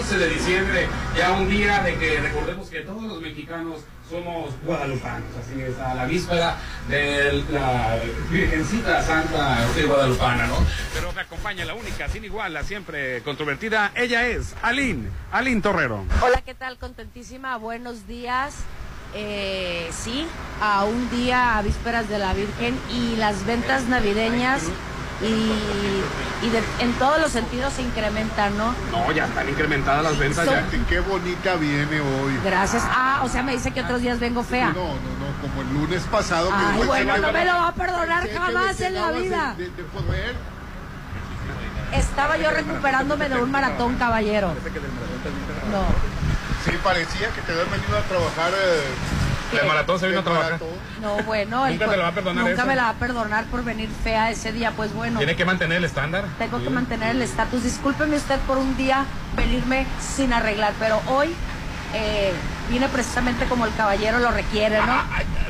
11 de diciembre, ya un día de que recordemos que todos los mexicanos somos guadalupanos, así es, a la víspera de la Virgencita Santa de Guadalupana, ¿no? Pero me acompaña la única, sin igual, la siempre controvertida, ella es Aline, Aline Torrero. Hola, ¿qué tal? Contentísima, buenos días. Eh, sí, a un día a vísperas de la Virgen y las ventas navideñas y, y de- en todos los sentidos se incrementan, ¿no? No, ya están incrementadas las ventas Son- ya. Qué bonita viene hoy. Gracias. Ah, o sea, me dice que otros días vengo fea. No, no, no, como el lunes pasado. que Ay, fue bueno, que- no me lo va a perdonar que- que jamás en la vida. De, de poder. Estaba yo recuperándome de un maratón, caballero. No. Sí, parecía que te habías venido a trabajar. eh, El maratón se vino a trabajar. No, bueno. el Nunca te lo va a perdonar Nunca eso. me la va a perdonar por venir fea ese día. Pues bueno, Tiene que mantener el estándar. tengo que mantener el estatus. Discúlpeme usted por un día venirme sin arreglar, pero hoy eh, vine precisamente como el caballero lo requiere, ¿no?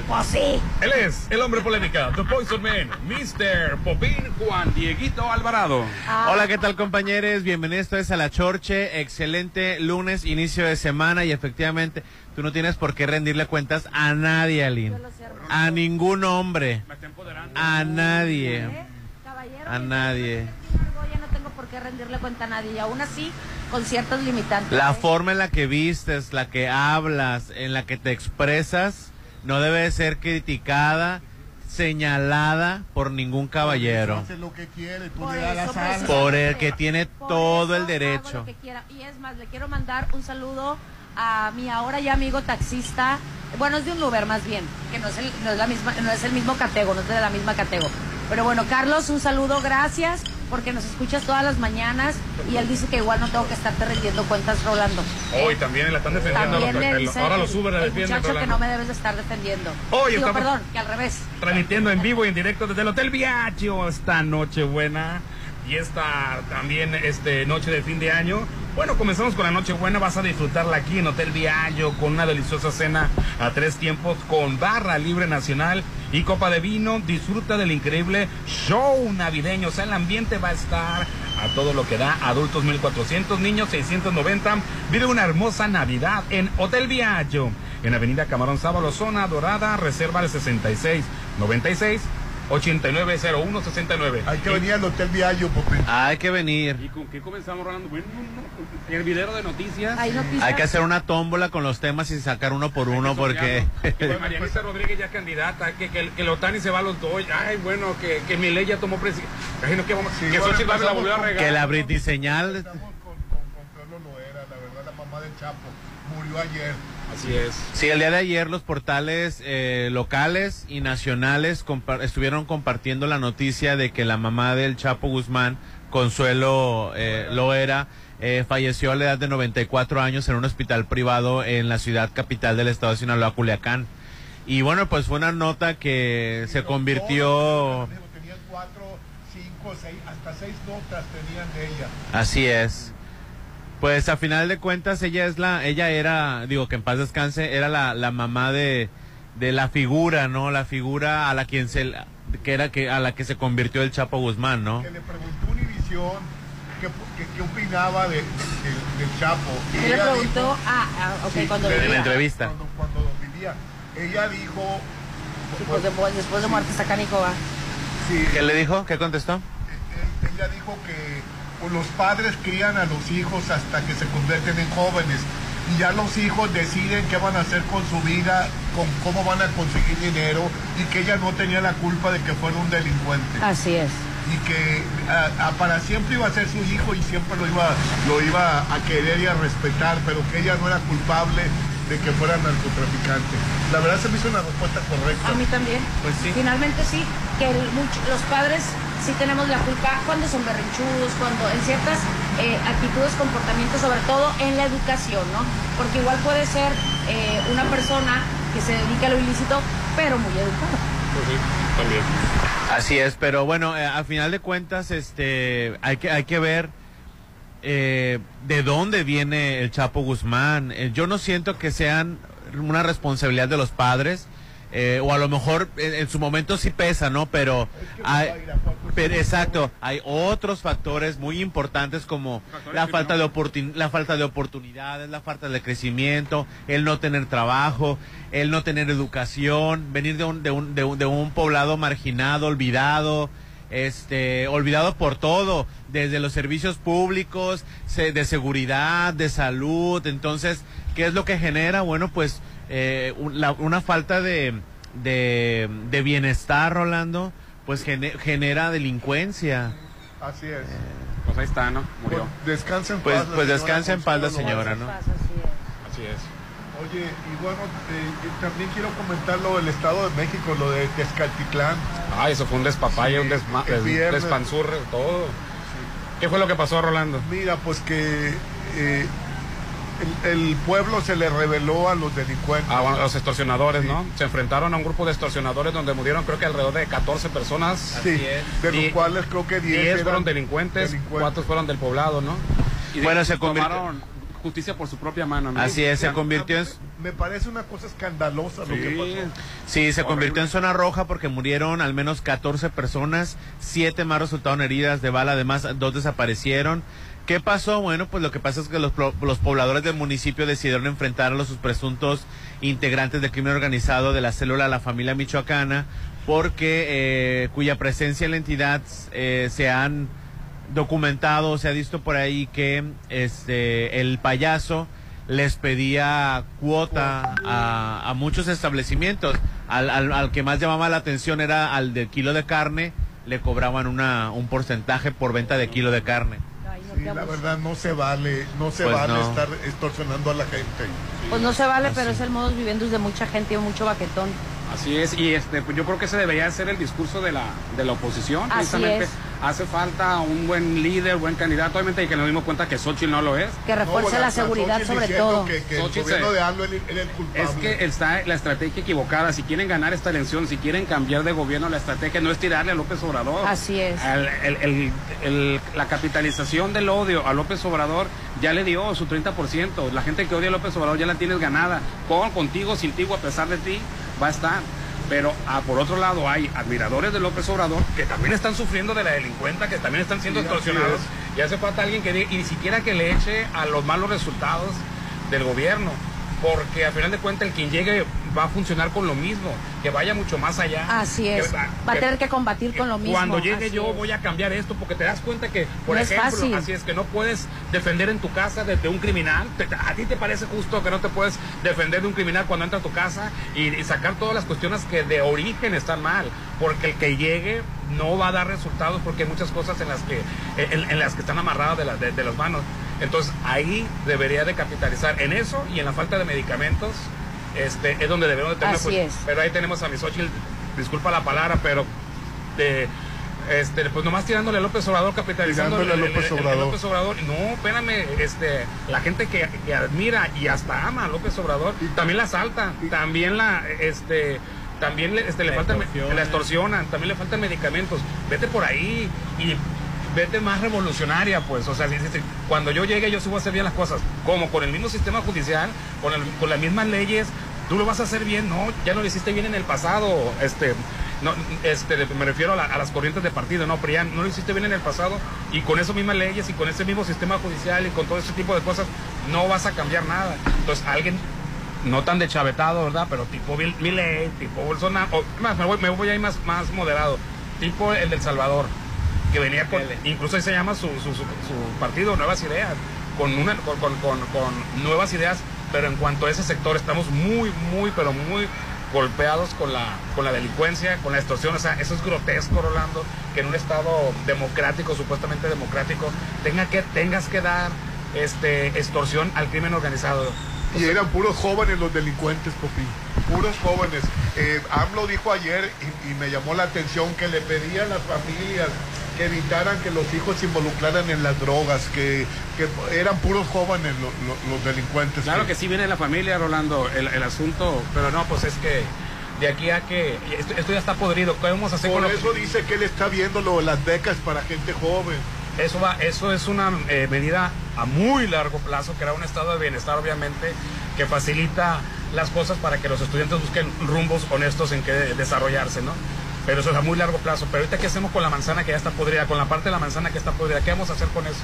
Pues sí. Él es el hombre polémica, The Poison Man, Mr. Popín Juan Dieguito Alvarado. Ah, Hola, ¿qué tal compañeros? Bienvenidos a La Chorche. Excelente lunes, inicio de semana y efectivamente tú no tienes por qué rendirle cuentas a nadie, Aline. A ningún hombre. Me está empoderando. A nadie. ¿Eh? Caballero, A nadie. no esté aquí Margot, Ya no rendirle cuenta a nadie. Y aún así, con ciertos limitantes. La ¿eh? forma en la que vistes, la que hablas, en la que te expresas, no debe ser criticada, señalada por ningún caballero. Hace lo que quiere, tú Por le das eso. Por el que tiene Por todo el derecho. lo que quiera. Y es más, le quiero mandar un saludo a mi ahora ya amigo taxista. Bueno, es de un Uber más bien, que no es el, no es la misma, no es el mismo catego, no es de la misma catego. Pero bueno, Carlos, un saludo, gracias, porque nos escuchas todas las mañanas y él dice que igual no tengo que estarte rendiendo cuentas, Rolando. Hoy también la están defendiendo. También el- dice ahora los Uber la defienden. muchacho que Rolando. no me debes de estar defendiendo. Hoy Digo, estamos- perdón, que al revés. Transmitiendo en vivo y en directo desde el Hotel Viaggio esta noche buena y esta también este noche de fin de año. Bueno, comenzamos con la noche buena, vas a disfrutarla aquí en Hotel Viaggio con una deliciosa cena a tres tiempos con barra libre nacional y copa de vino. Disfruta del increíble show navideño, o sea, el ambiente va a estar a todo lo que da. Adultos 1400, niños 690. Vive una hermosa Navidad en Hotel Viaggio en Avenida Camarón Sábalo, zona dorada, reserva al 66 96 8901 69. Hay que venir al Hotel Viallo, Popín. Hay que venir. ¿Y con qué comenzamos, Rolando? Bueno, no, el video de noticias. Hay noticias. Hay que hacer una tómbola con los temas y sacar uno por uno porque... Que Marianita Rodríguez ya es candidata, que, que, que Lotani se va a los dos. Ay, bueno, que, que Milei ya tomó presidencia. que, vamos- Sí, que bueno, la volvió a con- regar. que la Britney señal... Estamos con, con Consuelo Loera, la verdad, la mamá del Chapo. Murió ayer. Así es. Sí, el día de ayer los portales eh, locales y nacionales compa- estuvieron compartiendo la noticia de que la mamá del Chapo Guzmán, Consuelo eh, Loera, eh, falleció a la edad de 94 años en un hospital privado en la ciudad capital del estado de Sinaloa, Culiacán. Y bueno, pues fue una nota que se convirtió... Tenían cuatro, cinco, seis, hasta seis notas tenían de ella. Así es. Pues a final de cuentas ella es la, ella era, digo que en paz descanse, era la, la mamá de, de la figura, ¿no? La figura a la quien se, que era que a la que se convirtió el Chapo Guzmán, ¿no? Que le preguntó Univisión qué, qué, qué opinaba de, de- del- Chapo. Y Él le ella preguntó, dijo- ah, ah, ok, Sí, cuando de- En la vivía. entrevista. Cuando, cuando vivía. Ella dijo. Sí, pues después, después de muerte está canijo, va. sí, ¿Qué le dijo? ¿Qué contestó? eh, ella dijo que los padres crían a los hijos hasta que se convierten en jóvenes y ya los hijos deciden qué van a hacer con su vida, con cómo van a conseguir dinero y que ella no tenía la culpa de que fuera un delincuente Así es. y que para siempre iba a ser su hijo y siempre lo iba, lo iba a querer y a respetar, pero que ella no era culpable de que fuera narcotraficante. La verdad se me hizo una respuesta correcta. A mí también. Pues sí. Finalmente sí, que el- mucho- los padres sí tenemos la culpa cuando son berrinchudos, cuando en ciertas eh, actitudes, comportamientos, sobre todo en la educación, ¿no? Porque igual puede ser eh, una persona que se dedica a lo ilícito, pero muy educada. Pues sí, también. Así es, pero bueno, eh, a final de cuentas, este, hay que, hay que ver eh, de dónde viene el Chapo Guzmán. Eh, yo no siento que sean una responsabilidad de los padres. Eh, o a lo mejor en, en su momento sí pesa, ¿no? Pero, hay, pero exacto, hay otros factores muy importantes como la falta de oportun- la falta de oportunidades, la falta de crecimiento, el no tener trabajo, el no tener educación, venir de un, de un, de un, de un poblado marginado, olvidado, este, olvidado por todo, desde los servicios públicos, se- de seguridad, de salud. Entonces, ¿qué es lo que genera? Bueno, pues eh, un- la- una falta de, de, de bienestar, Rolando, pues gene- genera delincuencia. Así es. Pues ahí está, ¿no? Murió. Descansa en Pues- paz. pues señora descansa en paz la señora. ¿no? Pasa, así es. Así es. Oye, y bueno, eh, también quiero comentar lo del Estado de México, lo de Tezcaltitlán. Ah, eso fue un despapalle, Sí, un desma- des- despanzurre, todo. ¿Qué fue lo que pasó, Rolando? Mira, pues que eh, el, el pueblo se le reveló a los delincuentes. Bueno, los extorsionadores, ¿no? Se enfrentaron a un grupo de extorsionadores donde murieron creo que alrededor de 14 personas. Sí, de los cuales creo que 10 10 eran fueron delincuentes, delincuentes. 4 fueron del poblado, ¿no? Y Bueno, se convirtió- tomaron justicia por su propia mano, ¿no? Así es, se convirtió en... Me parece una cosa escandalosa lo que pasó. Sí, se convirtió en zona roja porque murieron al menos 14 personas, siete más resultaron heridas de bala, además dos desaparecieron. ¿Qué pasó? Bueno, pues lo que pasa es que los, los pobladores del municipio decidieron enfrentar a sus presuntos integrantes del crimen organizado de la célula La Familia Michoacana, porque eh, cuya presencia en la entidad eh, se han documentado, se ha visto por ahí que este el payaso les pedía cuota a, a muchos establecimientos. Al, al, al que más llamaba la atención era al del kilo de carne, le cobraban una, un porcentaje por venta de kilo de carne. La verdad no se vale, no se Pues vale no. estar extorsionando a la gente. Pues no se vale, Así. pero es el modus viviendo de mucha gente y mucho baquetón. Así es, y este, pues yo creo que ese debería ser el discurso de la, de la oposición. Así Precisamente es. hace falta un buen líder, buen candidato. Obviamente, y que nos dimos cuenta que Xochitl no lo es. Que refuerce No, la seguridad sobre todo. Que, que el Xochitl gobierno se- de AMLO era el- el culpable. Es que está la estrategia equivocada. Si quieren ganar esta elección, si quieren cambiar de gobierno, la estrategia no es tirarle a López Obrador. Así es. Al- el- el- el- la capitalización del odio a López Obrador ya le dio su 30%. La gente que odia a López Obrador ya la tienes ganada. Con, contigo, sin ti a pesar de ti, va a estar. Pero ah, por otro lado hay admiradores de López Obrador que también están sufriendo de la delincuencia, que también están siendo Sí, extorsionados. es. Y hace falta alguien que diga, y ni siquiera que le eche a los malos resultados del gobierno. Porque a final de cuentas el quien llegue va a funcionar con lo mismo, que vaya mucho más allá. Así es. Que Va a tener que combatir con lo mismo. Cuando llegue así yo es. voy a cambiar esto porque te das cuenta que, por No es ejemplo, fácil. así es que no puedes defender en tu casa de, de un criminal. Te- ¿A ti te parece justo que no te puedes defender de un criminal cuando entra a tu casa y, y sacar todas las cuestiones que de origen están mal? Porque el que llegue no va a dar resultados porque hay muchas cosas en las que, en, en las que están amarradas de, la- de- de las manos. Entonces ahí debería de capitalizar en eso y en la falta de medicamentos. Este, es donde debemos de tener Así pues, es. pero ahí tenemos a mi Xochitl, disculpa la palabra, pero de este pues nomás tirándole a López Obrador capitalizando a López Obrador. López Obrador no espérame este la gente que, que admira y hasta ama a López Obrador también la salta también la este también le, este, le La falta la extorsionan también le faltan medicamentos vete por ahí y vete más revolucionaria pues o sea si- cuando yo llegue yo sí voy a hacer bien las cosas como con el mismo sistema judicial con, el- con las mismas leyes tú lo vas a hacer bien no ya no lo hiciste bien en el pasado este no, este, me refiero a, la- a las corrientes de partido, no, ya no lo hiciste bien en el pasado y con esas mismas leyes y con ese mismo sistema judicial y con todo ese tipo de cosas no vas a cambiar nada. Entonces, alguien no tan deschavetado, ¿verdad? Pero tipo Milei, tipo Bolsonaro, o, más, me voy, me voy a ir más, más moderado, tipo el del Salvador, que venía con, incluso ahí se llama su, su, su- su partido, Nuevas Ideas, con, una, con, con, con- con nuevas ideas, pero en cuanto a ese sector estamos muy, muy, pero muy golpeados con la, con la delincuencia, con la extorsión, o sea, eso es grotesco, Rolando, que en un estado democrático, supuestamente democrático, tenga que, tengas que dar este extorsión al crimen organizado. Y eran puros jóvenes los delincuentes, Popín. Puros jóvenes. Eh, AMLO dijo ayer, y, y me llamó la atención, que le pedía a las familias que evitaran que los hijos se involucraran en las drogas, que, que eran puros jóvenes lo- lo- los delincuentes. Claro que sí viene la familia, Rolando, el, el asunto. Pero no, pues es que de aquí a que esto, esto ya está podrido, ¿qué vamos a hacer Por con lo eso dice que él está viendo lo las becas para gente joven. Eso va, eso es una eh, medida a muy largo plazo, crear un estado de bienestar, obviamente, que facilita las cosas para que los estudiantes busquen rumbos honestos en que desarrollarse, ¿no? Pero eso es a muy largo plazo. Pero ahorita, ¿qué hacemos con la manzana que ya está podrida? Con la parte de la manzana que está podrida, ¿qué vamos a hacer con eso?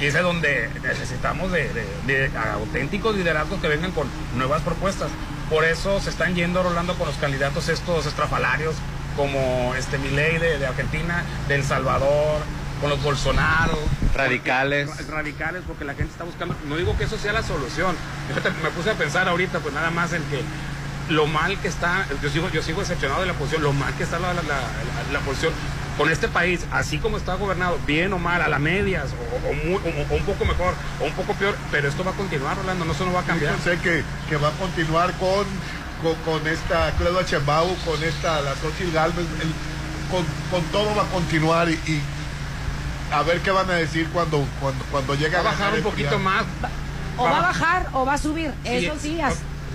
Y es donde necesitamos de, de, auténticos liderazgos que vengan con nuevas propuestas. Por eso se están yendo rolando con los candidatos estos estrafalarios, como este Milei de, de Argentina, de El Salvador, con los Bolsonaro. Radicales. radicales, porque la gente está buscando. No digo que eso sea la solución. me puse a pensar ahorita, pues nada más en que lo mal que está, yo sigo, yo sigo decepcionado de la posición, lo mal que está la, la, la, posición con este país, así como está gobernado, bien o mal, a las medias, o, un poco mejor, o un poco peor, pero esto va a continuar, Rolando, no se nos va a cambiar. Yo sé que, que va a continuar con, con, esta Claudia Chembau, con esta, la Xochitl Galvez, con, con, todo va a continuar y, a ver qué van a decir cuando, cuando, cuando llegue a bajar un poquito más. O va a bajar o va a subir, eso sí,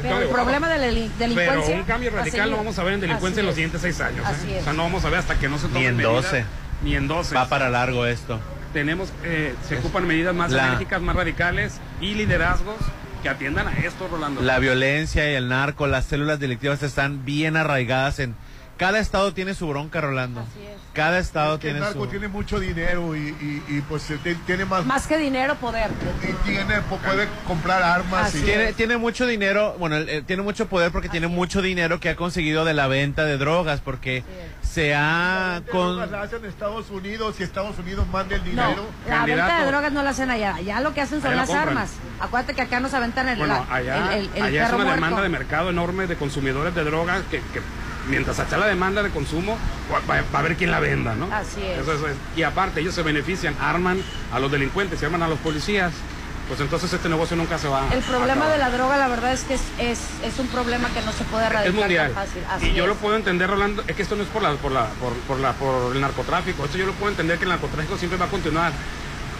pero el problema de la delincuencia. Pero un cambio radical no vamos a ver en delincuencia en los siguientes seis años. ¿eh? O sea, no vamos a ver hasta que no se tomen Ni en 12. ni en 12. Va para largo esto. Tenemos, eh, se ocupan medidas más enérgicas, más radicales y liderazgos que atiendan a esto, Rolando. La violencia y el narco, las células delictivas están bien arraigadas en cada estado tiene su bronca, Rolando. Así es. Cada estado tiene el narco tiene mucho dinero y, y, pues tiene más... Más que dinero, poder. Y tiene, puede comprar armas. Y... Tiene, tiene mucho dinero, bueno, tiene mucho poder porque tiene mucho dinero que ha conseguido de la venta de drogas, porque se ha... Con... La hacen en Estados Unidos y Estados Unidos manda el dinero. la venta de drogas no la hacen allá. Allá lo que hacen son las armas. Acuérdate que acá nos aventan el, bueno, allá, el, allá es una demanda de mercado enorme de consumidores de drogas que, que mientras haya la demanda de consumo, va, a haber quien la venda, ¿no? Así es. Y aparte, ellos se benefician, arman a los delincuentes, se arman a los policías. Pues entonces este negocio nunca se va El problema de la droga, la verdad es que es, es, un problema que no se puede erradicar es mundial. fácil. y yo lo puedo entender, Rolando, es que esto no es por, la, por, la, por, por, la, por el narcotráfico, esto yo lo puedo entender que el narcotráfico siempre va a continuar.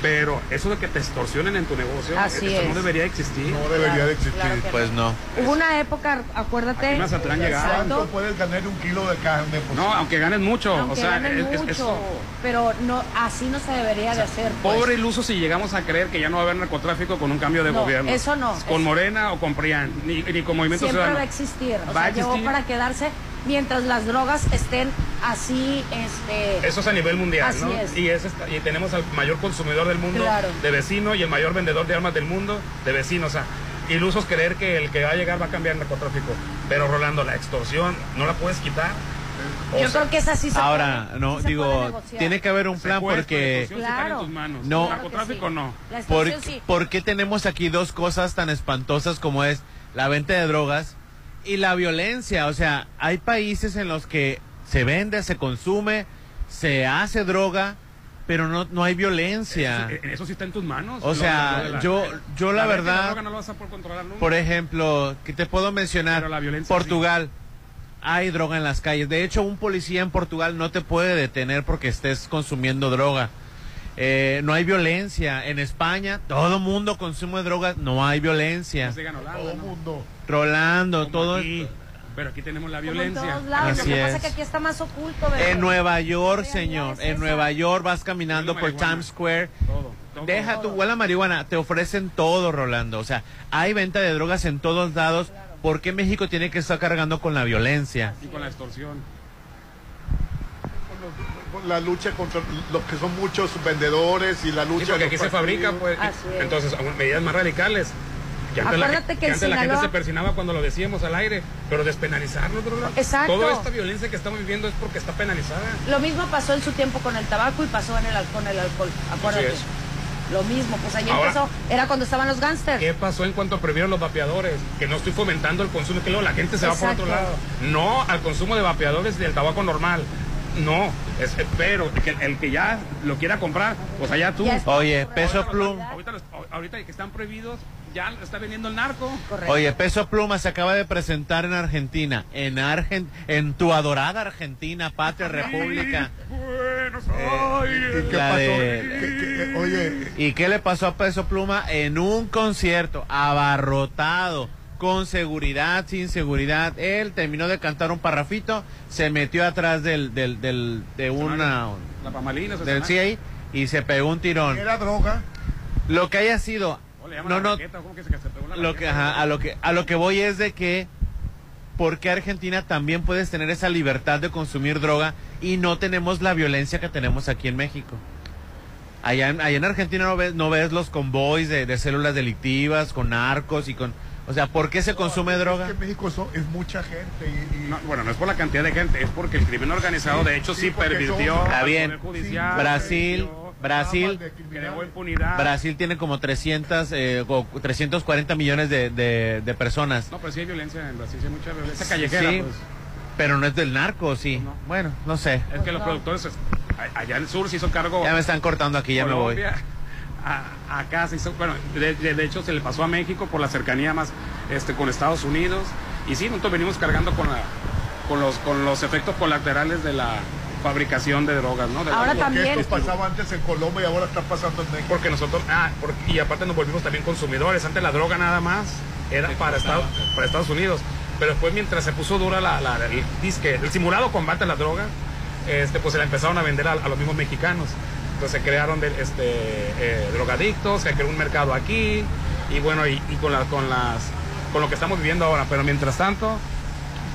Pero eso de que te extorsionen en tu negocio, eso no debería existir. No debería de existir. pues no. Hubo una época, acuérdate. Aquí Mazatlán ¿Cuánto puedes ganar un kilo de carne? no, aunque ganes mucho. o sea, mucho, pero no, así no se debería de hacer. Pues. Pobre iluso si llegamos a creer que ya no va a haber narcotráfico con un cambio de gobierno. Eso no. Con Morena o con PRIAN, ni, ni con Movimiento Siempre Ciudadano. va a existir. O sea, llegó para quedarse mientras las drogas estén así, este... Eso es a nivel mundial, ¿no? Y, es, y tenemos al mayor consumidor del mundo de vecino y el mayor vendedor de armas del mundo de vecino, o sea, ilusos creer que el que va a llegar va a cambiar el narcotráfico. Pero Rolando, la extorsión no la puedes quitar. Yo creo que es así. Ahora, no, digo, tiene que haber un plan porque... Claro. No, narcotráfico no. ¿Por, ¿Por qué tenemos aquí dos cosas tan espantosas como es la venta de drogas y la violencia, o sea, hay países en los que se vende, se consume, se hace droga, pero no, no hay violencia. Eso, sí está en tus manos. O sea, yo, yo la, verdad, por ejemplo, que te puedo mencionar, Portugal. Hay droga en las calles. De hecho, un policía en Portugal no te puede detener porque estés consumiendo droga. Eh, no hay violencia. En España, todo mundo consume drogas, no hay violencia. todo mundo. Rolando, todo. pero aquí tenemos la violencia. Así Lo que pasa es que aquí está más oculto. En Nueva York, señor. En Nueva York vas caminando por Times Square. Deja tu huela marihuana. Te ofrecen todo, Rolando. O sea, hay venta de drogas en todos lados. ¿Por qué México tiene que estar cargando con la violencia? Y con la extorsión la lucha contra los que son muchos vendedores y la lucha. Sí, porque aquí se fabrica, pues. Entonces, medidas más radicales. Que la, que antes la, gente se persinaba cuando lo decíamos al aire, pero despenalizarlo, Exacto. Toda esta violencia que estamos viviendo es porque está penalizada. Lo mismo pasó en su tiempo con el tabaco y pasó en el, con el alcohol, acuérdate. Lo mismo, pues ahí empezó, era cuando estaban los gángsters. ¿Qué pasó en cuanto prohibieron los vapeadores? Que no estoy fomentando el consumo, que luego la gente se va por otro lado. No al consumo de vapeadores y del tabaco normal. No, es, pero el que ya lo quiera comprar, pues allá tú. Oye, peso pluma. Ahorita, que están prohibidos, ya está vendiendo el narco. Oye, peso pluma se acaba de presentar en Argentina, en Argent en tu adorada Argentina, patria república. ¿Y qué le pasó a peso pluma en un concierto abarrotado? con seguridad, sin seguridad. Él terminó de cantar un parrafito, se metió atrás del, del, del de una... La pamalina, del, ahí, y se pegó un tirón. Era droga. Lo que haya sido, ¿Cómo le llaman no, no, lo que, ajá, a lo que, a lo que voy es de que, ¿por qué Argentina también puedes tener esa libertad de consumir droga y no tenemos la violencia que tenemos aquí en México? Allá en, allá en Argentina no ves, no ves los convoys de, de células delictivas con narcos y con, o sea, ¿por qué se consume Es droga? que en México son- es mucha gente y, y- No, bueno, no es por la cantidad de gente, es porque el crimen organizado, Sí, de hecho, sí, sí, pervirtió Está bien. Judicial, Brasil, pervirtió, Brasil. Brasil tiene como 300, eh, o 340 millones de, de, de personas. No, pero sí hay violencia en Brasil, sí hay mucha violencia callejera. Sí, pues. pero no es del narco, sí. No. Bueno, no sé. Es que los no. productores, allá en el sur se hizo cargo. Ya me están cortando aquí, ya me voy. A- acá se hizo, bueno, de, de- de hecho se le pasó a México por la cercanía más este, con Estados Unidos. Y sí, nosotros venimos cargando con, la, con, los, con los efectos colaterales de la fabricación de drogas, ¿no? De la- Ahora porque también- esto pasaba antes en Colombia y ahora está pasando en México. Porque nosotros, ah, porque- y aparte nos volvimos también consumidores. Antes la droga nada más era para Estados, para Estados Unidos. Pero después, mientras se puso dura la, la- el disque, el simulado combate a la droga, este, pues se la empezaron a vender a, a los mismos mexicanos. Entonces se crearon de- este, eh, drogadictos, se creó un mercado aquí, y bueno, y, y con, la- con, las, con lo que estamos viviendo ahora. Pero mientras tanto,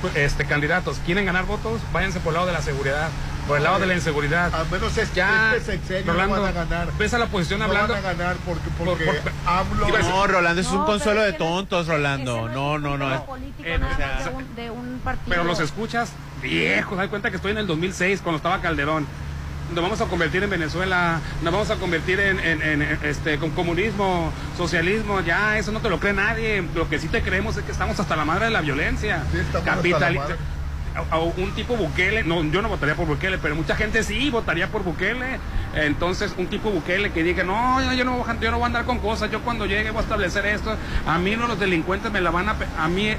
pues, este, candidatos, ¿quieren ganar votos? Váyanse por el lado de la seguridad, por el lado de la inseguridad. Al menos es, Ya, este sexenio Rolando, no van a ganar. ves a la oposición no hablando. van a ganar porque, porque Por- por- No, Rolando, eso es No, un consuelo es de tontos, Rolando. No, no, no. tema es- político Eh, nada o sea, más de un, de un partido. Pero los escuchas viejos, das cuenta que estoy en el 2006 cuando estaba Calderón. Nos vamos a convertir en Venezuela, nos vamos a convertir en, en- en, este con comunismo, socialismo, ya eso no te lo cree nadie. Lo que sí te creemos es que estamos hasta la madre de la violencia. Sí, la madre. A- a un tipo Bukele, no, yo no votaría por Bukele, pero mucha gente sí votaría por Bukele. Entonces, un tipo Bukele que diga, no, yo, yo no, voy a- yo no voy a andar con cosas, yo cuando llegue voy a establecer esto, a mí no los delincuentes me la van a... A mí,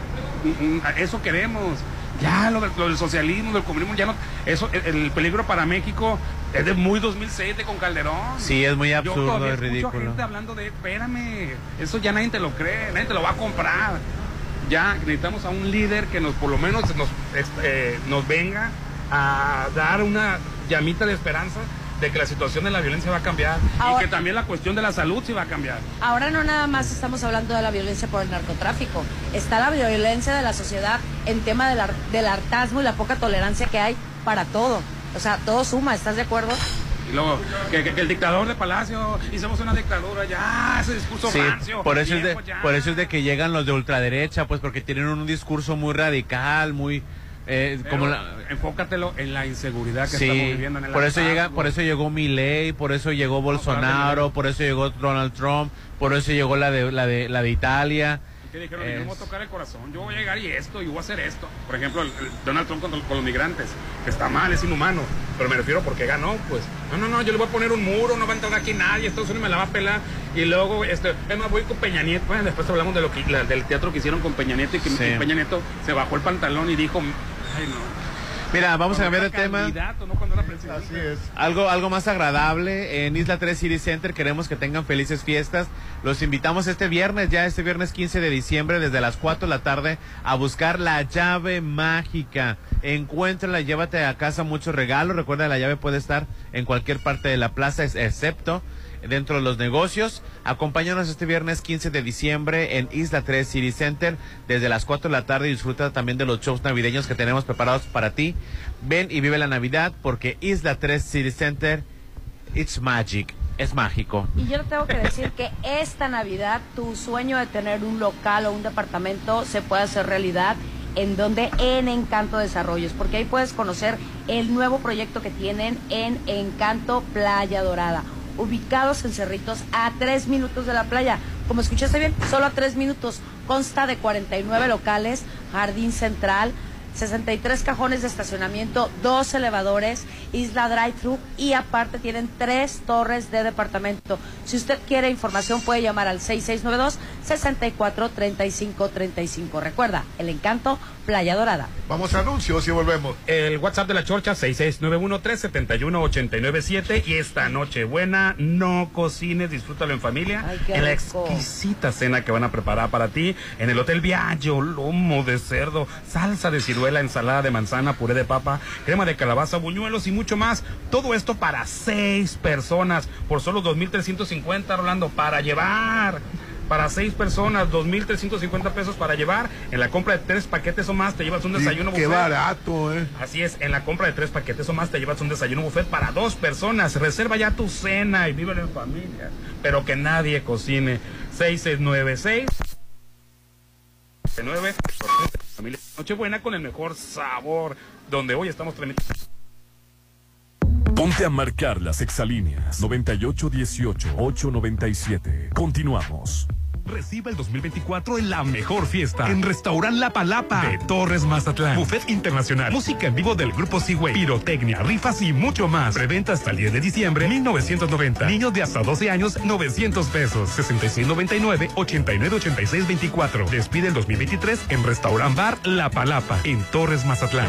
mm, mm, eso queremos. Ya, lo, del- lo del socialismo, del comunismo, ya no... Eso, el, el peligro para México es de muy 2006 de con Calderón. Sí, es muy Yo absurdo, todavía es ridículo. gente hablando de, espérame, eso ya nadie te lo cree, nadie te lo va a comprar. Ya necesitamos a un líder que nos, por lo menos, nos, este, nos venga a dar una llamita de esperanza de que la situación de la violencia va a cambiar Ahora- y que también la cuestión de la salud sí va a cambiar. Ahora no nada más estamos hablando de la violencia por el narcotráfico, está la violencia de la sociedad en tema del, del hartazgo y la poca tolerancia que hay para todo. O sea, todo suma, ¿estás de acuerdo? Luego, que, que- que el dictador de Palacio, hicimos una dictadura, ya, ese discurso Sí, rancio, por eso, es de, ya. por eso es de que llegan los de ultraderecha, pues porque tienen un discurso muy radical, muy... eh, como la, enfócatelo en la inseguridad que Sí, estamos viviendo en el por eso llega, por eso llegó Milei, por eso llegó Bolsonaro, por eso llegó Donald Trump, por eso llegó la de la de la de Italia. Que dijeron, yo Es- me voy a tocar el corazón, yo voy a llegar y esto, y voy a hacer esto. Por ejemplo, el, el Donald Trump con, con los migrantes, que está mal, es inhumano, pero me refiero porque ganó, pues. No, no, no, yo le voy a poner un muro, no va a entrar aquí nadie, Estados Unidos me la va a pelar. Y luego, este, es más, voy con Peña Nieto. Bueno, después hablamos de lo que, la- del teatro que hicieron con Peña Nieto y que Sí. Peña Nieto se bajó el pantalón y dijo, ay no. Mira, vamos a cambiar de era tema. Candidato, no cuando era presidente. Así es. Algo, algo más agradable. En Isla 3 City Center queremos que tengan felices fiestas. Los invitamos este viernes, ya este viernes 15 de diciembre, desde las 4 de la tarde, a buscar la llave mágica. Encuéntrala, llévate a casa muchos regalos. Recuerda, la llave puede estar en cualquier parte de la plaza, es- excepto dentro de los negocios. Acompáñanos este viernes 15 de diciembre en Isla 3 City Center desde las 4 de la tarde y disfruta también de los shows navideños que tenemos preparados para ti. Ven y vive la Navidad porque Isla 3 City Center, it's magic, es mágico. Y yo te tengo que decir que esta Navidad tu sueño de tener un local o un departamento se puede hacer realidad en donde en Encanto Desarrollos, porque ahí puedes conocer el nuevo proyecto que tienen en Encanto Playa Dorada, ubicados en Cerritos a tres minutos de la playa. Como escuchaste bien, solo a tres minutos. Consta de 49 locales, jardín central, 63 cajones de estacionamiento, dos elevadores, isla drive-thru y aparte tienen tres torres de departamento. Si usted quiere información puede llamar al 64 35 35. Recuerda, El Encanto, Playa Dorada. Vamos a anuncios y volvemos. El WhatsApp de la Chorcha 6691-371-897 y esta noche buena, no cocines, disfrútalo en familia Ay, en la exquisita cena que van a preparar para ti en el Hotel Viaggio, lomo de cerdo, salsa de ciruela, ensalada de manzana, puré de papa, crema de calabaza, buñuelos y mucho más. Todo esto para seis personas por solo 2.350, Rolando, para llevar. Para seis personas, 2.350 pesos para llevar. En la compra de tres paquetes o más te llevas un desayuno Qué buffet. barato, ¿eh? Así es, en la compra de tres paquetes o más te llevas un desayuno buffet para dos personas. Reserva ya tu cena y vive en familia. Pero que nadie cocine. 6696 9 familia Nochebuena con el mejor sabor. Donde hoy estamos transmitiendo. Ponte a marcar las exalíneas 9818-897. Continuamos. Reciba el 2024 en la mejor fiesta. En Restaurant La Palapa de Torres Mazatlán. Buffet internacional. Música en vivo del grupo Seaway. Pirotecnia, rifas y mucho más. Preventa hasta el 10 de diciembre 1990. Niños de hasta 12 años 900 pesos. 6699 898624. Despide el 2023 en Restaurant Bar La Palapa en Torres Mazatlán.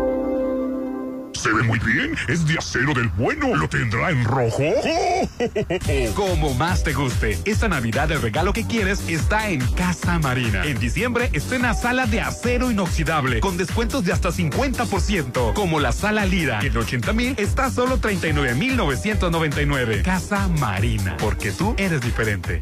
Se ve muy bien. Es de acero del bueno. ¿Lo tendrá en rojo? Como más te guste. Esta Navidad el regalo que quieres está en Casa Marina. En diciembre estrena sala de acero inoxidable con descuentos de hasta 50%. Como la sala Lira. En 80 mil está solo 39,999. Casa Marina. Porque tú eres diferente.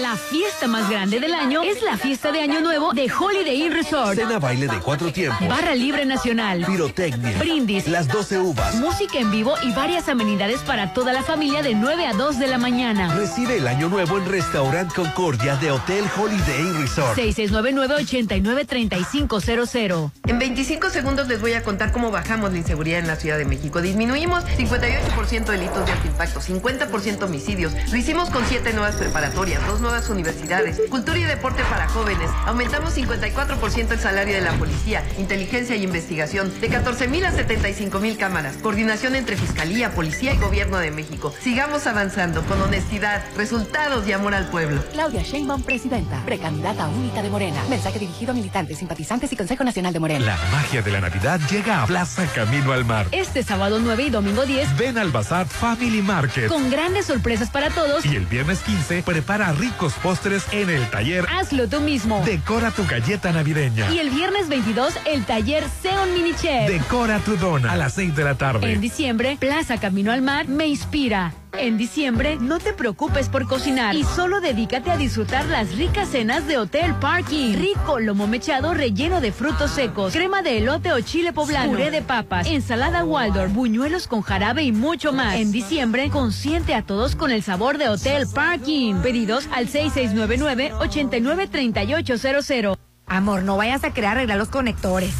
La fiesta más grande del año es la fiesta de Año Nuevo de Holiday Inn Resort. Cena baile de cuatro tiempos. Barra libre nacional. Pirotecnia. Brindis. Las 12 uvas. Música en vivo y varias amenidades para toda la familia de 9 a 2 de la mañana. Recibe el año nuevo en Restaurant Concordia de Hotel Holiday Inn Resort. 6699-893500. En 25 segundos les voy a contar cómo bajamos la inseguridad en la Ciudad de México. Disminuimos 58% delitos de alto impacto, 50% homicidios. Lo hicimos con siete nuevas preparatorias, dos nuevas universidades, cultura y deporte para jóvenes. Aumentamos 54% el salario de la policía, inteligencia y investigación, de 14 mil a 75 mil cámaras. Coordinación entre Fiscalía, Policía y Gobierno de México. Sigamos avanzando con honestidad, resultados y amor al pueblo. Claudia Sheinbaum, presidenta, precandidata única de Morena. Mensaje dirigido a militantes, simpatizantes y Consejo Nacional de Morena. La magia de la Navidad llega a Plaza Camino al Mar. Este sábado 9 y domingo 10. Ven al Bazar Family Market. Con grandes sorpresas para todos. Y el viernes 15 prepara ricos postres en el taller. Hazlo tú mismo. Decora tu galleta navideña. Y el viernes 22 el taller Sea un Mini Chef. Decora tu dona a las 6 de la tarde. En diciembre, Plaza Camino al Mar me inspira. En diciembre, no te preocupes por cocinar y solo dedícate a disfrutar las ricas cenas de Hotel Parking. Rico lomo mechado relleno de frutos secos, crema de elote o chile poblano, puré de papas, ensalada Waldorf, buñuelos con jarabe y mucho más. En diciembre, consiente a todos con el sabor de Hotel Parking. Pedidos al 6699-893800. Amor, no vayas a querer arreglar los conectores.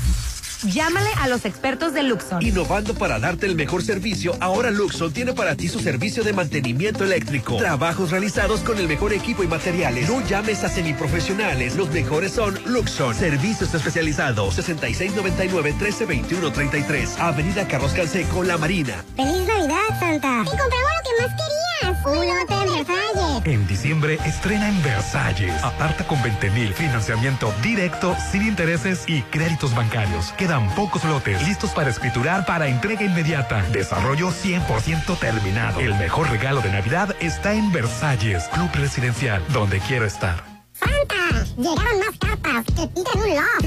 Llámale a los expertos de Luxon. Innovando para darte el mejor servicio, ahora Luxon tiene para ti su servicio de mantenimiento eléctrico. Trabajos realizados con el mejor equipo y materiales. No llames a semiprofesionales, los mejores son Luxon. Servicios especializados 6699-1321-33. Avenida Carlos Canseco, La Marina. ¡Feliz Navidad, Santa! ¡Y compramos lo que más querías! ¡Un lote en Versalles! En diciembre estrena en Versalles. Aparta con 20 mil. Financiamiento directo, sin intereses y créditos bancarios. Quedan pocos lotes listos para escriturar para entrega inmediata. Desarrollo 100% terminado. El mejor regalo de Navidad está en Versalles, Club Residencial, donde quiero estar. ¡Santa! Llegaron más cartas que piden un loft.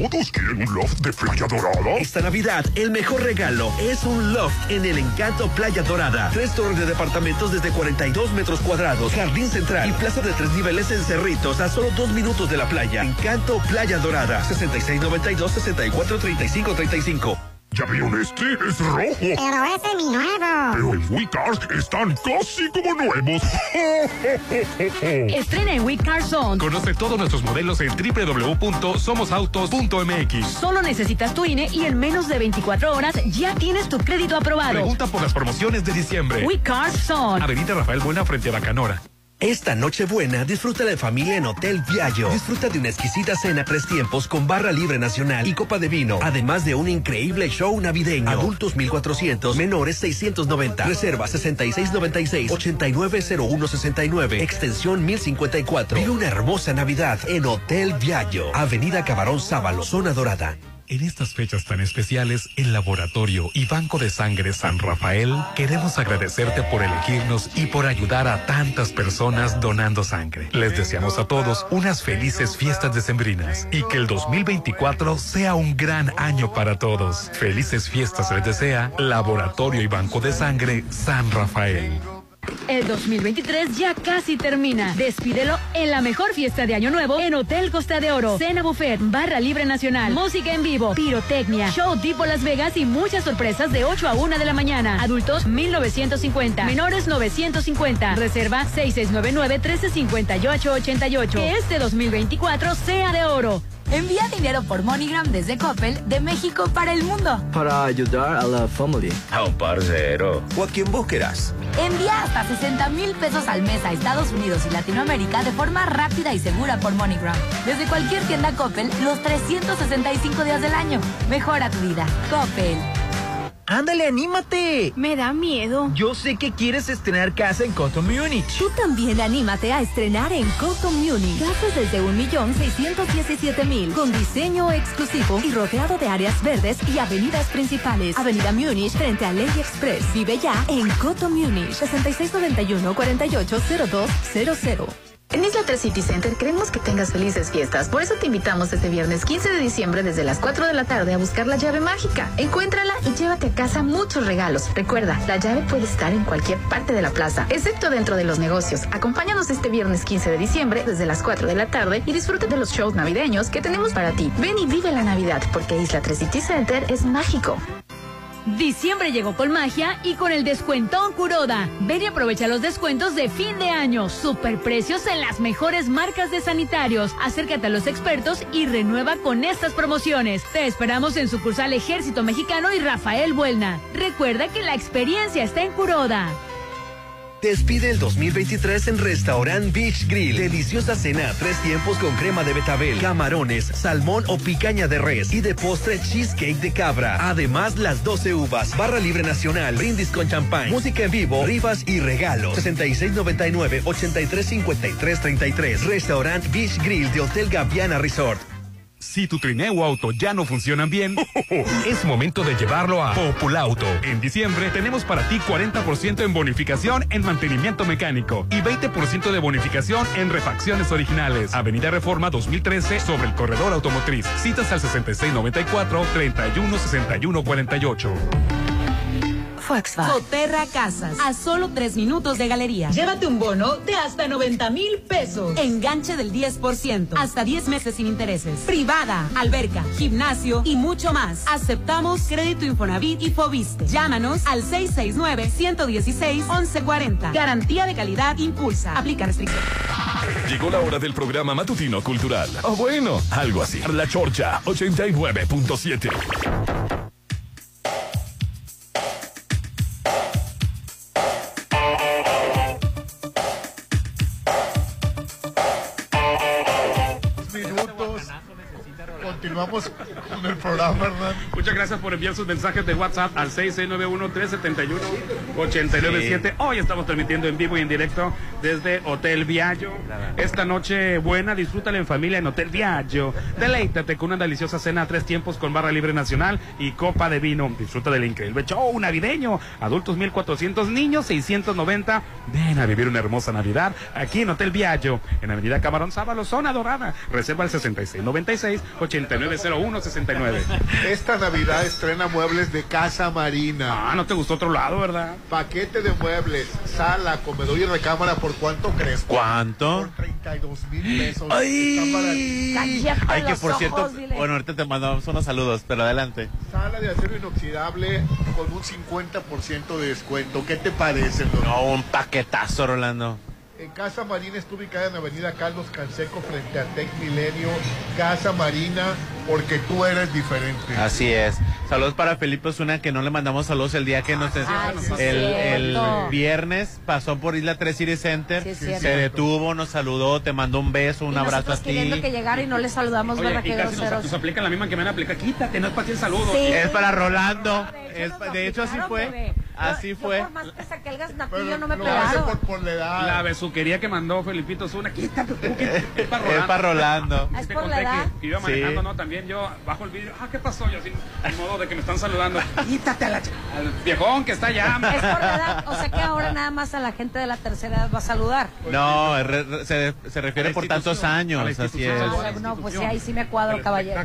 ¿Todos quieren un loft de Playa Dorada? Esta Navidad, el mejor regalo es un loft en el Encanto Playa Dorada. Tres torres de departamentos desde 42 metros cuadrados, jardín central y plaza de tres niveles en Cerritos a solo dos minutos de la playa. Encanto Playa Dorada. 6692-643535. ¿Ya vieron este? Es rojo. Pero ese es mi nuevo. Pero en WeCars están casi como nuevos. Estrena en We Car Zone. Conoce todos nuestros modelos en www.somosautos.mx. Solo necesitas tu INE y en menos de 24 horas ya tienes tu crédito aprobado. Pregunta por las promociones de diciembre. We Car Zone. Avenida Rafael Buena frente a Bacanora. Esta Nochebuena disfruta de familia en Hotel Viallo. Disfruta de una exquisita cena tres tiempos con barra libre nacional y copa de vino, además de un increíble show navideño. Adultos 1400, menores 690. Reserva 6696 890169, extensión 1054. Vive una hermosa Navidad en Hotel Viallo, Avenida Cabarón Sábalo, zona dorada. En estas fechas tan especiales, el Laboratorio y Banco de Sangre San Rafael queremos agradecerte por elegirnos y por ayudar a tantas personas donando sangre. Les deseamos a todos unas felices fiestas decembrinas y que el 2024 sea un gran año para todos. Felices fiestas les desea Laboratorio y Banco de Sangre San Rafael. El 2023 ya casi termina. Despídelo en la mejor fiesta de Año Nuevo en Hotel Costa de Oro. Cena buffet, barra libre nacional, música en vivo, pirotecnia, show tipo Las Vegas y muchas sorpresas de 8 a 1 de la mañana. Adultos 1950, menores 950. Reserva 6699-1358-88. Que este 2024 sea de oro. Envía dinero por MoneyGram desde Coppel de México para el mundo. Para ayudar a la familia. A un parcero. O a quien vos querás. Envía hasta 60 mil pesos al mes a Estados Unidos y Latinoamérica de forma rápida y segura por MoneyGram. Desde cualquier tienda Coppel los 365 días del año. Mejora tu vida. Coppel. Ándale, anímate. Me da miedo. Yo sé que quieres estrenar casa en Coto Múnich. Tú también anímate a estrenar en Coto Múnich. Casas desde 1.617.000 con diseño exclusivo y rodeado de áreas verdes y avenidas principales. Avenida Múnich frente a Ley Express. Vive ya en Coto Múnich. 6691-480200. En Isla 3 City Center queremos que tengas felices fiestas. Por eso te invitamos este viernes 15 de diciembre desde las 4 de la tarde a buscar la llave mágica. Encuéntrala y llévate a casa muchos regalos. Recuerda, la llave puede estar en cualquier parte de la plaza, excepto dentro de los negocios. Acompáñanos este viernes 15 de diciembre desde las 4 de la tarde y disfruta de los shows navideños que tenemos para ti. Ven y vive la Navidad porque Isla 3 City Center es mágico. Diciembre llegó con magia y con el descuentón Curoda. Ven y aprovecha los descuentos de fin de año. Superprecios en las mejores marcas de sanitarios. Acércate a los expertos y renueva con estas promociones. Te esperamos en sucursal Ejército Mexicano y Rafael Buelna. Recuerda que la experiencia está en Curoda. Despide el 2023 en Restaurant Beach Grill. Deliciosa cena, tres tiempos con crema de betabel, camarones, salmón o picaña de res y de postre cheesecake de cabra. Además, las 12 uvas, barra libre nacional, brindis con champán, música en vivo, rifas y regalos. 6699-835333. Restaurant Beach Grill de Hotel Gaviana Resort. Si tu trineo auto ya no funcionan bien, es momento de llevarlo a Populauto. En diciembre tenemos para ti 40% en bonificación en mantenimiento mecánico y 20% de bonificación en refacciones originales. Avenida Reforma 2013 sobre el corredor automotriz. Citas al 6694-316148. Soterra Casas, a solo tres minutos de galería. Llévate un bono de hasta 90 mil pesos. Enganche del 10%, hasta 10 meses sin intereses. Privada, alberca, gimnasio y mucho más. Aceptamos crédito Infonavit y Fobiste. Llámanos al 669-116-1140. Garantía de calidad impulsa. Aplica restricción. Llegó la hora del programa matutino cultural. O bueno, algo así. La Chorcha 89.7. continuamos con el programa, Hernán. Muchas gracias por enviar sus mensajes de WhatsApp al 6691-371-897. Hoy estamos transmitiendo en vivo y en directo desde Hotel Viallo. Esta noche buena, disfrútala en familia en Hotel Viallo. Deleítate con una deliciosa cena a tres tiempos con barra libre nacional y copa de vino. Disfruta del increíble show navideño. Adultos 1400, niños 690. Ven a vivir una hermosa Navidad aquí en Hotel Viallo, en Avenida Camarón Sábalo, zona dorada. Reserva el 6696-8901-69. Esta Navidad estrena muebles de Casa Marina. Ah, no te gustó otro lado, ¿verdad? Paquete de muebles, sala, comedor y recámara, ¿por cuánto crees? ¿Cuánto? Por 32 mil pesos. Ay, Ay, que por ojos, cierto, dile. bueno, ahorita te mandamos unos saludos, pero adelante. Sala de acero inoxidable con un 50% de descuento. ¿Qué te parece, Lolo? No, un paquetazo, Rolando. En Casa Marina está ubicada en Avenida Carlos Canseco frente a Tec Milenio. Casa Marina, porque tú eres diferente. Así es. Saludos para Felipe Osuna, que no le mandamos saludos el día que nos... Ay, sí, el, el viernes pasó por Isla 3 City Center, Sí, es se detuvo, nos saludó, te mandó un beso, un Y abrazo a ti. queriendo que llegara y no le saludamos, Oye, ¿verdad? y Qué casi nos, nos aplican la misma que me van a aplicar. Quítate, no es para ti el saludo. Sí. Es para Rolando. Es pa- de hecho, así fue. Así fue. Yo por más que saqué el no me Lo hace pegaron. por, por la edad. La besuquería que mandó Felipito Zuna, quítate tú, que es para Es para Rolando. ¿Es por la conté edad? que iba Sí. manejando, ¿no? También yo bajo el vídeo, ah, ¿qué pasó? Yo así, en modo de que me están saludando. Quítate a la ch- al viejón que está allá. Es por la edad. O sea que ahora nada más a la gente de la tercera edad va a saludar. No, es re- re- se, se refiere por tantos años, así es. Ah, no, pues sí, ahí sí me cuadro, caballero.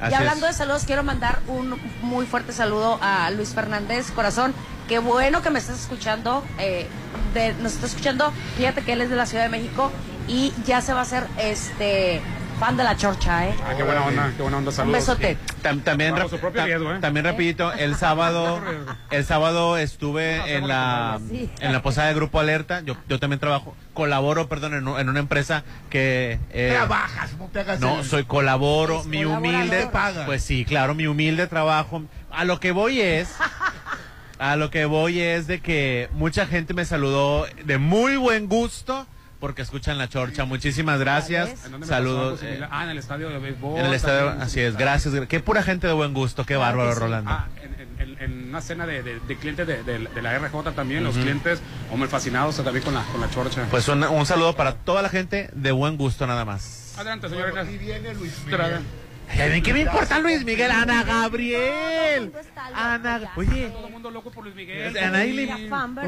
Así y hablando es. de saludos, quiero mandar un muy fuerte saludo a Luis Fernández Corazón. Qué bueno que me estás escuchando. eh, de- nos está escuchando. Fíjate que él es de la Ciudad de México y ya se va a hacer este fan de la chorcha, ¿eh? Ah, qué buena onda, qué buena onda, Un saludos. besote. Tam- también, Bajo rap- su propio tam- riesgo, ¿eh? también rapidito, el sábado, el sábado estuve en la, Sí. en la posada de Grupo Alerta. Yo, yo también trabajo, colaboro, perdón, en, un- en una empresa que eh, Trabajas, no te hagas no el- soy colaboro, Es mi colaborador. humilde, Te pagan. pues sí, claro, mi humilde trabajo. A lo que voy es, a lo que voy es de que mucha gente me saludó de muy buen gusto porque escuchan la chorcha. Muchísimas gracias. ¿En dónde me Saludos. eh, ah, en el estadio de béisbol. en el estadio, también. así es, gracias. Qué pura gente de buen gusto, qué Claro que bárbaro, sí. Rolando. Ah, en, en- en una cena de, de- de clientes de, de- de la RJ también, los Ujú. clientes, hombre, fascinados también con la, con la chorcha. Pues un, un saludo para toda la gente de buen gusto nada más. Adelante, señor. Bueno, y viene Luis Miguel. Ay, ¿Qué me importa Luis Miguel? Ana Gabriel. Ana, oye, Todo el mundo loco por Luis Miguel.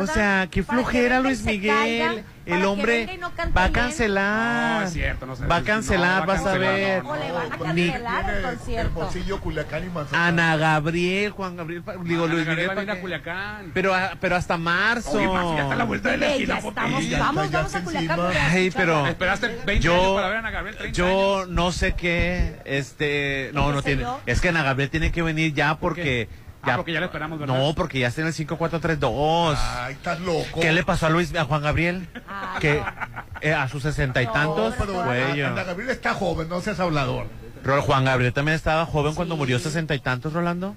o sea, qué que flojera Luis Miguel. El hombre no va a cancelar. No, es cierto, no sé. Va a No, cancelar, va a vas a cancelar, ver. no, O le van a cancelar el concierto. Hermosillo, Culiacán y Mazatlán. Ana Gabriel, Juan Gabriel, digo Luis Miguel. va a. Culiacán. Pero, a- pero hasta marzo. Ya está la vuelta de la esquina, estamos, Ya vamos, vamos a Culiacán. Ay, pero Esperaste 20 años yo, para ver a Ana Gabriel, 30 yo no sé qué, este, no, ¿Qué no tiene, yo? es que Ana Gabriel tiene que venir ya ¿Por porque, Ah, porque ya la esperamos, ¿verdad? no, porque ya está en el 5432. Ay, estás loco. ¿Qué le pasó a Luis, a Juan Gabriel? Ah, que no. eh, a sus sesenta y No, tantos, Pero Ana Gabriel está joven, no seas hablador. Pero Juan Gabriel también estaba joven cuando murió sesenta y tantos, Rolando.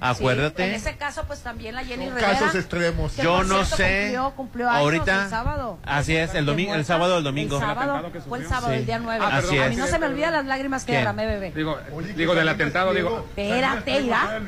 Sí, en Acuérdate. ese caso, pues también la Jenny Son Rivera. casos extremos. Yo no cierto, sé. Cumplió, cumplió años Ahorita. el sábado. Así es, el domingo, el sábado o el domingo. El sábado, fue el sábado, Sí. el día 9. Ah, Así a es. mí no se me olvidan las lágrimas que derramé, bebé. Digo, Oye, digo del atentado, digo. Espérate, irá.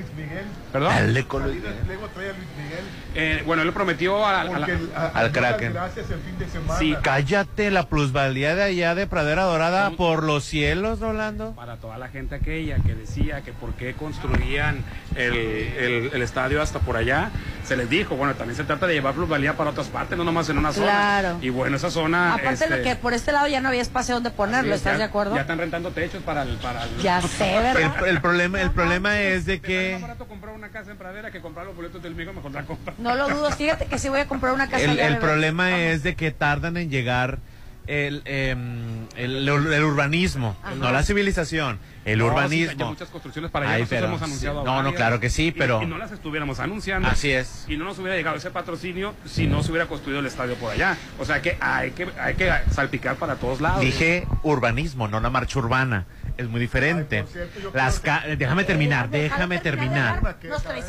¿Perdón? Dale con Luis Miguel. Eh, bueno, él le prometió a, a la- Porque a- a- al Kraken. Gracias el fin de semana. Sí, Cállate, la plusvalía de allá de Pradera Dorada por los cielos, Rolando. para toda la gente aquella que decía que por qué construían el, el- el estadio hasta por allá, se les dijo, bueno, también se trata de llevar plusvalía para otras partes, no nomás en una zona. Claro. Y bueno, esa zona... Aparte este, de que por este lado ya no había espacio donde ponerlo, sí, ¿estás ya- de acuerdo? Ya están rentando techos para el... Para el- Ya sé, El, ¿verdad? el problema, el problema es de Te sale más que barato comprar una casa en Pradera que comprar los boletos del Migo, mejor la compra. No lo dudo, fíjate que si voy a comprar una casa el, allá, el problema es de que tardan en llegar el, em, el, el urbanismo, Ajá. no la civilización, el No, sí, urbanismo. ya muchas construcciones para allá, Ay, pero hemos sí. anunciado No, no, varias, claro que sí, pero- Y, no las estuviéramos anunciando. Así es. Y no nos hubiera llegado ese patrocinio si no se hubiera construido el estadio por allá. O sea que hay que, hay que salpicar para todos lados. Dije urbanismo, no la marcha urbana. Es muy diferente. Ay, cierto, Las ca- déjame terminar, déjame terminar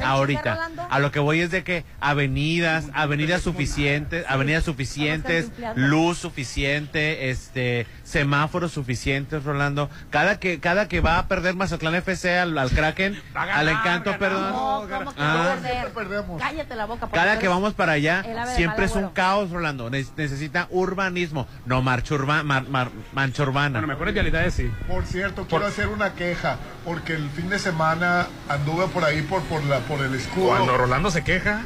Ahorita, a lo que voy es de que avenidas, avenidas suficientes, avenidas suficientes, luz suficiente, este, semáforos suficientes, Rolando. Cada que, cada que va a perder Mazatlán FC al, al Kraken, al Encanto, perdón. No, ¿cómo que Ah. perder? Cállate la boca. porque Cada que vamos para allá, siempre es un caos, Rolando. Ne- necesita urbanismo, no marcha urba- mar- mar- mancha urbana. Bueno, mejores vialidades sí. Por cierto, quiero hacer una queja, porque el fin de semana anduve por ahí por, por, la, por el escudo. Cuando Rolando se queja.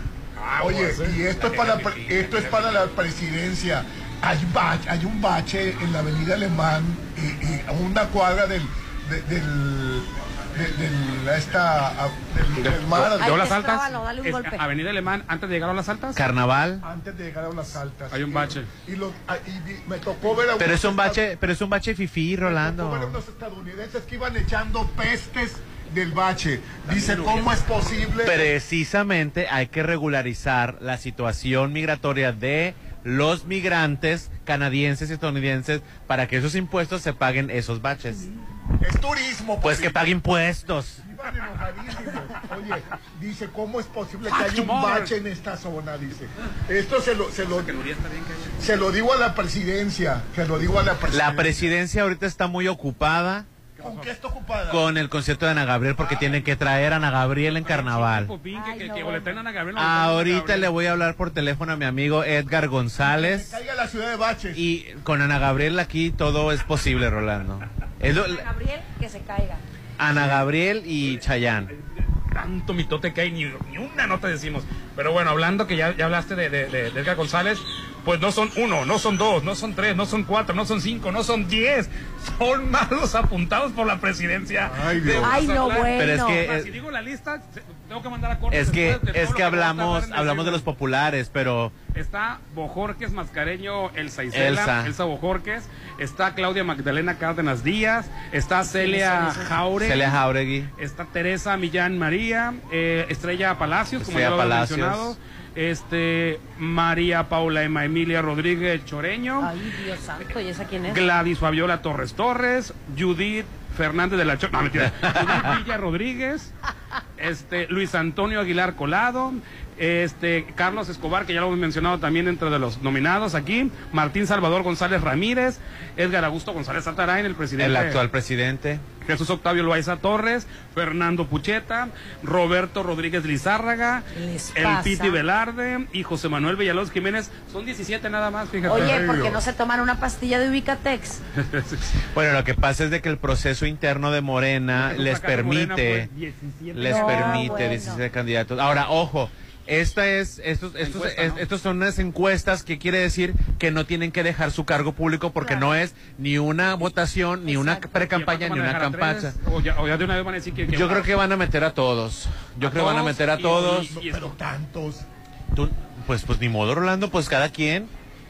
Oye, ¿eh? y esto es, para, esto es para la presidencia. Hay, ba- hay un bache en la avenida Alemán y, y a una cuadra del... de- del de, del- esta, a- del, del mar. de Olas Altas. Escábalo, dale un es golpe. Avenida Alemán, antes de llegar a Olas Altas. Carnaval. Antes de llegar a las altas. Hay un bache. Y, los- ah, y me tocó ver a Pero es un bache, pero es un bache fifí, Me tocó ver a Rolando. unos estadounidenses que iban echando pestes del bache. Dice, ¿cómo es posible? Precisamente hay que regularizar la situación migratoria de los migrantes canadienses y estadounidenses para que esos impuestos se paguen esos baches. Es turismo. Pues que pague impuestos. Iban enojadísimos. Oye, dice, ¿cómo es posible que haya un bache en esta zona? Dice. Esto se lo, se lo, se lo digo a la presidencia. Se lo digo a la presidencia. La presidencia ahorita está muy ocupada ¿Con qué está ocupada? con el concierto de Ana Gabriel porque tienen que traer a Ana Gabriel en carnaval. Que, que, que Ana Ana Ahorita le voy a hablar por teléfono a mi amigo Edgar González. Caiga la ciudad de baches. Y con Ana Gabriel aquí todo es posible, Rolando. Es lo- Gabriel, que se caiga. Ana Gabriel y Chayán. tanto mitote que hay, ni, ni una nota decimos. Pero bueno, hablando que ya, ya hablaste de, de, de- de Edgar González, pues no son uno, no son dos, no son tres, no son cuatro, no son cinco, no son diez. Son más los apuntados por la presidencia. Ay, Dios. Ay, no, bueno. Pero es que- si digo la lista, tengo que mandar a corte. Es que, después es hablamos, hablamos de los populares, pero Está Bojorques Mascareño Elsa Isela, Elsa. Elsa Bojorques, está Claudia Magdalena Cárdenas Díaz, está Celia Jauregui, Celia Jauregui. está Teresa Millán María, eh, Estrella Palacios, como Estrella ya lo había Este María Paula Emma Emilia Rodríguez Choreño, Ay, Dios santo, ¿y esa quién es? Gladys Fabiola Torres Torres, Judith Fernández de la Cho- no, mentira, Judith Villa Rodríguez, este Luis Antonio Aguilar Colado, este Carlos Escobar, que ya lo hemos mencionado también entre de los nominados aquí, Martín Salvador González Ramírez, Edgar Augusto González Atarain, el presidente. el actual presidente. Jesús Octavio Loaiza Torres, Fernando Pucheta, Roberto Rodríguez Lizárraga, les el pasa? Piti Velarde y José Manuel Villalobos Jiménez. Son 17 nada más, fíjate. Oye, ¿por qué no se toman una pastilla de Ubicatex? Bueno, lo que pasa es de que el proceso interno de Morena que les Morena permite, 17. les No, permite bueno. 17 candidatos. Ahora, ojo, esta es, estos, estos, Encuesta, es- ¿no? estos son unas encuestas que quiere decir que no tienen que dejar su cargo público porque no es ni una votación, ni una pre-campaña, ¿Y ni una campaña. O ya, o ya de una vez van a decir que... Yo creo que van a meter a todos. Yo A creo que van a meter a y- todos. y- y- Pero tantos. Tú- pues, pues ni modo, Rolando, pues cada quien.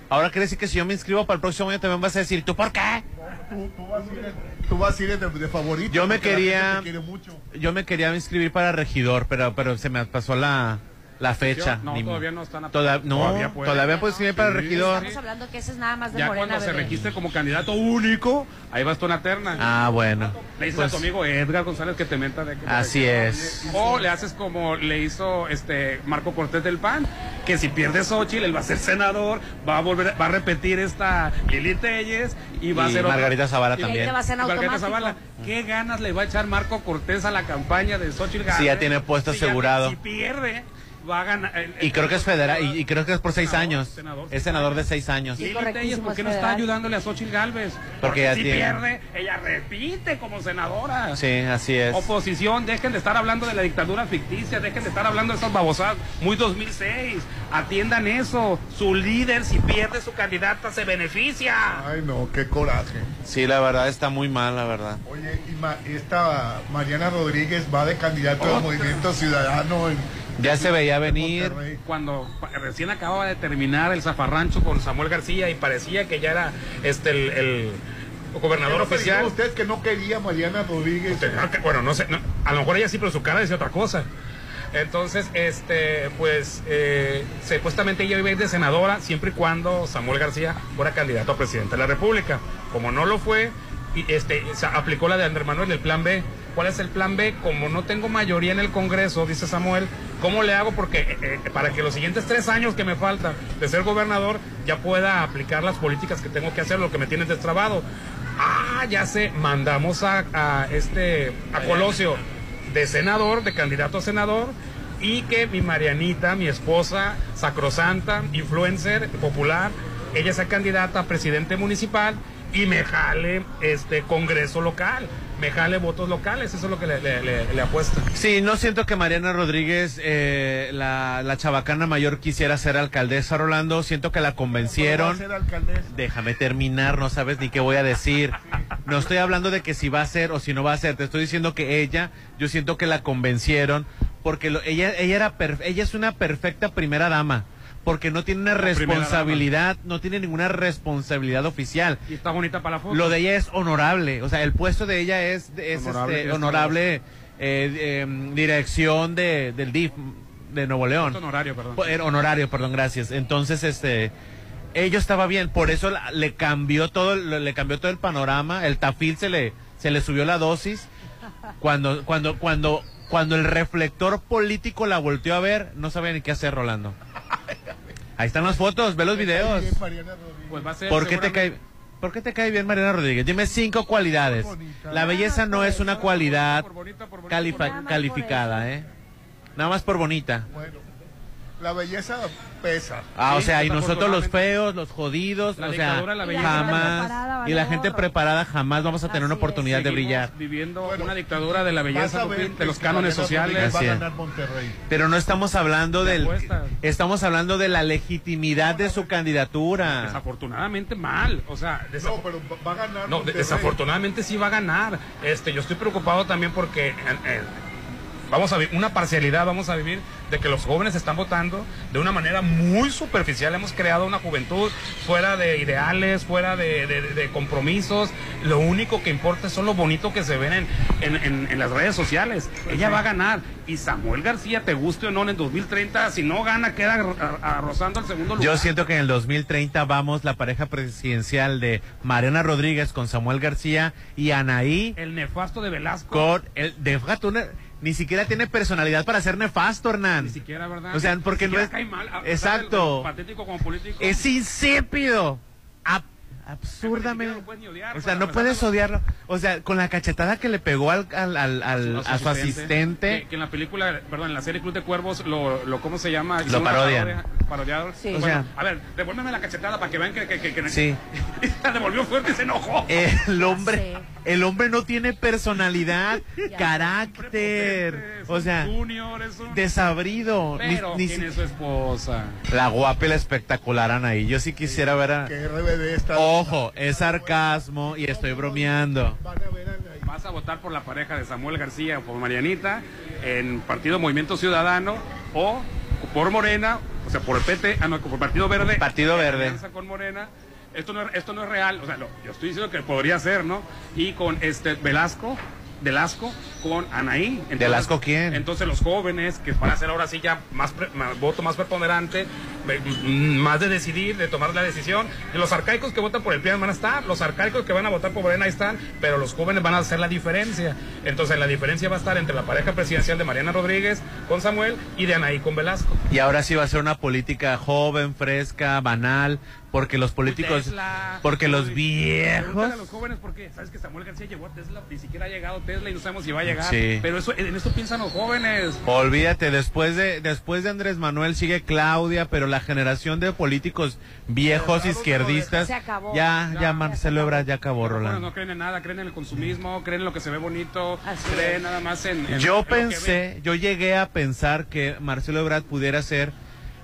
Ahora quiere decir que si yo me inscribo para el próximo año también vas a decir, ¿tú por qué? Tú, tú vas a ir, en- tú vas a ir de, de favorito. Yo me quería- mucho. Yo me quería inscribir para regidor, pero, pero se me pasó la, la fecha. No, Ni- todavía no están a- Toda- no, todavía todavía, puede. puedo inscribir para Sí. regidor. Estamos hablando que ese es nada más de Ya Morena, cuando se registre como candidato único, ahí vas tú una terna. Ah, bueno. Le dices Pues, a tu amigo Edgar González que te meta de que- Así es. O le haces como le hizo este Marco Cortés del PAN, que si pierde Xochitl, él va a ser senador, va a volver, va a repetir esta Lili Telles y va a ser otra- Margarita Zavala y- también. Y ahí te va a ser y Margarita. Zavala. ¿Qué ganas le va a echar Marco Cortés a la campaña de Xochitl Gálvez? Sí, ya tiene puesto Si ya- asegurado. si pierde, va a ganar. el- Y creo que es federal, y, y creo que es por seis Senador, años. senador, Es senador de seis años. Telles, ¿por qué no está ayudándole a Xochitl Galvez? Porque ya si tiene- pierde, ella repite como senadora. Sí, así es. Oposición, dejen de estar hablando de la dictadura ficticia, dejen de estar hablando de esas babosadas. Muy 2006, atiendan eso. Su líder, si pierde su candidata, se beneficia. Ay, no, qué coraje. Sí, la verdad está muy mal, la verdad. Oye, y Ma- esta Mariana Rodríguez va de candidato al Movimiento Ciudadano en Ya se veía venir. Cuando recién acababa de terminar el zafarrancho con Samuel García y parecía que ya era este el, el gobernador ¿No se oficial. dijo usted que no quería Mariana Rodríguez? Ah, que- Bueno, no sé, no, a lo mejor ella sí, pero su cara decía otra cosa. Entonces, este, pues, eh, supuestamente ella iba a ir de senadora siempre y cuando Samuel García fuera candidato a presidente de la República. Como no lo fue, y este, se aplicó la de Andrés Manuel, el plan B. ¿Cuál es el plan B? Como no tengo mayoría en el Congreso, dice Samuel, ¿cómo le hago? Porque eh, eh, para que los siguientes tres años que me faltan de ser gobernador ya pueda aplicar las políticas que tengo que hacer, lo que me tienen destrabado Ah, ya sé, mandamos a, a este a Colosio de senador, de candidato a senador, y que mi Marianita, mi esposa, sacrosanta, influencer, popular, ella sea candidata a presidente municipal y me jale este congreso local, me jale votos locales, eso es lo que le, le, le- le apuesto. Sí, no siento que Mariana Rodríguez, eh, la, la chabacana mayor, quisiera ser alcaldesa, Rolando. Siento que la convencieron. ¿Cómo va a ser alcaldesa? Déjame terminar, no sabes ni qué voy a decir. No estoy hablando de que si va a ser o si no va a ser. Te estoy diciendo que ella, yo siento que la convencieron porque lo- ella, ella era, ella es una perfecta primera dama. Porque no tiene una responsabilidad, no tiene ninguna responsabilidad oficial. Y está bonita para la foto. Lo de ella es honorable, o sea, el puesto de ella es, es Honorable, este, es honorable eh, eh, dirección de, del DIF de Nuevo León. Honorario, perdón. Honorario, perdón, gracias. Entonces, este, ello estaba bien, por eso le cambió todo, le cambió todo el panorama, el tafil se le, se le subió la dosis. Cuando, cuando, cuando, cuando el reflector político la volteó a ver, no sabía ni qué hacer, Rolando. Ahí están las fotos, ve los videos. Pues va a ser ¿Por qué te cae, ¿por qué te cae bien Mariana Rodríguez? Dime cinco cualidades. La belleza no es una cualidad calificada, ¿eh? Nada más por bonita. La belleza pesa. Ah, o sea, y nosotros los feos, los jodidos, La o sea, dictadura de la belleza. La jamás, y la gente preparada jamás vamos a tener una oportunidad de brillar. viviendo una dictadura de la belleza, ver de los cánones sociales. Va a ganar Monterrey. Pero no estamos hablando De del, estamos hablando de la legitimidad de su candidatura. Desafortunadamente mal, o sea, desa- No, pero va a ganar no, Monterrey. desafortunadamente sí va a ganar. Este, yo estoy preocupado también porque vamos a ver una parcialidad, vamos a vivir de que los jóvenes están votando de una manera muy superficial. Hemos creado una juventud fuera de ideales, fuera de, de- de compromisos. Lo único que importa son lo bonito que se ven en, en- en- en las redes sociales. Ella va a ganar. Y Samuel García, te guste o no, en el 2030, si no gana, queda rozando el segundo lugar. Yo siento que en el 2030 vamos la pareja presidencial de Mariana Rodríguez con Samuel García y Anaí El nefasto de Velasco. con el de ni siquiera tiene personalidad para ser nefasto, Hernán. Ni siquiera, ¿verdad? O sea, porque no es cae mal, Exacto. Patético como político. Es insípido. Ab- absurdamente. O sea, no puedes odiarlo. O sea, con la cachetada que le pegó al, al- al- al- a su asistente. Que, que en la película, perdón, en la serie Club de Cuervos, lo, lo ¿cómo se llama? Lo parodian. parodia- Parodiado. Sí. Bueno, O sea- a ver, devuélveme la cachetada para que vean que, que, que, que- Sí. la devolvió fuerte y se enojó. El hombre, el hombre no tiene personalidad, carácter, o sea, Junior es un... desabrido. Pero, ni ¿quién si- es su esposa? La guapa y la espectacular Anaí. Yo sí quisiera ver a... Ojo, es sarcasmo y estoy bromeando. Vas a votar por la pareja de Samuel García o por Marianita en Partido Movimiento Ciudadano o por Morena, o sea, por el PT, ah, no, por Partido Verde. Partido Verde. con Morena. Esto no, es- esto no es real, o sea, lo- yo estoy diciendo que podría ser, ¿no? Y con este Velasco, Velasco con Anaí. Entonces- ¿Velasco quién? Entonces los jóvenes que van a hacer ahora sí ya más, pre- más- voto más preponderante, mm, más de decidir, de tomar la decisión. Los arcaicos que votan por el PRI van a estar, los arcaicos que van a votar por Morena ahí están, pero los jóvenes van a hacer la diferencia. Entonces la diferencia va a estar entre la pareja presidencial de Mariana Rodríguez con Samuel y de Anaí con Velasco. Y ahora sí va a ser una política joven, fresca, banal, porque los políticos, Tesla. porque los Pregúntale a viejos... los jóvenes porque sabes que Samuel García llegó a Tesla, ni siquiera ha llegado Tesla y no sabemos si va a llegar. Sí. Pero eso, en esto piensan los jóvenes. Olvídate, después de después de Andrés Manuel sigue Claudia, pero la generación de políticos viejos izquierdistas Se acabó. ya Ya, ya Marcelo Ebrard ya acabó, Rolando. no creen en nada, creen en el consumismo, creen en lo que se ve bonito, creen nada más en... en- Yo en lo que pensé, yo llegué a pensar que Marcelo Ebrard pudiera ser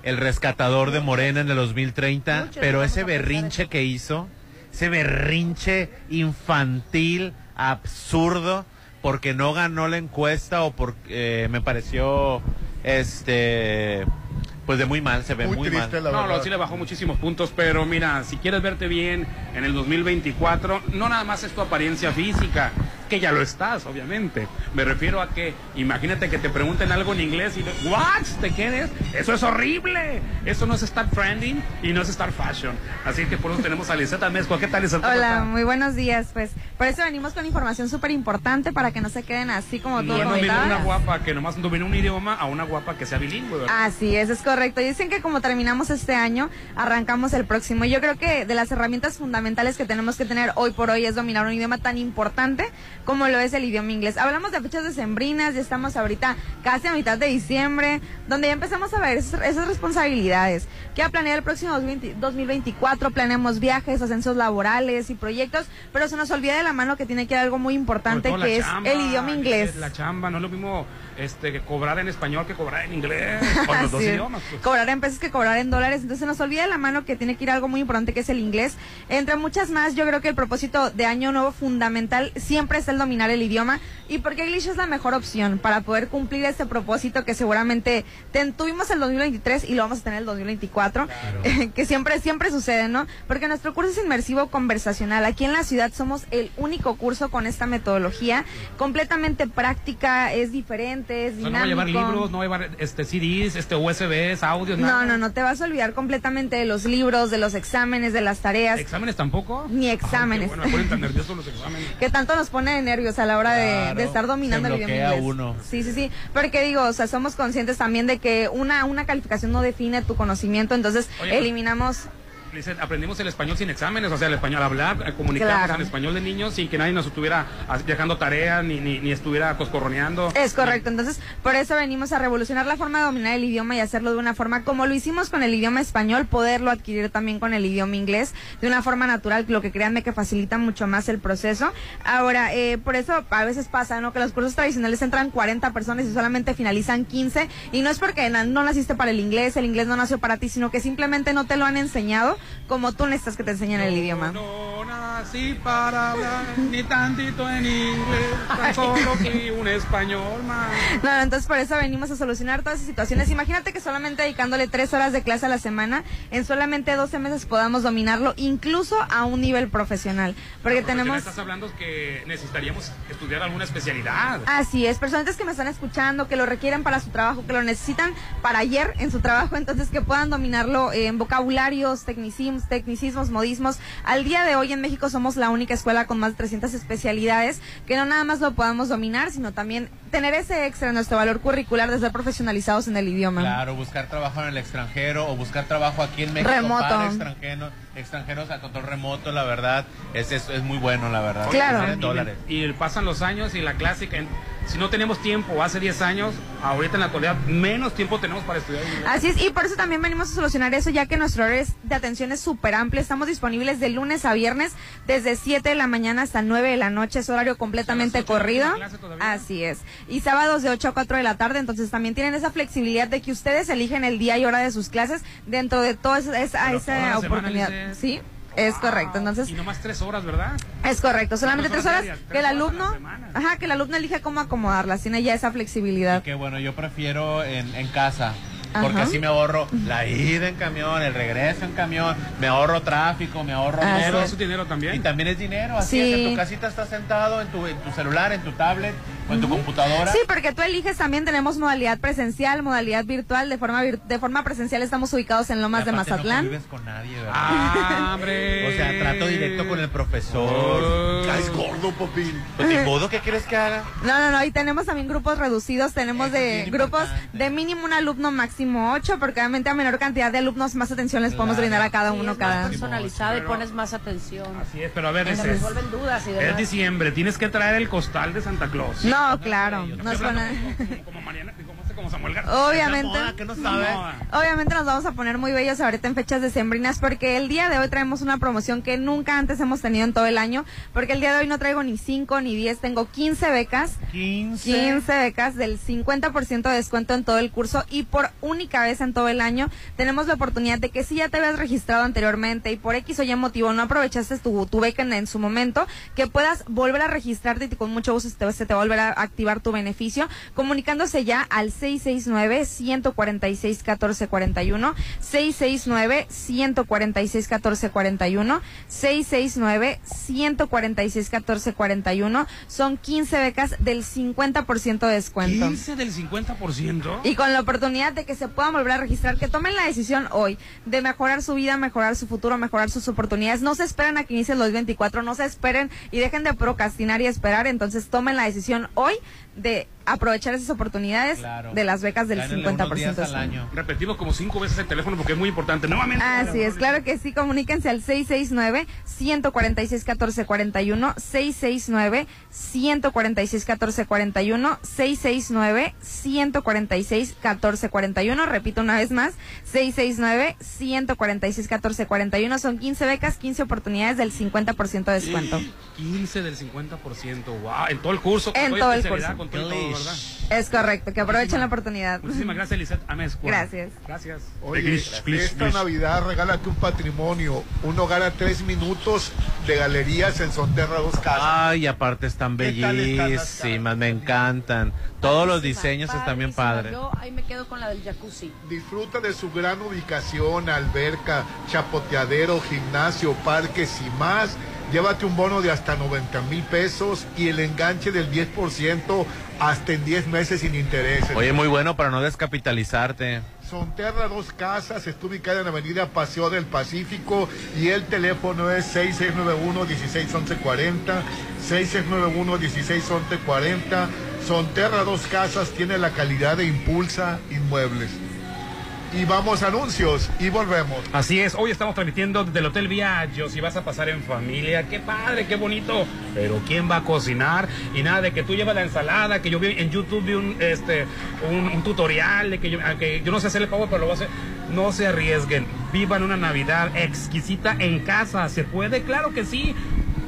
el rescatador de Morena en el 2030, Muchos pero ese berrinche que hizo, ese berrinche infantil, absurdo, porque no ganó la encuesta o porque eh, me pareció, este, pues de muy mal, se ve muy, mal. No, no, sí le bajó muchísimos puntos, pero mira, si quieres verte bien en el 2024, no nada más es tu apariencia física. Que ya lo estás, obviamente. Me refiero a que, imagínate que te pregunten algo en inglés y, ¿what? ¿Te quedes? Eso es horrible. Eso no es estar trending y no es estar fashion. Así que por eso tenemos a Liseta Mezco. ¿Qué tal, Liseta? ¿Cómo Hola, muy buenos días. Pues por eso venimos con información súper importante para que no se queden así como tú No comentabas. una guapa que nomás domine un idioma a una guapa que sea bilingüe, ¿verdad? Así es, es correcto. Y dicen que como terminamos este año, arrancamos el próximo. Yo creo que de las herramientas fundamentales que tenemos que tener hoy por hoy es dominar un idioma tan importante como lo es el idioma inglés. Hablamos de fechas decembrinas, ya estamos ahorita casi a mitad de diciembre, donde ya empezamos a ver esas, esas responsabilidades. ¿Qué a planear el próximo 2020 2024? Planeamos viajes, ascensos laborales y proyectos, pero se nos olvida de la mano que tiene que haber algo muy importante que es chamba, el idioma inglés. La chamba, no es lo mismo este, que cobrar en español que cobrar en inglés. O los dos idiomas. pues. Cobrar en pesos que cobrar en dólares. Entonces se nos olvida de la mano que tiene que ir algo muy importante que es el inglés. Entre muchas más, yo creo que el propósito de año nuevo fundamental siempre es el dominar el idioma. Y porque English es la mejor opción para poder cumplir este propósito que seguramente ten- tuvimos el 2023 y lo vamos a tener el 2024. que siempre, siempre sucede, ¿no? Porque nuestro curso es inmersivo conversacional. Aquí en la ciudad somos el único curso con esta metodología. Completamente práctica, es diferente, es O sea, no va a llevar libros, no va a llevar este, CDs, este, USBs, audios, No, nada. no, no, te vas a olvidar completamente de los libros, de los exámenes, de las tareas, ¿Exámenes tampoco? ni exámenes. Ay, bueno, me ponen tan nerviosos los exámenes. que tanto nos pone de nervios a la hora de- Claro, de, estar dominando se el idioma uno. Sí, sí, sí. Porque digo, o sea, somos conscientes también de que una, una calificación no define tu conocimiento, entonces Oye, eliminamos Dice, aprendimos el español sin exámenes, o sea, el español hablar, eh, comunicarnos Claro. en español de niños sin que nadie nos estuviera dejando tareas ni, ni, ni estuviera coscorroneando. Es correcto, entonces por eso venimos a revolucionar la forma de dominar el idioma y hacerlo de una forma como lo hicimos con el idioma español, poderlo adquirir también con el idioma inglés de una forma natural, lo que créanme que facilita mucho más el proceso. Ahora, eh, por eso a veces pasa, ¿no? Que los cursos tradicionales entran 40 personas y solamente finalizan 15 y no es porque no naciste para el inglés, el inglés no nació para ti, sino que simplemente no te lo han enseñado como tú necesitas que te enseñen el idioma. No nací para hablar ni tantito en inglés, tan solo fui un español más. No, no, entonces por eso venimos a solucionar todas esas situaciones. Imagínate que solamente dedicándole tres horas de clase a la semana, en solamente 12 meses podamos dominarlo, incluso a un nivel profesional. Porque Profesional, tenemos... Estás hablando que necesitaríamos estudiar alguna especialidad. Así es, personas que me están escuchando, que lo requieren para su trabajo, que lo necesitan para ayer en su trabajo, entonces que puedan dominarlo en vocabularios, tecnicismos, tecnicismos, modismos. Al día de hoy en México somos la única escuela con más de 300 especialidades, que no nada más lo podamos dominar, sino también tener ese extra en nuestro valor curricular de ser profesionalizados en el idioma. Claro, buscar trabajo en el extranjero o buscar trabajo aquí en México Remoto. para extranjeros, extranjeros a control remoto, la verdad, es, es, es muy bueno, la verdad. Claro. Dólares. Y pasan los años y la clásica, en- si no tenemos tiempo hace 10 años, ahorita en la actualidad menos tiempo tenemos para estudiar inglés. Así es, y por eso también venimos a solucionar eso, ya que nuestro horario es- de atención es súper amplio. Estamos disponibles de lunes a viernes, desde 7 de la mañana hasta 9 de la noche. Es horario completamente corrido. Así es. Y sábados de 8 a 4 de la tarde, entonces también tienen esa flexibilidad de que ustedes eligen el día y hora de sus clases dentro de toda esa, esa, esa oportunidad. Sí, es correcto. Entonces, Y nomás tres horas, ¿verdad? es correcto. Solamente tres horas diarias, que tres el alumno, ajá, que el alumno elige cómo acomodarlas. Tiene ya esa flexibilidad. Que bueno, yo prefiero en, en casa. Porque Ajá. así me ahorro la ida en camión, el regreso en camión, me ahorro tráfico, me ahorro Así dinero. es dinero también. Y también es dinero, así Sí. es, en tu casita estás sentado, en tu, en tu celular, en tu tablet o en tu computadora. Sí, porque tú eliges también, tenemos modalidad presencial, modalidad virtual, de forma vir- de forma presencial estamos ubicados en Lomas de Mazatlán. No con nadie, ¿verdad? Ah, hombre. Sea, trato directo con el profesor. Caes gordo, papín. Pues, ni modo, ¿qué quieres que haga? No, no, no, y tenemos también grupos reducidos, tenemos Eso es de grupos importante. de mínimo un alumno, máximo ocho, porque obviamente a menor cantidad de alumnos más atención les podemos brindar a cada Sí, uno es cada. más personalizado y pones más atención. Así es, pero a ver, Se ese es, resuelven dudas y es demás. diciembre, tienes que traer el costal de Santa Claus. No, claro, no es como, como Mariana, como, como Samuel García. Obviamente. Esa moda que no sabe. moda. Obviamente nos vamos a poner muy bellos ahorita en fechas decembrinas porque el día de hoy traemos una promoción que nunca antes hemos tenido en todo el año, porque el día de hoy no traigo ni 5 ni 10, tengo 15 becas 15. 15 becas del 50% de descuento en todo el curso y por única vez en todo el año tenemos la oportunidad de que si ya te habías registrado anteriormente y por X o Y motivo no aprovechaste tu, tu beca en, en su momento, que puedas volver a registrarte y con mucho gusto se te, se te va a volver a activar tu beneficio comunicándose ya al 669-146-1441, 669-146-1441, 669-146-1441. Son 15 becas del 50% de descuento. 15 del 50%. Y con la oportunidad de que se puedan volver a registrar, que tomen la decisión hoy de mejorar su vida, mejorar su futuro, mejorar sus oportunidades. No se esperen a que inicie el 2024, no se esperen y dejen de procrastinar y esperar. Entonces tomen la decisión hoy de aprovechar esas oportunidades de las becas del 50% de descuento. Repetimos como cinco veces el teléfono porque es muy importante. Nuevamente. Así es, claro que sí, comuníquense al 669-146-1441, 669-146-1441, 669-146-1441, repito una vez más, 669-146-1441, son 15 becas, 15 oportunidades del 50% de descuento. 15 del 50%, wow, en todo el curso. En todo el curso. Con todo y todo, ¿verdad? Es correcto, que aprovechen la oportunidad. Muchísimas gracias, Lizeth. Gracias. Gracias. Oye, Glish, glish, esta glish. Navidad regálate un patrimonio. Uno gana tres minutos de galerías en Sonterra Dos Casas. Ay, aparte están ¿Qué tal están las bellísimas, me encantan. Todos los diseños están bien padres. Yo ahí me quedo con la del jacuzzi. Disfruta de su gran ubicación, alberca, chapoteadero, gimnasio, parques y más. Llévate un bono de hasta 90 mil pesos y el enganche del 10% hasta en 10 meses sin intereses. Oye, muy bueno para no descapitalizarte. Sonterra Dos Casas está ubicada en la avenida Paseo del Pacífico y el teléfono es 6691-161140, 6691-161140. Sonterra Dos Casas tiene la calidad de Impulsa Inmuebles. Y vamos a anuncios y volvemos. Así es, hoy estamos transmitiendo desde el Hotel Viaggio. Si vas a pasar en familia, qué padre, qué bonito. Pero ¿quién va a cocinar? Y nada de que tú llevas la ensalada, que yo vi en YouTube vi un, este, un, tutorial de que yo, yo no sé hacer el pavo, pero lo voy a hacer. No se arriesguen. Vivan una Navidad exquisita en casa. ¿Se puede? Claro que sí.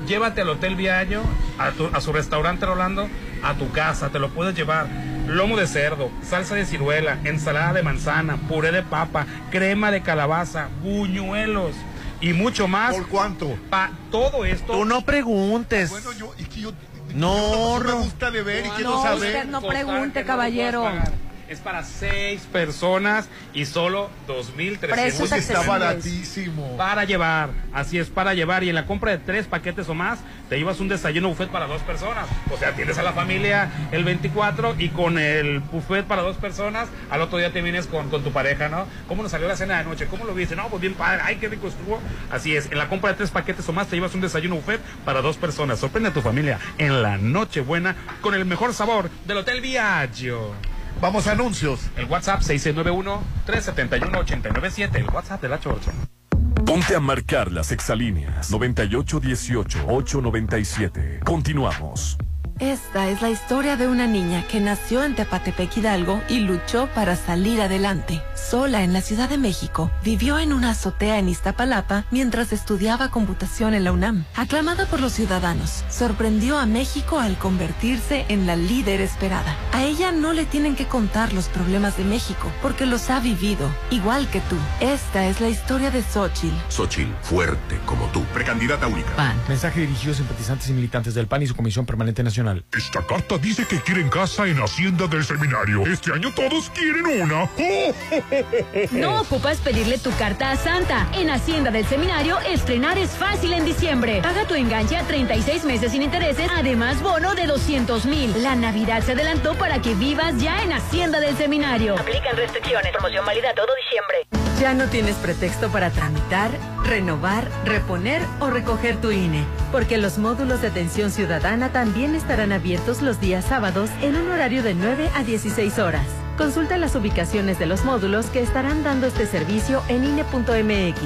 Llévate al Hotel Viaggio, a, tu- a su restaurante Rolando, a tu casa, te lo puedes llevar. Lomo de cerdo, salsa de ciruela, ensalada de manzana, puré de papa, crema de calabaza, buñuelos y mucho más. ¿Por cuánto? Pa todo esto. Tú no preguntes. Bueno, yo, y que yo, No, me gusta de ver y quiero No, saber. usted no pregunte, no caballero. Es para seis personas y solo 2.300 Precios Oye, está baratísimo. para llevar. Así es, para llevar. Y en la compra de tres paquetes o más, te llevas un desayuno buffet para dos personas. O sea, tienes a la familia el 24 y con el buffet para dos personas, al otro día te vienes con, con tu pareja, ¿no? ¿Cómo nos salió la cena de noche? ¿Cómo lo viste? No, pues bien padre. Ay, qué rico estuvo. Así es, en la compra de tres paquetes o más, te llevas un desayuno buffet para dos personas. Sorprende a tu familia en la Nochebuena con el mejor sabor del Hotel Viaggio. Vamos a anuncios. El WhatsApp 691-371-897, el WhatsApp de la Chorcha. Ponte a marcar las exalíneas 9818-897. Continuamos. Esta es la historia de una niña que nació en Tepatepec Hidalgo y luchó para salir adelante. Sola en la Ciudad de México, vivió en una azotea en Iztapalapa mientras estudiaba computación en la UNAM. Aclamada por los ciudadanos, sorprendió a México al convertirse en la líder esperada. A ella no le tienen que contar los problemas de México porque los ha vivido, igual que tú. Esta es la historia de Xochitl. Xochitl, fuerte como tú. Precandidata única. PAN. Mensaje dirigido a simpatizantes y militantes del PAN y su Comisión Permanente Nacional. Esta carta dice que quieren casa en Hacienda del Seminario. Este año todos quieren una. No ocupas pedirle tu carta a Santa. En Hacienda del Seminario, estrenar es fácil en diciembre. Paga tu enganche a 36 meses sin intereses, además bono de 200 mil. La Navidad se adelantó para que vivas ya en Hacienda del Seminario. Aplican restricciones. Promoción válida todo diciembre. Ya no tienes pretexto para tramitar, renovar, reponer o recoger tu INE, porque los módulos de atención ciudadana también estarán abiertos los días sábados en un horario de 9 a 16 horas. Consulta las ubicaciones de los módulos que estarán dando este servicio en INE.mx.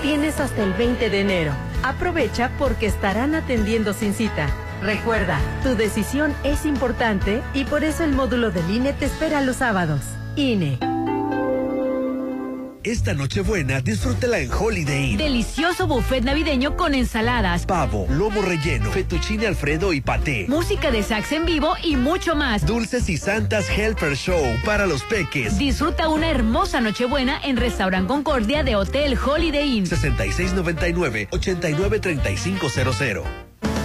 Tienes hasta el 20 de enero. Aprovecha porque estarán atendiendo sin cita. Recuerda, tu decisión es importante y por eso el módulo del INE te espera los sábados. INE. Esta Nochebuena disfrútela en Holiday Inn. Delicioso buffet navideño con ensaladas, Pavo, lomo relleno, fettuccine alfredo y paté. música de sax en vivo y mucho más. Dulces y Santas Helper Show para los peques. Disfruta una hermosa Nochebuena en Restaurant Concordia de Hotel Holiday Inn. 6699-893500.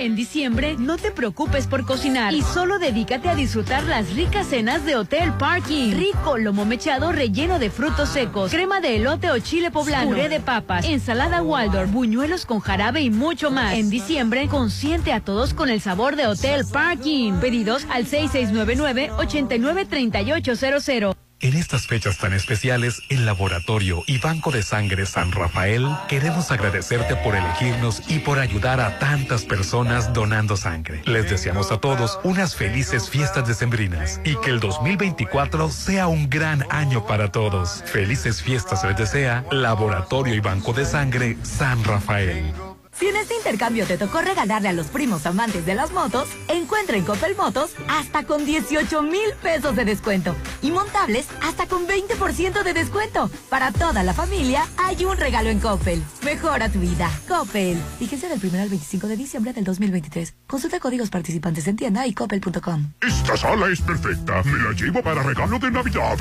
En diciembre, no te preocupes por cocinar y solo dedícate a disfrutar las ricas cenas de Hotel Parking. Rico lomo mechado relleno de frutos secos, crema de elote o chile poblano, puré de papas, ensalada Waldorf, buñuelos con jarabe y mucho más. En diciembre, consiente a todos con el sabor de Hotel Parking. Pedidos al 6699-893800. En estas fechas tan especiales, el Laboratorio y Banco de Sangre San Rafael queremos agradecerte por elegirnos y por ayudar a tantas personas donando sangre. Les deseamos a todos unas felices fiestas decembrinas y que el 2024 sea un gran año para todos. Felices fiestas les desea Laboratorio y Banco de Sangre San Rafael. Si en este intercambio te tocó regalarle a los primos amantes de las motos, encuentra en Coppel Motos hasta con 18 mil pesos de descuento y montables hasta con 20% de descuento. Para toda la familia hay un regalo en Coppel. Mejora tu vida. Coppel. Fíjense del 1 al 25 de diciembre del 2023. Consulta códigos participantes en tienda y coppel.com. Esta sala es perfecta. Me la llevo para regalo de Navidad.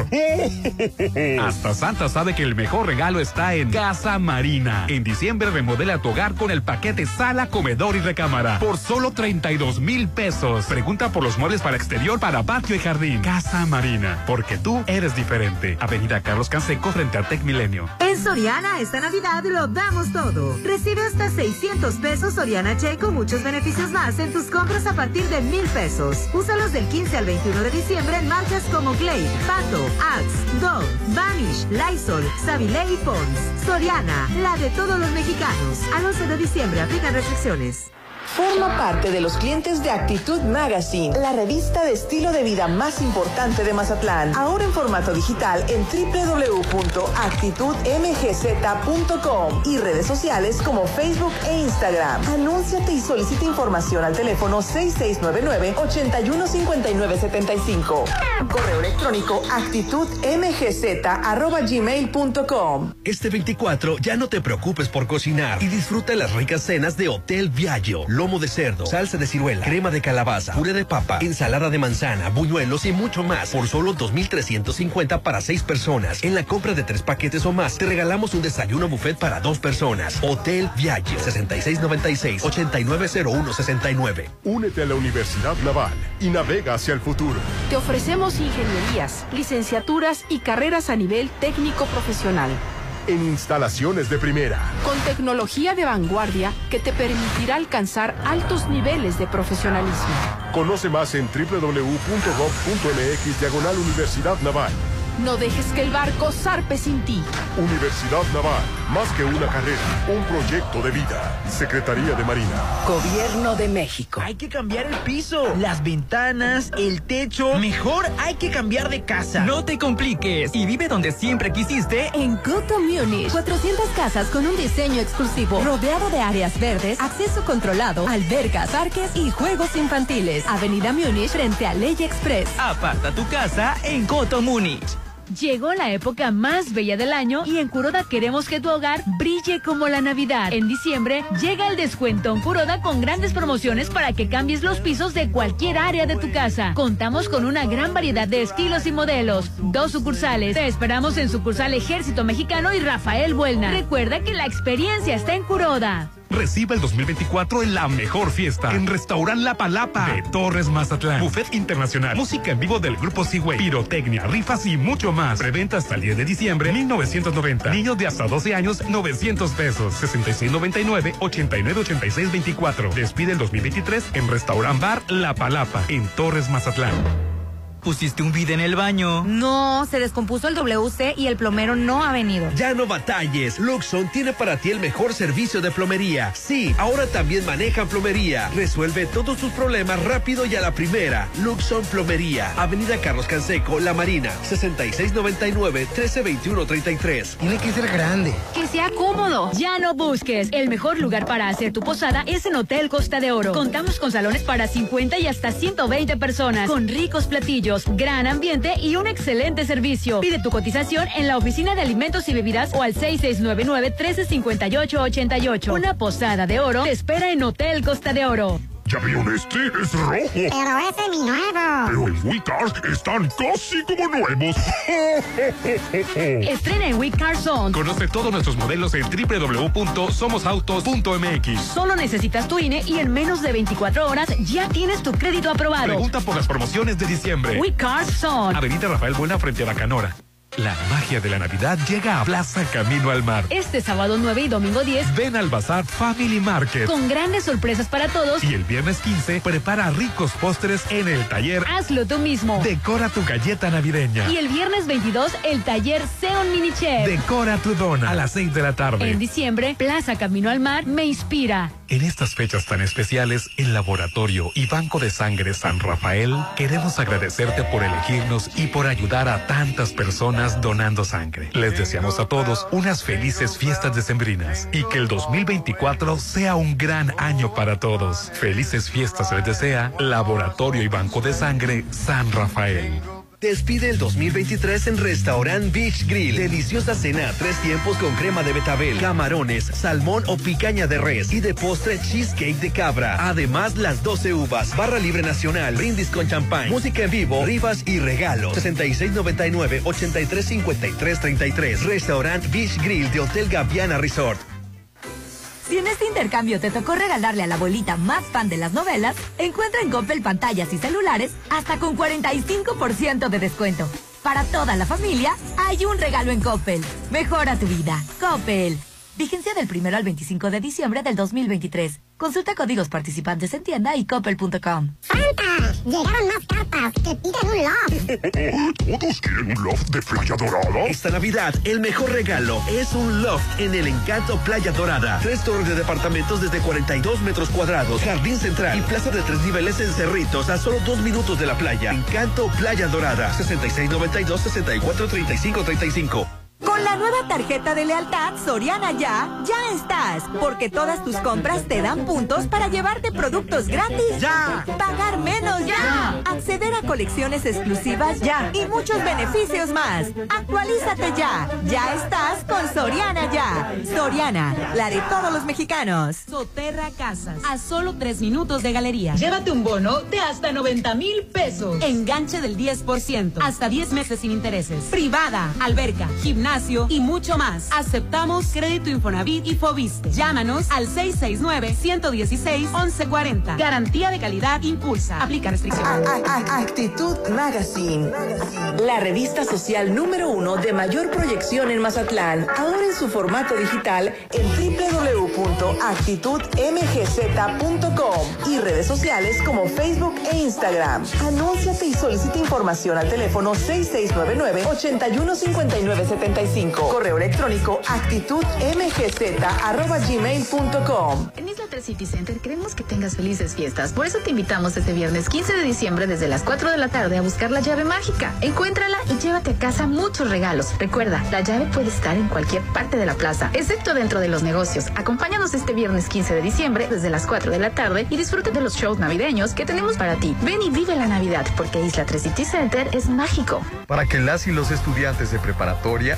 Hasta Santa sabe que el mejor regalo está en Casa Marina. En diciembre remodela tu hogar con el paquete sala, comedor y recámara por solo 32 mil pesos. Pregunta por los muebles para exterior, para patio y jardín. Casa Marina, porque tú eres diferente. Avenida Carlos Canseco frente a Tec Milenio. En Soriana esta Navidad lo damos todo. Recibe hasta 600 pesos Soriana Che con muchos beneficios más en tus compras a partir de mil pesos. Úsalos del 15 al 21 de diciembre en marcas como Glade, Pato, Axe, Dove, Vanish, Lysol, Savile y Pons. Soriana, la de todos los mexicanos. Al 11 de diciembre aplican restricciones. Forma parte de los clientes de Actitud Magazine, la revista de estilo de vida más importante de Mazatlán. Ahora en formato digital en www.actitudmgz.com y redes sociales como Facebook e Instagram. Anúnciate y solicita información al teléfono 6699-815975. Correo electrónico actitudmgz.gmail.com. Este 24 ya no te preocupes por cocinar y disfruta las ricas cenas de Hotel Viaggio. Lomo de cerdo, salsa de ciruela, crema de calabaza, puré de papa, ensalada de manzana, buñuelos y mucho más por solo 2.350 para seis personas. En la compra de tres paquetes o más, te regalamos un desayuno buffet para dos personas. Hotel Viaggio, 6696-890169. Únete a la Universidad Naval y navega hacia el futuro. Te ofrecemos ingenierías, licenciaturas y carreras a nivel técnico profesional. En instalaciones de primera. Con tecnología de vanguardia que te permitirá alcanzar altos niveles de profesionalismo. Conoce más en www.gov.mx diagonal Universidad Naval. No dejes que el barco zarpe sin ti. Universidad Naval, más que una carrera, un proyecto de vida. Secretaría de Marina. Gobierno de México. Hay que cambiar el piso, las ventanas, el techo. Mejor hay que cambiar de casa. No te compliques y vive donde siempre quisiste. En Coto Munich, 400 casas con un diseño exclusivo, rodeado de áreas verdes, acceso controlado, albercas, parques y juegos infantiles. Avenida Munich frente a Ley Express. Aparta tu casa en Coto Múnich. Llegó la época más bella del año y en Curoda queremos que tu hogar brille como la Navidad. En diciembre llega el descuento en Curoda con grandes promociones para que cambies los pisos de cualquier área de tu casa. Contamos con una gran variedad de estilos y modelos. Dos sucursales. Te esperamos en sucursal Ejército Mexicano y Rafael Buelna. Recuerda que la experiencia está en Curoda. Recibe el 2024 en la mejor fiesta en Restaurant La Palapa de Torres Mazatlán. Buffet internacional, música en vivo del grupo Seaway, pirotecnia, rifas y mucho más. Preventa hasta el 10 de diciembre 1990. Niños de hasta 12 años 900 pesos. 6699 8986 24. Despide el 2023 en Restaurant Bar La Palapa en Torres Mazatlán. Pusiste un vid en el baño. No, se descompuso el WC y el plomero no ha venido. Ya no batalles. Luxon tiene para ti el mejor servicio de plomería. Sí, ahora también manejan plomería. Resuelve todos tus problemas rápido y a la primera. Luxon Plomería. Avenida Carlos Canseco, La Marina. 6699-1321-33. Tiene que ser grande. Que sea cómodo. Ya no busques. El mejor lugar para hacer tu posada es en Hotel Costa de Oro. Contamos con salones para 50 y hasta 120 personas. Con ricos platillos, gran ambiente y un excelente servicio. Pide tu cotización en la oficina de alimentos y bebidas o al 6699-1358-88. Una posada de oro te espera en Hotel Costa de Oro. ¿Ya vieron este? Es rojo. Pero ese es mi nuevo. Pero en WeCars están casi como nuevos. Estrena en We Car Zone. Conoce todos nuestros modelos en www.somosautos.mx. Solo necesitas tu INE y en menos de 24 horas ya tienes tu crédito aprobado. Pregunta por las promociones de diciembre. We Car Zone. Avenida Rafael Buena frente a Bacanora. La magia de la Navidad llega a Plaza Camino al Mar. Este sábado 9 y domingo 10. Ven al Bazar Family Market. Con grandes sorpresas para todos. Y el viernes 15 prepara ricos postres en el taller. Hazlo tú mismo. Decora tu galleta navideña. Y el viernes 22 el taller Seon Mini Chef. Decora tu dona a las 6 de la tarde. En diciembre, Plaza Camino al Mar me inspira. En estas fechas tan especiales, el Laboratorio y Banco de Sangre San Rafael queremos agradecerte por elegirnos y por ayudar a tantas personas donando sangre. Les deseamos a todos unas felices fiestas decembrinas y que el 2024 sea un gran año para todos. Felices fiestas les desea Laboratorio y Banco de Sangre San Rafael. Despide el 2023 en Restaurant Beach Grill. Deliciosa cena, tres tiempos con crema de betabel, camarones, salmón o picaña de res y de postre cheesecake de cabra. Además, las 12 uvas, barra libre nacional, brindis con champán, música en vivo, rifas y regalos. 6699-835333. Restaurant Beach Grill de Hotel Gaviana Resort. Si en este intercambio te tocó regalarle a la abuelita más fan de las novelas, encuentra en Coppel pantallas y celulares hasta con 45% de descuento. Para toda la familia, hay un regalo en Coppel. Mejora tu vida. Coppel. Vigencia del 1 al 25 de diciembre del 2023. Consulta códigos participantes en tienda y coppel.com. ¡Santa! Llegaron más cartas que piden un loft. ¿Todos quieren un loft de Playa Dorada? Esta Navidad, el mejor regalo es un loft en el Encanto Playa Dorada. Tres torres de departamentos desde 42 metros cuadrados, jardín central y plaza de tres niveles en Cerritos a solo dos minutos de la playa. Encanto Playa Dorada. 6692-643535. Con la nueva tarjeta de lealtad Soriana Ya, ya estás. Porque todas tus compras te dan puntos para llevarte productos gratis. ¡Ya! Pagar menos. ¡Ya! Acceder a colecciones exclusivas. ¡Ya! Y muchos beneficios más. Actualízate ya. Ya estás con Soriana Ya. Soriana, la de todos los mexicanos. Soterra Casas, a solo tres minutos de galería. Llévate un bono de hasta 90 mil pesos. Enganche del 10%, hasta 10 meses sin intereses. Privada, alberca, gimnasio y mucho más. Aceptamos crédito Infonavit y Fobiste. Llámanos al 669-116-1140. Garantía de calidad impulsa. Aplica restricciones. Actitud Magazine. La revista social número uno de mayor proyección en Mazatlán. Ahora en su formato digital en www.actitudmgz.com y redes sociales como Facebook e Instagram. Anúnciate y solicita información al teléfono 6699 815975 Correo electrónico actitudmgz.gmail.com. En Isla 3 City Center queremos que tengas felices fiestas. Por eso te invitamos este viernes 15 de diciembre desde las 4 de la tarde a buscar la llave mágica. Encuéntrala y llévate a casa muchos regalos. Recuerda, la llave puede estar en cualquier parte de la plaza, excepto dentro de los negocios. Acompáñanos este viernes 15 de diciembre desde las 4 de la tarde y disfrute de los shows navideños que tenemos para ti. Ven y vive la Navidad porque Isla 3 City Center es mágico. Para que las y los estudiantes de preparatoria,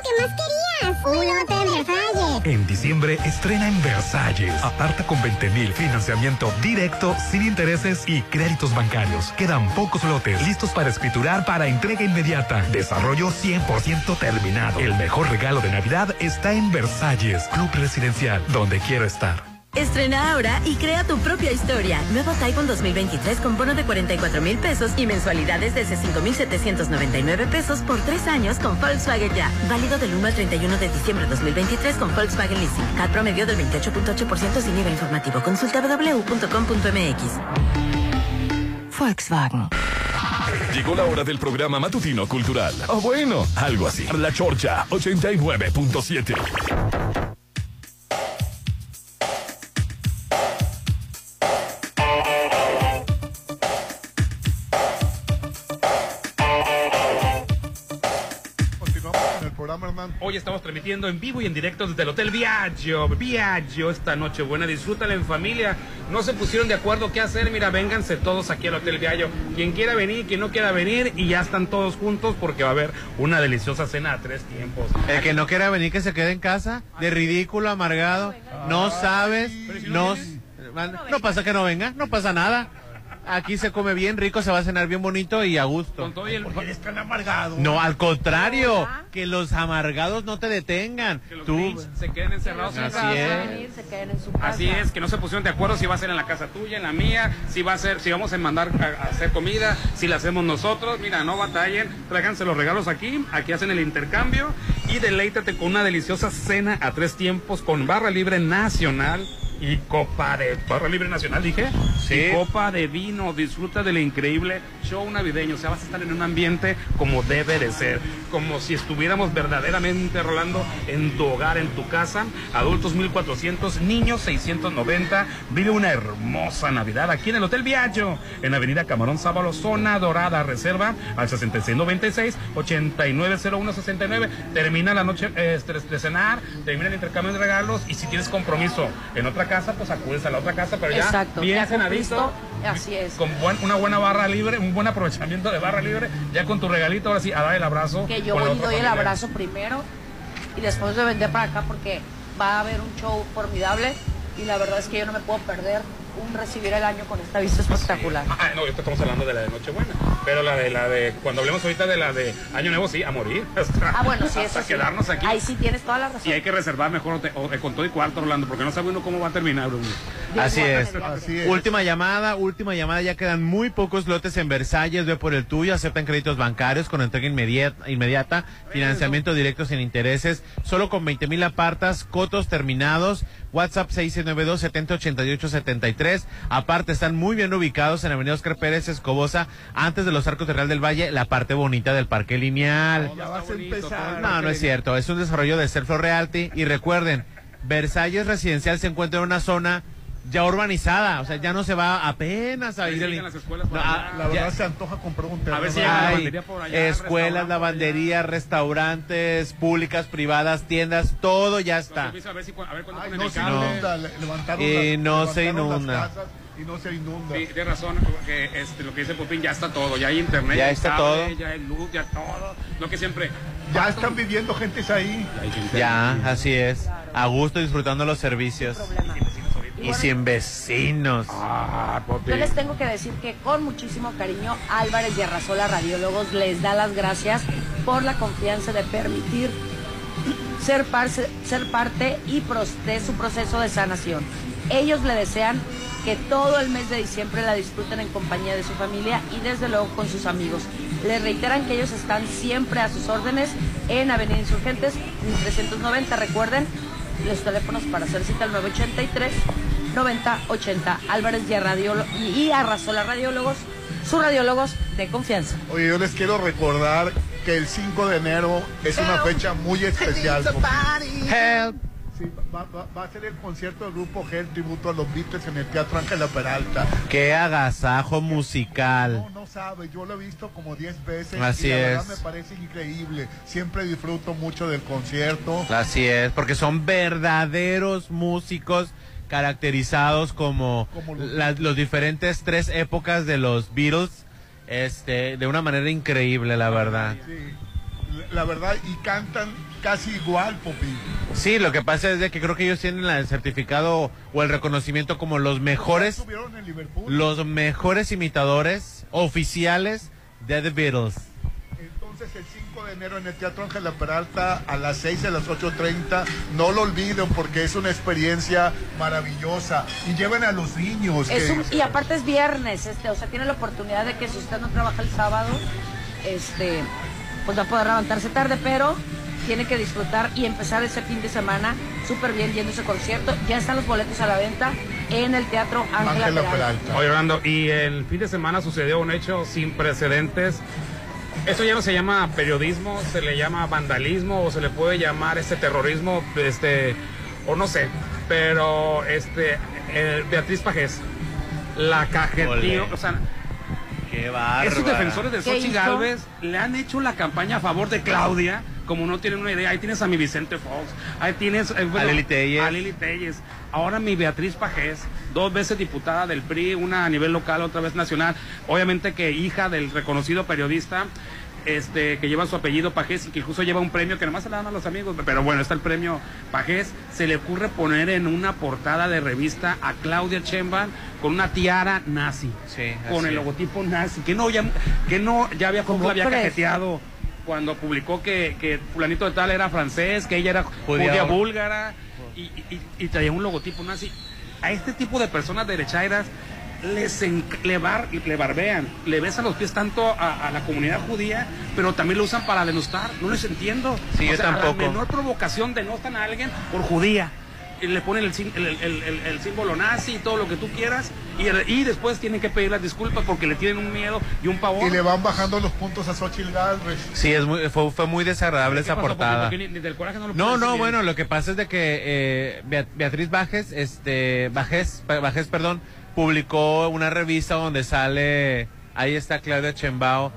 En diciembre estrena en Versalles. Aparta con 20 mil, financiamiento directo, sin intereses y créditos bancarios. Quedan pocos lotes listos para escriturar para entrega inmediata. Desarrollo 100% terminado. El mejor regalo de Navidad está en Versalles, Club Residencial, donde quiero estar. Estrena ahora y crea tu propia historia. Nuevo Taiwan 2023 con bono de 44 mil pesos y mensualidades desde 5,799 pesos por tres años con Volkswagen Ya. Válido del 1 al 31 de diciembre de 2023 con Volkswagen Leasing. CAT promedio del 28.8% sin IVA informativo. Consulta www.com.mx. Volkswagen. Llegó la hora del programa matutino cultural. O bueno, algo así. La Chorcha 89.7. Hoy estamos transmitiendo en vivo y en directo desde el Hotel Viaggio. Viaggio esta noche buena. Disfrútala en familia. No se pusieron de acuerdo qué hacer. Mira, vénganse todos aquí al Hotel Viaggio. Quien quiera venir, quien no quiera venir. Y ya están todos juntos porque va a haber una deliciosa cena a tres tiempos. El que no quiera venir, que se quede en casa. De ridículo, amargado. No sabes. No, no pasa que no venga. No pasa nada. Aquí se come bien rico, se va a cenar bien bonito y a gusto. Con todo y el... ¿Por qué tan amargado? No, al contrario, que los amargados no te detengan. Que los Tú se queden encerrados en Así casa. es. Se queden en su casa. Así es, que no se pusieron de acuerdo si va a ser en la casa tuya, en la mía, si va a ser, si vamos a mandar a, a hacer comida, si la hacemos nosotros. Mira, no batallen, tráiganse los regalos aquí, aquí hacen el intercambio y deleítate con una deliciosa cena a tres tiempos con barra libre nacional y copa de barra libre nacional, dije. Sí. Y copa de vino, disfruta del increíble show navideño, o sea, vas a estar en un ambiente como debe de ser, como si estuviéramos verdaderamente rolando en tu hogar, en tu casa, adultos 1400, niños 690, vive una hermosa Navidad aquí en el Hotel Viaggio, en Avenida Camarón Sábalo, zona dorada, reserva al 6696 890169, termina la noche este, de cenar, termina el intercambio de regalos y si tienes compromiso en otra casa, pues acudes a la otra casa, pero ya Exacto. bien ya cenadito, Así es. con buen- una buena barra libre, un buen aprovechamiento de barra libre, ya con tu regalito, ahora sí, a dar el abrazo. Que yo voy y doy el abrazo primero y después de vender para acá porque va a haber un show formidable y la verdad es que yo no me puedo perder un recibir el año con esta vista espectacular. Ah, no, ahorita estamos hablando de la de Nochebuena. Pero la de la de. Cuando hablemos ahorita de la de Año Nuevo, sí, a morir. Hasta, Ah, bueno, sí, hasta eso sí. quedarnos aquí. Ahí sí tienes toda la razón. Y hay que reservar mejor hotel- o- eh, con todo y cuarto, Orlando, porque no sabe uno cómo va a terminar, Bruno. Así es. Así es. Última llamada, última llamada. Ya quedan muy pocos lotes en Versalles. Ve por el tuyo. Aceptan créditos bancarios con entrega inmediata, inmediata financiamiento directo sin intereses. Solo con 20 mil apartas, cotos terminados. WhatsApp 692-7088-73. Aparte, están muy bien ubicados en Avenida Oscar Pérez Escobosa, antes de los Arcos de Real del Valle, la parte bonita del Parque Lineal. Ya vas a empezar. No, no es cierto. Es un desarrollo de Selflo Realty. Y recuerden, Versalles Residencial se encuentra en una zona ya urbanizada. O sea, ya no se va apenas a Ahí ir el... las escuelas por No, allá. ah, La verdad ya- se antoja comprar un A ver si Hay lavandería por allá. escuelas, lavanderías, restaurantes, públicas, privadas, tiendas, todo ya está. A ver, si, cu- a ver cuándo Ay, ponen no el se inunda, le- levantaron Y las- no se inunda. Y no se inunda. Sí, tienes razón, que este, lo que dice Popín, ya está todo, ya hay internet, Ya hay está cable, todo. ya hay luz, ya todo, lo que siempre... Ya están viviendo gentes ahí. Ya, así es. A gusto disfrutando los servicios. Y sin vecinos. Ah, Yo les tengo que decir que con muchísimo cariño Álvarez y Arrasola Radiólogos les da las gracias por la confianza de permitir ser, parce- ser parte y de su proceso de sanación. Ellos le desean que todo el mes de diciembre la disfruten en compañía de su familia y desde luego con sus amigos. Les reiteran que ellos están siempre a sus órdenes en Avenida Insurgentes 390. Recuerden los teléfonos para hacer cita al 983 9080 Álvarez y, Radiolo- y Arrasola Radiólogos, sus radiólogos de confianza. Oye, yo les quiero recordar que el 5 de enero es una fecha muy especial. Help. Sí, va, va- va a ser el concierto del grupo Help tributo a los Beatles en el Teatro Ángela Peralta. Qué agasajo musical. No sabe, yo lo he visto como 10 veces Así y la verdad es. me parece increíble. Siempre disfruto mucho del concierto. Así es, porque son verdaderos músicos caracterizados como, Como los las los diferentes tres épocas de los Beatles, este, de una manera increíble, la verdad. Sí. la verdad, y cantan casi igual, Popi. Sí, lo que pasa es de que creo que ellos tienen el certificado o el reconocimiento como los mejores, Estuvieron en Liverpool. los mejores imitadores oficiales de The Beatles. Entonces el 5 de enero en el Teatro Ángela Peralta a las 6 a las 8.30. No lo olviden porque es una experiencia maravillosa. Y lleven a los niños. Es que- un- y aparte es viernes, este, o sea, tiene la oportunidad de que si usted no trabaja el sábado, este, pues va a poder levantarse tarde, pero tiene que disfrutar y empezar ese fin de semana súper bien yendo a ese concierto. Ya están los boletos a la venta en el Teatro Ángela Peralta. Oye, Orlando, y el fin de semana sucedió un hecho sin precedentes. Eso ya no se llama periodismo, se le llama vandalismo o se le puede llamar este terrorismo, este, o no sé. Pero este, eh, Beatriz Pajés, la cajetío, o sea, Qué esos defensores de ¿Qué Xochitl? Galvez le han hecho la campaña a favor de Claudia, como no tienen una idea. Ahí tienes a mi Vicente Fox, ahí tienes eh, bueno, A Lili Telles. a Lili Telles. Ahora mi Beatriz Pajés, dos veces diputada del PRI, una a nivel local, otra vez nacional. Obviamente que hija del reconocido periodista. Este, que lleva su apellido Pajés y que incluso lleva un premio que nomás se le dan a los amigos, pero bueno, está el premio Pajés, se le ocurre poner en una portada de revista a Claudia Sheinbaum con una tiara nazi Sí, con el es. logotipo nazi, que no ya, que no ya había, ¿Cómo había cajeteado cuando publicó que, que fulanito de tal era francés, que ella era Judía. búlgara y, y- y traía un logotipo nazi. A este tipo de personas derechairas les en- le, bar- le barbean, le besan los pies tanto a, a la comunidad judía, pero también lo usan para denostar. No les entiendo. Sí, yo a tampoco. la menor provocación denostan a alguien por judía. Y le ponen el, sim- el- el- el- el símbolo nazi y todo lo que tú quieras. Y, y después tienen que pedir las disculpas porque le tienen un miedo y un pavor. Y le van bajando los puntos a Xochitl Galvez. Sí, es muy, fue, fue muy desagradable ¿Qué esa pasó? portada. Porque ni- ni del coraje no lo No, no, bueno, lo que pasa es de que eh, Bea- Beatriz Bajes, este, Bajes, Bajes, perdón, publicó una revista donde sale, ahí está Claudia Chembao,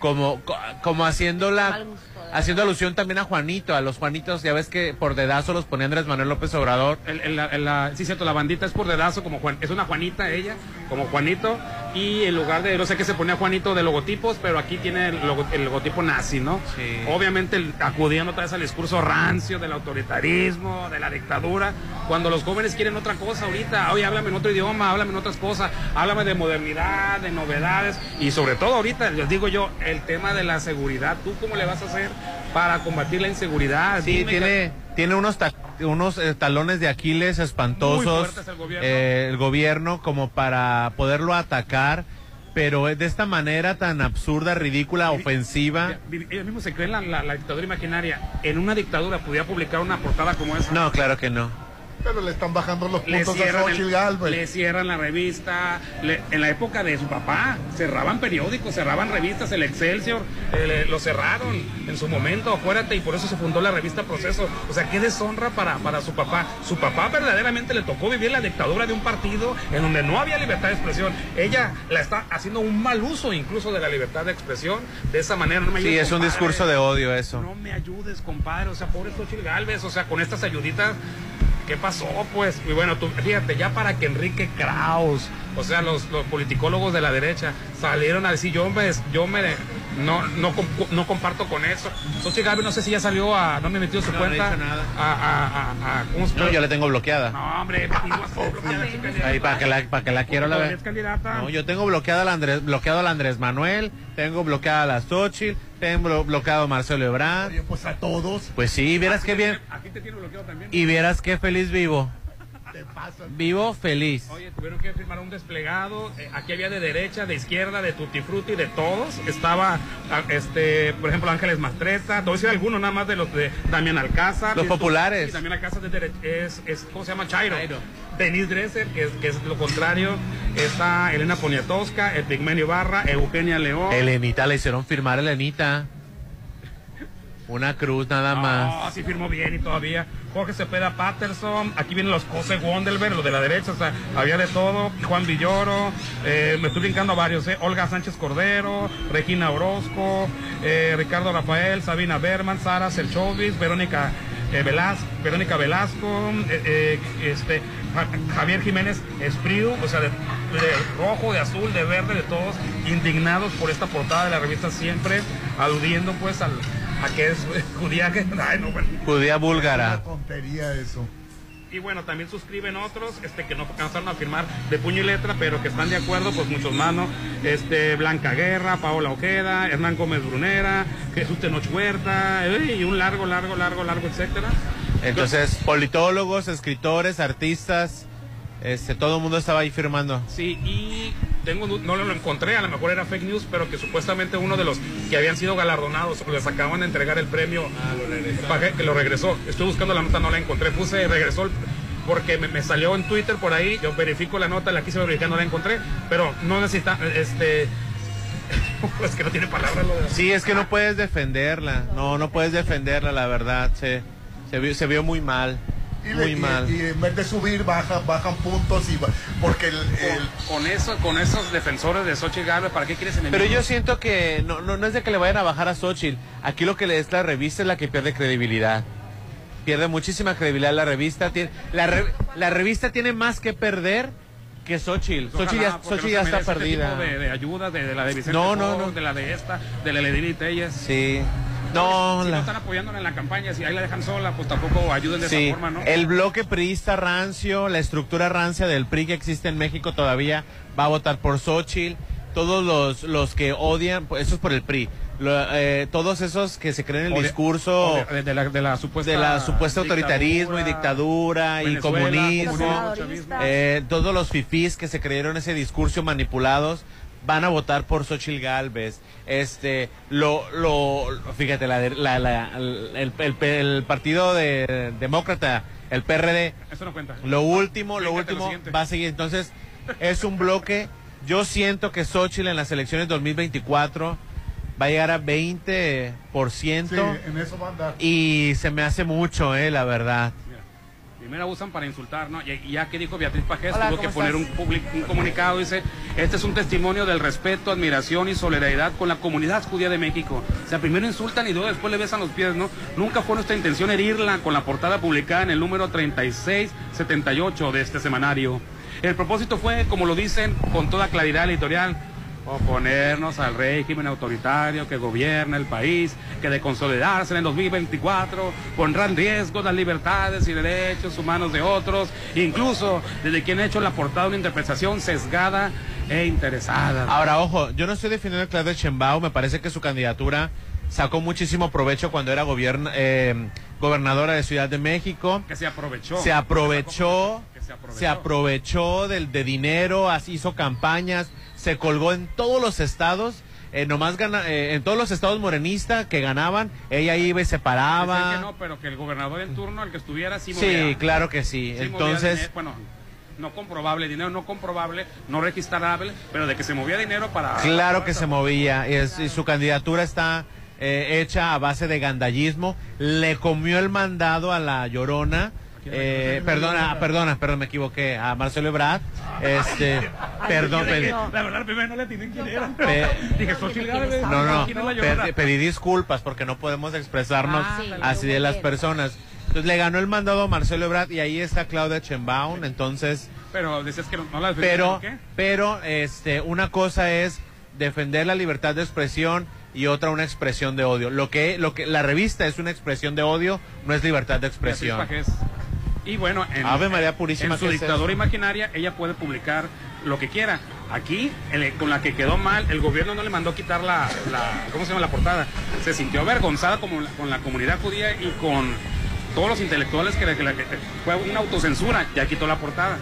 como, co- como haciendo la, haciendo alusión también a Juanito, a los Juanitos, ya ves que por dedazo los ponía Andrés Manuel López Obrador. El- el- el- la- sí, cierto, la bandita es por dedazo, como Juan, es una Juanita ella, como Juanito, y en lugar de, no sé qué se ponía Juanito de logotipos, pero aquí tiene el, logo- el logotipo nazi, ¿no? Sí. Obviamente acudiendo otra vez al discurso rancio del autoritarismo, de la dictadura, cuando los jóvenes quieren otra cosa ahorita, oye, háblame en otro idioma, háblame en otras cosas, háblame de modernidad, de novedades, y sobre todo ahorita, les digo yo, el tema de la seguridad, ¿tú cómo le vas a hacer para combatir la inseguridad? Sí, Dime, tiene, tiene unos, ta- unos eh, talones de Aquiles espantosos fuertes el gobierno. eh, el gobierno como para poderlo atacar, pero es de esta manera tan absurda, ridícula, ofensiva. Ellos mismos se creen la, la- la dictadura imaginaria. En una dictadura pudiera publicar una portada como esa. No, claro que no. Pero le están bajando los Le puntos a cierran, Xochitl Galvez. le cierran la revista. le- en la época de su papá, cerraban periódicos, cerraban revistas. El Excelsior eh, le- lo cerraron en su momento, acuérdate, y por eso se fundó la revista Proceso. O sea, qué deshonra para, para su papá. Su papá verdaderamente le tocó vivir la dictadura de un partido en donde no había libertad de expresión. Ella la está haciendo un mal uso incluso de la libertad de expresión. De esa manera, no me Sí, ayudes, es un compadre. discurso de odio eso. No me ayudes, compadre. O sea, pobre Xochitl Galvez. O sea, con estas ayuditas, ¿qué pasó? Pues, y bueno, tú, fíjate, ya para que Enrique Kraus, o sea, los, los politicólogos de la derecha, salieron a decir, yo me, yo me, no, no, no comparto con eso. Xochitl Galvez, no sé si ya salió a, no me metió su No, no cuenta. hizo nada. A, a, a, a- ¿cómo se No, yo la tengo bloqueada. No, hombre, a Ahí para que la, para que la quiero la ver. No, yo tengo bloqueada a la Andrés, bloqueado a la Andrés Manuel, tengo bloqueada a la Xochitl, tengo blo- bloqueado a Marcelo Ebrard. Oye, pues a todos Pues sí, vieras qué bien. Aquí te tiene bloqueado también. Y vieras qué feliz vivo. Te. Vivo feliz. Oye, tuvieron que firmar un desplegado. eh, aquí había de derecha, de izquierda, de tutti frutti, de todos. Estaba, este, por ejemplo, Ángeles Mastreta. Te voy a decir algunos nada más de los de Damián Alcázar. Los Y- populares. Sí, Damián Alcázar de es, es, ¿cómo se llama? Chairo. Denise Dresser, que es, que es lo contrario. Está Elena Poniatowska, el Pigmenio Barra, Eugenia León. Elenita, le hicieron firmar a Elenita. Una cruz nada más. No, sí firmó bien y todavía. Jorge Cepeda Patterson, aquí vienen los José Wondelberg, los de la derecha, o sea, había de todo. Juan Villoro, eh, me estoy brincando a varios, eh. Olga Sánchez Cordero, Regina Orozco, eh, Ricardo Rafael, Sabina Berman, Sara Selchovis, Verónica eh, Verónica Velasco, este, Ja- Javier Jiménez Espriu, o sea, de rojo, de azul, de verde, de todos, indignados por esta portada de la revista siempre, aludiendo pues al, a que es judía que ay, no, bueno. Judía Una búlgara. tontería eso. Y bueno, también suscriben otros, este, que no alcanzaron a firmar de puño y letra, pero que están de acuerdo, pues muchos más, ¿no? Este, Blanca Guerra, Paola Ojeda, Hernán Gómez Brunera, Jesús Tenoch Huerta, y un largo, largo, largo, largo, etcétera. Entonces, politólogos, escritores, artistas, este, todo el mundo estaba ahí firmando. Sí, y tengo, no lo encontré, a lo mejor era fake news, pero que supuestamente uno de los que habían sido galardonados, les acaban de entregar el premio, Pagué, que lo regresó. Estoy buscando la nota, no la encontré, puse, regresó, el- porque me, me salió en Twitter por ahí, yo verifico la nota, la quise verificar, no la encontré, pero no necesita, este, es que no tiene palabras lo de Sí, es que no puedes defenderla. No, no puedes defenderla, la verdad. Se, se, vio, se vio muy mal. Y, Muy mal. y en vez de subir, bajan, bajan puntos y porque el, el- Con eso, con esos defensores de Xochitl Gálvez, ¿para qué quieres enemigos? Pero yo siento que no, no, no es de que le vayan a bajar a Xochitl. Aquí lo que le es la revista es la que pierde credibilidad. Pierde muchísima credibilidad la revista. Tiene, la, re- la revista tiene más que perder que Xochitl. Ojalá, Xochitl ya, Xochitl no ya está este perdida. tipo de, de ayuda, de, de la de Vicente No, no, no. de la de esta, de la de Telles. Sí. No, si la- no están apoyándola en la campaña, si ahí la dejan sola, pues tampoco ayuden de Sí, esa forma, ¿no? el bloque priista rancio, la estructura rancia del PRI que existe en México todavía va a votar por Xochitl. Todos los, los que odian, pues, eso es por el PRI. Lo- eh, todos esos que se creen el de- discurso de, de la, de la supuesta de la supuesta autoritarismo y dictadura y Venezuela, comunismo, eh, todos los fifís que se creyeron ese discurso manipulados van a votar por Xochitl Galvez. Este, lo, lo, fíjate, la, la, la- el, el- el partido de, demócrata, el PRD, Eso no cuenta. lo último, lo último va a seguir. Entonces, es un bloque. Yo siento que Xochitl en las elecciones 2024 va a llegar a 20%. sí, en eso va a andar. Y se me hace mucho, eh, la verdad. Primero usan para insultar, ¿no? Y, ya que dijo Beatriz Pajés, Hola, tuvo que ¿cómo poner un, estás? public- un comunicado, dice, este es un testimonio del respeto, admiración y solidaridad con la comunidad judía de México. O sea, primero insultan y luego después le besan los pies, ¿no? Nunca fue nuestra intención herirla con la portada publicada en el número 3678 de este semanario. El propósito fue, como lo dicen con toda claridad editorial, oponernos al régimen autoritario que gobierna el país, que de consolidarse en el 2024 pondrá en riesgo las libertades y derechos humanos de otros, incluso desde quien ha hecho la portada una interpretación sesgada e interesada. Ahora, ojo, yo no estoy defendiendo a Claudia Sheinbaum, me parece que su candidatura sacó muchísimo provecho cuando era eh, gobernadora de Ciudad de México. que se aprovechó. Se aprovechó, Que se aprovechó. se aprovechó del de dinero, así hizo campañas, se colgó en todos los estados, eh, nomás gana, eh, en todos los estados morenistas que ganaban, ella iba y se paraba. que no, pero que el gobernador en turno, el que estuviera, sí claro que sí. Entonces, dinero, bueno, no comprobable, dinero no comprobable, no registrable, pero de que se movía dinero para... Claro que se movía y, es- y su candidatura está eh, hecha a base de gandallismo. Le comió el mandado a la Llorona. Eh, perdona, perdona, perdón, me equivoqué. A Marcelo Ebrard. Este, perdón, pedí- La verdad, primero no le atiné quién era. Dije, no, no, pedí disculpas porque no podemos expresarnos Ah, sí, así de las personas. Entonces le ganó el mandado a Marcelo Ebrard y ahí está Claudia Sheinbaum. Entonces, Pero decías que no, no la defendías, pero, pero, este, una cosa es defender la libertad de expresión y otra una expresión de odio. Lo que, lo que, la revista es una expresión de odio, no es libertad de expresión. Pajés. Y bueno, en, Ave María Purísima, en su ¿qué es dictadura imaginaria, ella puede publicar lo que quiera. Aquí, el- con la que quedó mal, el gobierno no le mandó quitar la, la- ¿cómo se llama la portada? Se sintió avergonzada como la- con la comunidad judía y con todos los intelectuales que, que la- que- fue una autocensura, ya quitó la portada.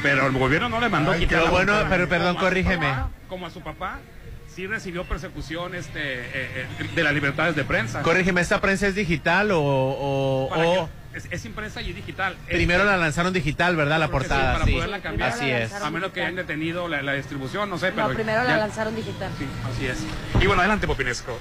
Pero el gobierno no le mandó Ay, quitar pero la bueno, portada. pero perdón, Como a su corrígeme. papá- Como a su papá, sí recibió persecución este, eh, eh, de las libertades de prensa. Corrígeme, ¿esta prensa es digital o, es, es impresa y digital. primero Este, la lanzaron digital, verdad? La que sí, portada, para sí. poderla cambiar. Así es. A menos que hayan detenido la, la distribución, no sé, pero. No, primero la lanzaron digital. Sí, así es. Y bueno, adelante, Popinesco.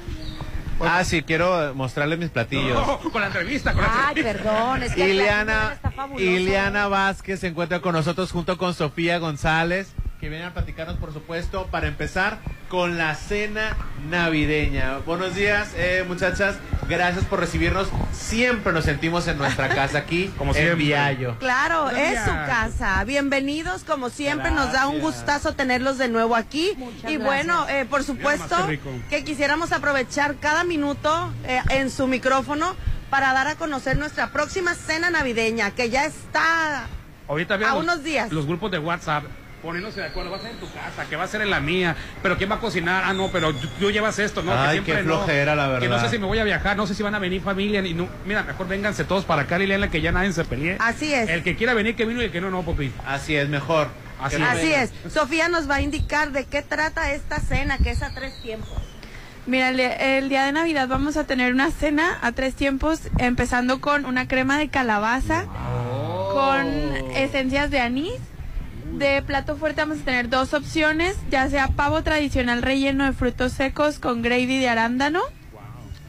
Ah, sí, quiero mostrarles mis platillos. No, con la entrevista, con la Ay, entrevista. perdón, es que Ileana, platillo está fabuloso. Ileana Vázquez se encuentra con nosotros junto con Sofía González, que vienen a platicarnos, por supuesto, para empezar con la cena navideña. Buenos días, eh, muchachas. Gracias por recibirnos. Siempre nos sentimos en nuestra casa aquí, Como en siempre. Viallo. Claro, es su casa. Bienvenidos, como siempre, nos da un gustazo tenerlos de nuevo aquí. y bueno, eh, por supuesto que quisiéramos aprovechar cada minuto eh, en su micrófono para dar a conocer nuestra próxima cena navideña, que ya está Ahorita A unos días. Los grupos de WhatsApp poniéndose de acuerdo, va a ser en tu casa, que va a ser en la mía, pero quién va a cocinar, ah no, pero tú, tú llevas esto, no, que Ay, siempre qué no. flojera, la Que no verdad. sé si me voy a viajar, no sé si van a venir familia, y no, mira, mejor vénganse todos para acá, Liliana, que ya nadie se pelee. Así es. El que quiera venir, que vino y el que no, no, papi. Así es, mejor. Así, Así es. Sofía nos va a indicar de qué trata esta cena, que es a tres tiempos. Mira, el, el día de Navidad vamos a tener una cena a tres tiempos, empezando con una crema de calabaza, con esencias de anís. De plato fuerte vamos a tener dos opciones, ya sea pavo tradicional relleno de frutos secos con gravy de arándano,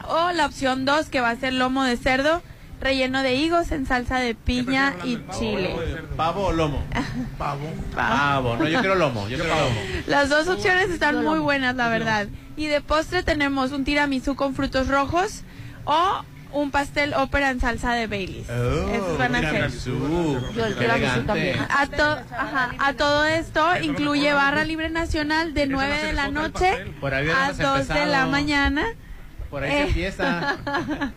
o la opción dos que va a ser lomo de cerdo relleno de higos en salsa de piña y chile. ¿Pavo o lomo? Pavo. Pavo. No, yo quiero lomo. Yo quiero lomo. Las dos opciones están muy buenas, la verdad. Y de postre tenemos un tiramisú con frutos rojos o un pastel ópera en salsa de Baileys. Esos van a ser. Yo el tiramisú también. A, to- ajá, a todo esto incluye barra libre nacional de 9 de la noche a hubiéramos 2 de la mañana. Por ahí se Eh. empieza.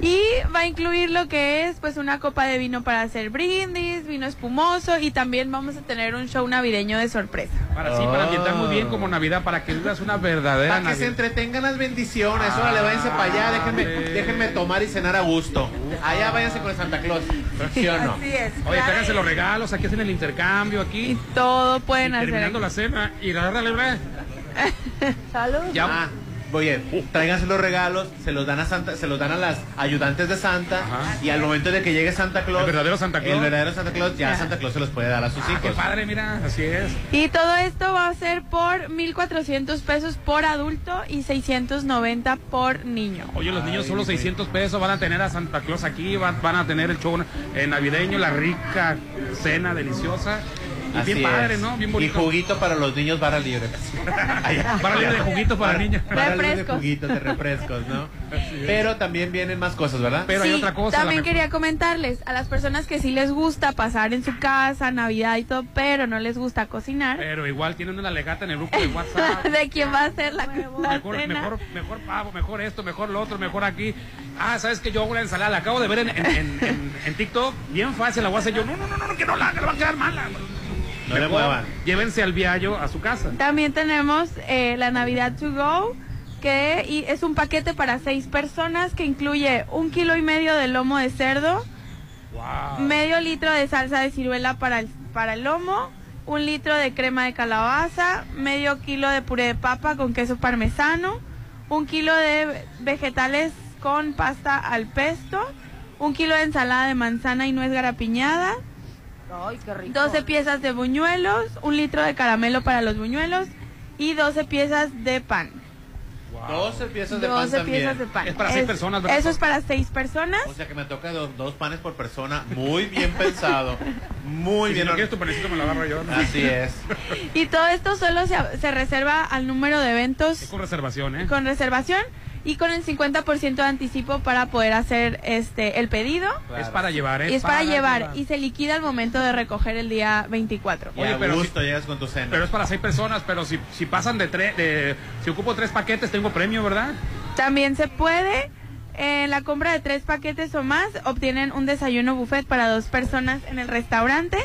Y va a incluir lo que es pues una copa de vino para hacer brindis, vino espumoso y también vamos a tener un show navideño de sorpresa. Para sí, para ambientar muy bien como Navidad, para que vivas una verdadera Para que se entretengan las bendiciones. Órale, váyanse para allá. Déjenme, déjenme tomar y cenar a gusto. Allá váyanse con el Santa Claus. ¿Sí o no? Así es. Oye, tráiganse los regalos, aquí hacen el intercambio, aquí. Todo pueden Y hacer. terminando la cena y la verdad, Salud. Ya. Ah, oye, tráiganse los regalos, se los dan a Santa, se los dan a las ayudantes de Santa Ajá. y al momento de que llegue Santa Claus, El verdadero Santa Claus. el verdadero Santa Claus, ya Santa Claus se los puede dar a sus Ah, hijos. qué padre, mira, así es. Y todo esto va a ser por 1.400 pesos por adulto y 690 por niño. Oye, los niños Ay, solo güey. 600 pesos van a tener a Santa Claus aquí, van, van a tener el show navideño, la rica cena deliciosa. Y Así bien padre, es. ¿no? Bien Y bonito. juguito para los niños barra libre. Para libre de juguitos para niños. Barra libre de Refrescos. juguitos, de refrescos, ¿no? Pero también vienen más cosas, ¿verdad? Pero hay otra cosa. También la quería comentarles a las personas que sí les gusta pasar en su casa, Navidad y todo, pero no les gusta cocinar. Pero igual tienen una legata en el grupo de WhatsApp. de quién va a ser la, la Mejor, cena. mejor, mejor pavo, mejor esto, mejor lo otro, mejor aquí. Ah, ¿sabes que Yo hago una ensalada, la acabo de ver en, en, en- en- en TikTok, bien fácil, la voy a hacer yo. No, no, no, no, que no la haga, le va a quedar mala. No le muevan. Llévense al viallo a su casa. También tenemos eh, la Navidad to go, que y- es un paquete para seis personas que incluye un kilo y medio de lomo de cerdo, Wow. medio litro de salsa de ciruela para el, para el lomo, un litro de crema de calabaza, medio kilo de puré de papa con queso parmesano, un kilo de vegetales con pasta al pesto, un kilo de ensalada de manzana y nuez garapiñada, Ay, qué rico. 12 piezas de buñuelos, un litro de caramelo para los buñuelos y 12 piezas de pan. 12 piezas de pan 12 también. piezas de pan. Es para seis personas, ¿verdad? Eso es para seis personas. O sea que me toca do- dos panes por persona. Muy bien pensado. Muy si bien. no or- quieres tu panecito, me lo agarro yo. ¿no? Así es. Y todo esto solo se, se reserva al número de eventos Es con reservación, ¿eh? con reservación y con el 50% de anticipo para poder hacer este el pedido. Es para llevar, ¿eh? Y es para, llevar y se liquida al momento de recoger el día 24. Y Oye, pero gusto llegas con tu cena. Pero es para seis personas, pero si, si pasan de tres, de, si ocupo tres paquetes, tengo premio, ¿verdad? También se puede, en la compra de tres paquetes o más, obtienen un desayuno buffet para dos personas en el restaurante.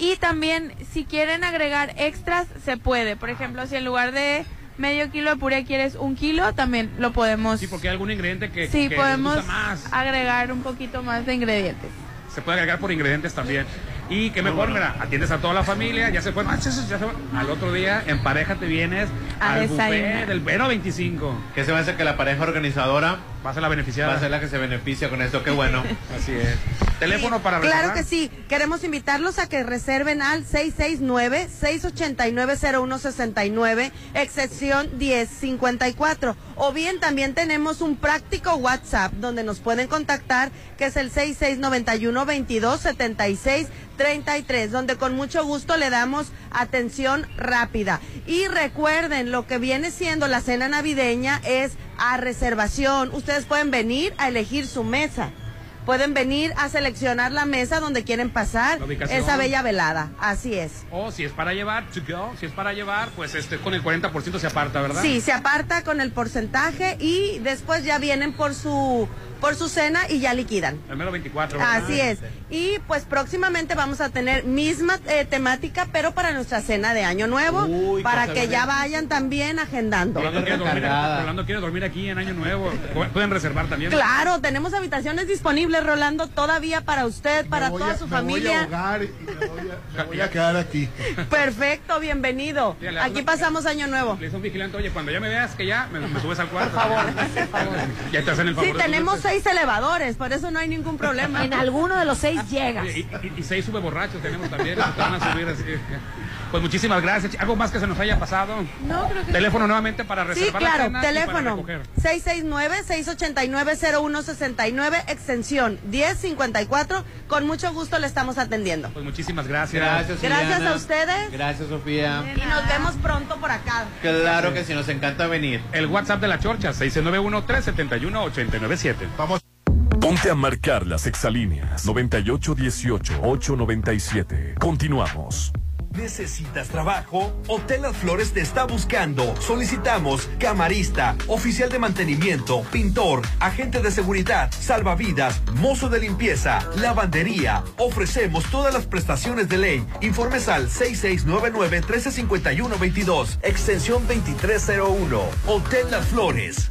Y también, si quieren agregar extras, se puede. Por ejemplo, si en lugar de medio kilo de puré quieres un kilo, también lo podemos. Sí, porque hay algún ingrediente que, Sí, que podemos gusta más. agregar un poquito más de ingredientes. Se puede agregar por ingredientes también. Y que mejor, mira, atiendes a toda la familia, ya se fueron, ah, ya se fueron. al otro día en pareja te vienes A al buffet del Vero 25. Que se me hace que la pareja organizadora Va a ser la beneficiada. va a ser la que se beneficia con esto. Qué bueno. Así es. Teléfono para Claro reservar. que sí. Queremos invitarlos a que reserven al 669-689-0169, excepción 1054. O bien también tenemos un práctico WhatsApp donde nos pueden contactar, que es el 6691-2276-33, donde con mucho gusto le damos atención rápida. Y recuerden, lo que viene siendo la cena navideña es a reservación. Ustedes pueden venir a elegir su mesa. Pueden venir a seleccionar la mesa donde quieren pasar esa bella velada. Así es. O si es para llevar, to go, si es para llevar, pues este con el 40% se aparta, ¿verdad? Sí, se aparta con el porcentaje y después ya vienen por su por su cena y ya liquidan. El mero 24. ¿verdad? Así es. Y pues próximamente vamos a tener misma eh, temática, pero para nuestra cena de Año Nuevo, Uy, para que ya vayan también agendando. Rolando quiere, dormir, Rolando quiere dormir aquí en Año Nuevo. Pu- Pueden reservar también. Claro, tenemos habitaciones disponibles, Rolando, todavía para usted, para toda a- su me voy a familia. ahogar y me voy a, me voy a quedar aquí. Perfecto, bienvenido. Aquí pasamos Año Nuevo. Le un vigilante, oye, cuando ya me veas que ya, me, me subes al cuarto. Por favor. Ya te hacen el favor. Sí, tenemos seis elevadores, por eso no hay ningún problema. En alguno de los seis llegas. Y, y- y seis sube borrachos tenemos también, van a subir así. Pues muchísimas gracias. ¿Algo más que se nos haya pasado? No, creo que Teléfono nuevamente para Sí, reservar la claro, para teléfono recoger. 669-689-0169, extensión 1054. Con mucho gusto le estamos atendiendo. Pues muchísimas gracias. Gracias, Gracias a ustedes Gracias, Sofía. y nos vemos pronto por acá. Claro que sí, nos encanta venir. El WhatsApp de la Chorcha, 691-371-897. Vamos. Ponte a marcar las exalíneas 9818-897. Continuamos. ¿Necesitas trabajo? Hotel Las Flores te está buscando. Solicitamos camarista, oficial de mantenimiento, pintor, agente de seguridad, salvavidas, mozo de limpieza, lavandería. Ofrecemos todas las prestaciones de ley. Informes al 6699-1351-22, extensión 2301. Hotel Las Flores.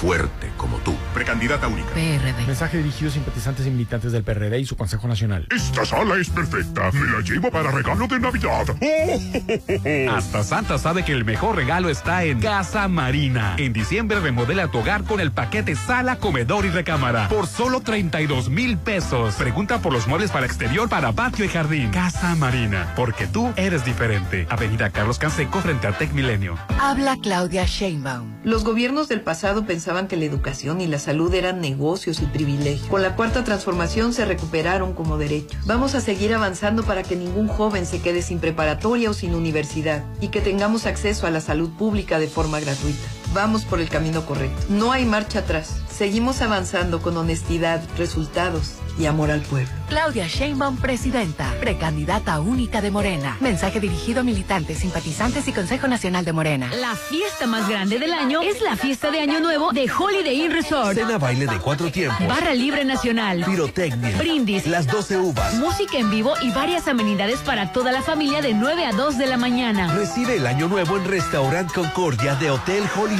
fuerte como tú. Precandidata única. PRD. Mensaje dirigido a simpatizantes y militantes del PRD y su Consejo Nacional. Esta sala es perfecta. Me la llevo para regalo de Navidad. Hasta Santa sabe que el mejor regalo está en Casa Marina. En diciembre remodela tu hogar con el paquete sala, comedor y recámara por solo 32 mil pesos. Pregunta por los muebles para exterior, para patio y jardín. Casa Marina, porque tú eres diferente. Avenida Carlos Canseco frente a Tec Milenio. Habla Claudia Sheinbaum. Los gobiernos del pasado que la educación y la salud eran negocios y privilegios. Con la cuarta transformación se recuperaron como derechos. Vamos a seguir avanzando para que ningún joven se quede sin preparatoria o sin universidad y que tengamos acceso a la salud pública de forma gratuita. Vamos por el camino correcto. No hay marcha atrás. Seguimos avanzando con honestidad, resultados y amor al pueblo. Claudia Sheinbaum, presidenta, precandidata única de Morena. Mensaje dirigido a militantes, simpatizantes y Consejo Nacional de Morena. La fiesta más grande del año es la fiesta de Año Nuevo de Holiday Inn Resort. Cena baile de cuatro tiempos. Barra libre nacional. Pirotecnia. Brindis. Las 12 uvas. Música en vivo y varias amenidades para toda la familia de 9 a 2 de la mañana. Recibe el año nuevo en Restaurant Concordia de Hotel Holiday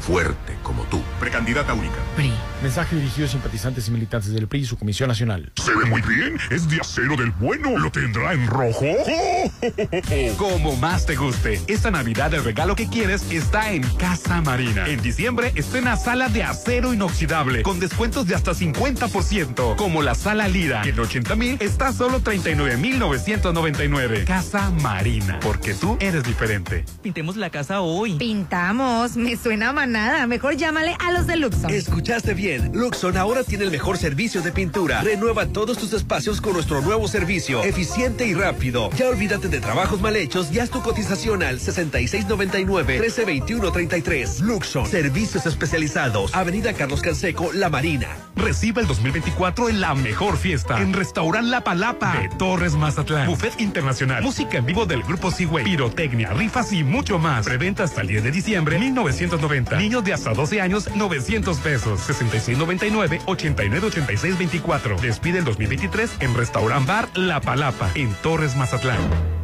fuerte como tú. Precandidata única. PRI. Mensaje dirigido a simpatizantes y militantes del PRI y su Comisión Nacional. Se ve muy bien. Es de acero del bueno. ¿Lo tendrá en rojo? Como más te guste. Esta Navidad el regalo que quieres está en Casa Marina. En diciembre estrena sala de acero inoxidable con descuentos de hasta 50%. Como la sala Lira, en 80 mil está solo 39 mil 999. Casa Marina, porque tú eres diferente. Pintemos la casa hoy. Pintamos, me suena a nada. Mejor llámale a los de Luxon. Escuchaste bien. Luxon ahora tiene el mejor servicio de pintura. Renueva todos tus espacios con nuestro nuevo servicio. Eficiente y rápido. Ya olvídate de trabajos mal hechos y haz tu cotización al 6699-1321-33. Luxon. Servicios especializados. Avenida Carlos Canseco, La Marina. Recibe el 2024 en la mejor fiesta. En Restaurant La Palapa de Torres Mazatlán. Buffet internacional. Música en vivo del grupo Seaway. Pirotecnia, rifas y mucho más. Preventa hasta el 10 de diciembre 1990. Niños de hasta 12 años 900 pesos. 6699-898624. Despide el 2023 en Restaurant Bar La Palapa en Torres Mazatlán.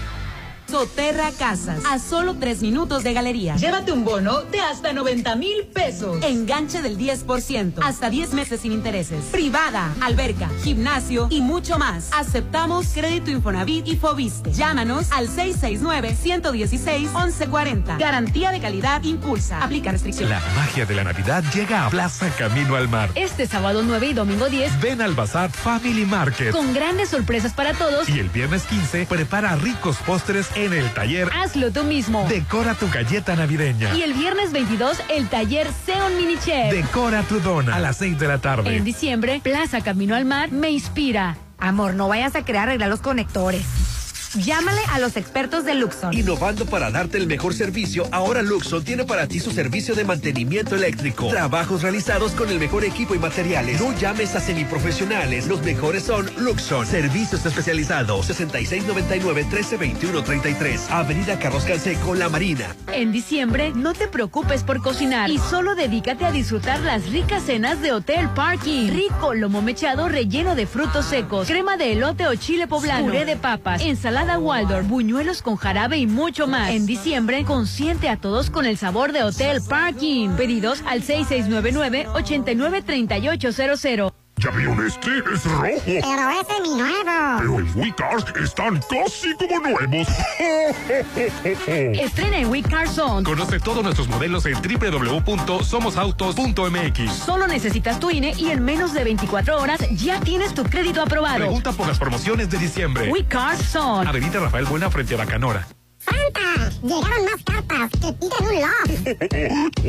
Soterra Casas, a solo tres minutos de galería. Llévate un bono de hasta 90 mil pesos. Enganche del 10%, hasta 10 meses sin intereses. Privada, alberca, gimnasio y mucho más. Aceptamos crédito Infonavit y Fobiste. Llámanos al 669-116-1140. Garantía de calidad impulsa. Aplica restricciones. La magia de la Navidad llega a Plaza Camino al Mar. Este sábado 9 y domingo 10. Ven al Bazar Family Market. Con grandes sorpresas para todos. Y el viernes 15 prepara ricos postres en el taller. Hazlo tú mismo. Decora tu galleta navideña. Y el viernes 22, el taller Seon Mini Chef. Decora tu dona a las 6 de la tarde. En diciembre, Plaza Camino al Mar me inspira. Amor, no vayas a querer arreglar los conectores. Llámale a los expertos de Luxon. Innovando para darte el mejor servicio, ahora Luxon tiene para ti su servicio de mantenimiento eléctrico. Trabajos realizados con el mejor equipo y materiales. No llames a semiprofesionales. Los mejores son Luxon. Servicios especializados. 6699-1321-33. Avenida Carlos Canseco, La Marina. En diciembre, no te preocupes por cocinar y solo dedícate a disfrutar las ricas cenas de Hotel Parking. Rico lomo mechado relleno de frutos secos, crema de elote o chile poblano, puré de papas, ensalada Waldorf, buñuelos con jarabe y mucho más. En diciembre, consiente a todos con el sabor de Hotel Parking. Pedidos al 6699-893800. ¿Ya vieron este? Es rojo. Pero ese es mi nuevo. Pero en WeCars están casi como nuevos. Estrena en WeCars Zone. Conoce todos nuestros modelos en www.somosautos.mx. Solo necesitas tu INE y en menos de 24 horas ya tienes tu crédito aprobado. Pregunta por las promociones de diciembre. WeCars Zone. Avenida Rafael Buena frente a Bacanora. ¡Santa! Llegaron más cartas que piden un loft.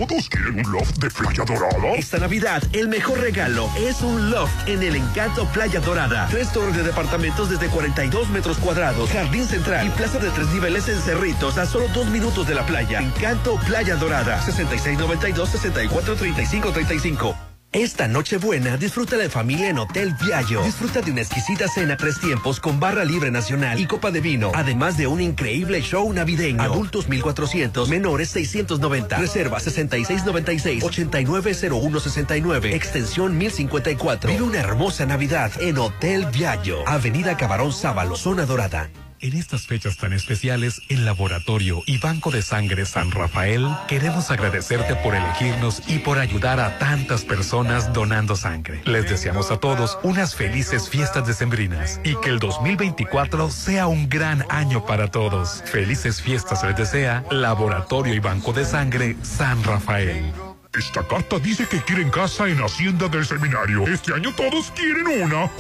¿Todos quieren un loft de Playa Dorada? Esta Navidad, el mejor regalo es un loft en el Encanto Playa Dorada. Tres torres de departamentos desde 42 metros cuadrados, jardín central y plaza de tres niveles en Cerritos a solo dos minutos de la playa. Encanto Playa Dorada. 6692-643535. Esta Nochebuena disfruta de familia en Hotel Viallo. Disfruta de una exquisita cena tres tiempos con barra libre nacional y copa de vino, además de un increíble show navideño. Adultos 1400, menores 690. Reserva 6696-890169, extensión 1054. Vive una hermosa Navidad en Hotel Viallo, Avenida Cabarón Sábalo, Zona Dorada. En estas fechas tan especiales, el Laboratorio y Banco de Sangre San Rafael queremos agradecerte por elegirnos y por ayudar a tantas personas donando sangre. Les deseamos a todos unas felices fiestas decembrinas y que el 2024 sea un gran año para todos. Felices fiestas les desea Laboratorio y Banco de Sangre San Rafael. Esta carta dice que quieren casa en Hacienda del Seminario. Este año todos quieren una.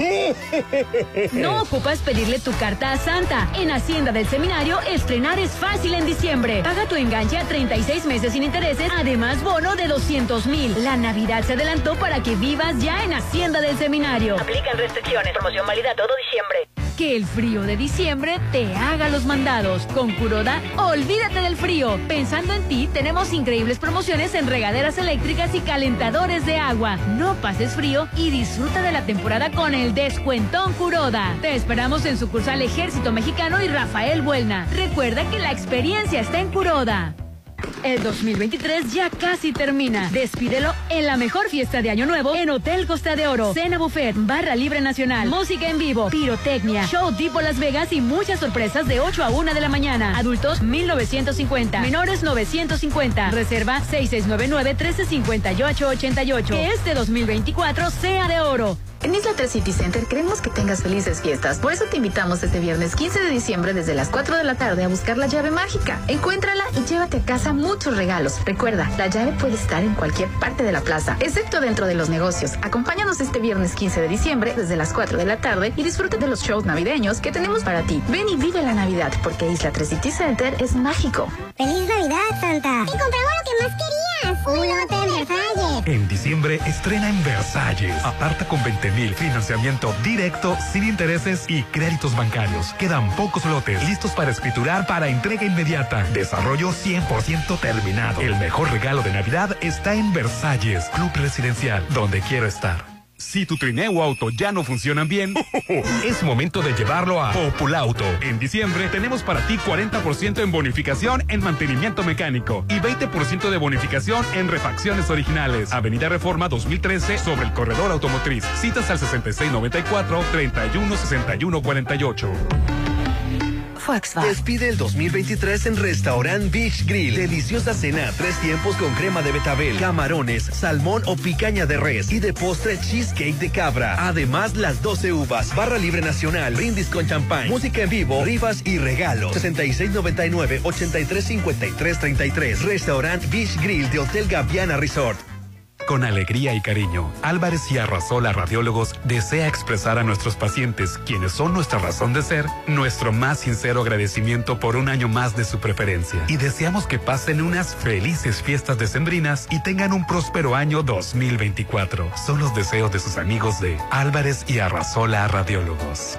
No ocupas pedirle tu carta a Santa. En Hacienda del Seminario, estrenar es fácil en diciembre. Paga tu enganche a 36 meses sin intereses, además bono de 200 mil. La Navidad se adelantó para que vivas ya en Hacienda del Seminario. Aplican restricciones. Promoción válida todo diciembre. Que el frío de diciembre te haga los mandados. Con Curoda, olvídate del frío. Pensando en ti, tenemos increíbles promociones en regaderas eléctricas y calentadores de agua. No pases frío y disfruta de la temporada con el descuentón Curoda. Te esperamos en sucursal Ejército Mexicano y Rafael Buelna. Recuerda que la experiencia está en Curoda. El 2023 ya casi termina. Despídelo en la mejor fiesta de Año Nuevo en Hotel Costa de Oro. Cena buffet, barra libre nacional, música en vivo, pirotecnia, show tipo Las Vegas y muchas sorpresas de 8 a 1 de la mañana. Adultos 1950, menores 950. Reserva 6699 135888. Que este 2024 sea de oro. En Isla 3 City Center queremos que tengas felices fiestas. Por eso te invitamos este viernes 15 de diciembre desde las 4 de la tarde a buscar la llave mágica. Encuéntrala y llévate a casa muchos regalos. Recuerda, la llave puede estar en cualquier parte de la plaza, excepto dentro de los negocios. Acompáñanos este viernes 15 de diciembre desde las 4 de la tarde y disfruta de los shows navideños que tenemos para ti. Ven y vive la Navidad porque Isla 3 City Center es mágico. ¡Feliz Navidad, Santa! ¡Te compramos lo que más querías! ¡Un lote en! En diciembre estrena en Versalles. Aparta con 20 mil. Financiamiento directo, sin intereses y créditos bancarios. Quedan pocos lotes listos para escriturar para entrega inmediata. Desarrollo 100% terminado. El mejor regalo de Navidad está en Versalles, Club Residencial, donde quiero estar. Si tu trineo o auto ya no funcionan bien, es momento de llevarlo a Populauto. En diciembre tenemos para ti 40% en bonificación en mantenimiento mecánico y 20% de bonificación en refacciones originales. Avenida Reforma 2013 sobre el corredor automotriz. Citas al 6694-316148. Despide el 2023 en Restaurant Beach Grill. Deliciosa cena, tres tiempos con crema de betabel, camarones, salmón o picaña de res y de postre cheesecake de cabra. Además, las 12 uvas, barra libre nacional, brindis con champán, música en vivo, rifas y regalos. 6699-835333. Restaurant Beach Grill de Hotel Gaviana Resort. Con alegría y cariño, Álvarez y Arrasola Radiólogos desea expresar a nuestros pacientes, quienes son nuestra razón de ser, nuestro más sincero agradecimiento por un año más de su preferencia. Y deseamos que pasen unas felices fiestas decembrinas y tengan un próspero año 2024. Son los deseos de sus amigos de Álvarez y Arrasola Radiólogos.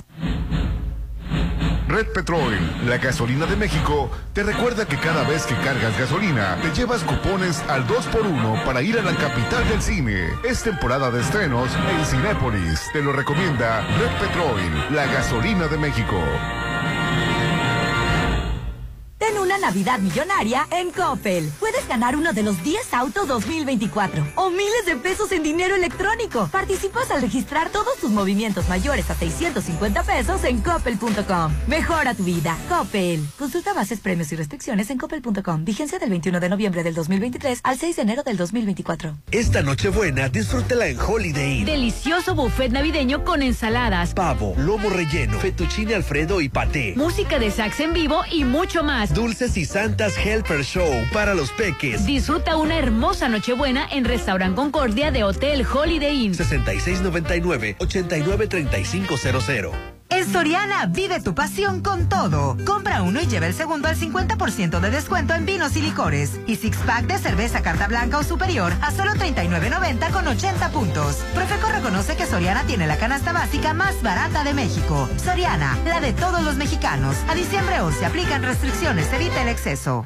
Red Petrol, la gasolina de México, te recuerda que cada vez que cargas gasolina, te llevas cupones al 2x1 para ir a la capital del cine. Es temporada de estrenos en Cinépolis. Te lo recomienda Red Petrol, la gasolina de México. Navidad millonaria en Coppel. Puedes ganar uno de los 10 autos 2024 o miles de pesos en dinero electrónico. Participas al registrar todos tus movimientos mayores a 650 pesos en coppel.com. Mejora tu vida. Coppel. Consulta bases, premios y restricciones en coppel.com. Vigencia del 21 de noviembre del 2023 al 6 de enero del 2024. Esta Nochebuena, disfrútala en Holiday Inn. Delicioso buffet navideño con ensaladas, Pavo, lomo relleno, fettuccine alfredo y paté. música de sax en vivo y mucho más. Dulces Y Santas Helper Show para los peques. Disfruta una hermosa Nochebuena en Restaurant Concordia de Hotel Holiday Inn. 6699-893500. En Soriana, vive tu pasión con todo. Compra uno y lleva el segundo al 50% de descuento en vinos y licores. Y six pack de cerveza carta blanca o superior a solo 39.90 con 80 puntos. Profeco reconoce que Soriana tiene la canasta básica más barata de México. Soriana, la de todos los mexicanos. A diciembre 11 aplican restricciones, evita el exceso.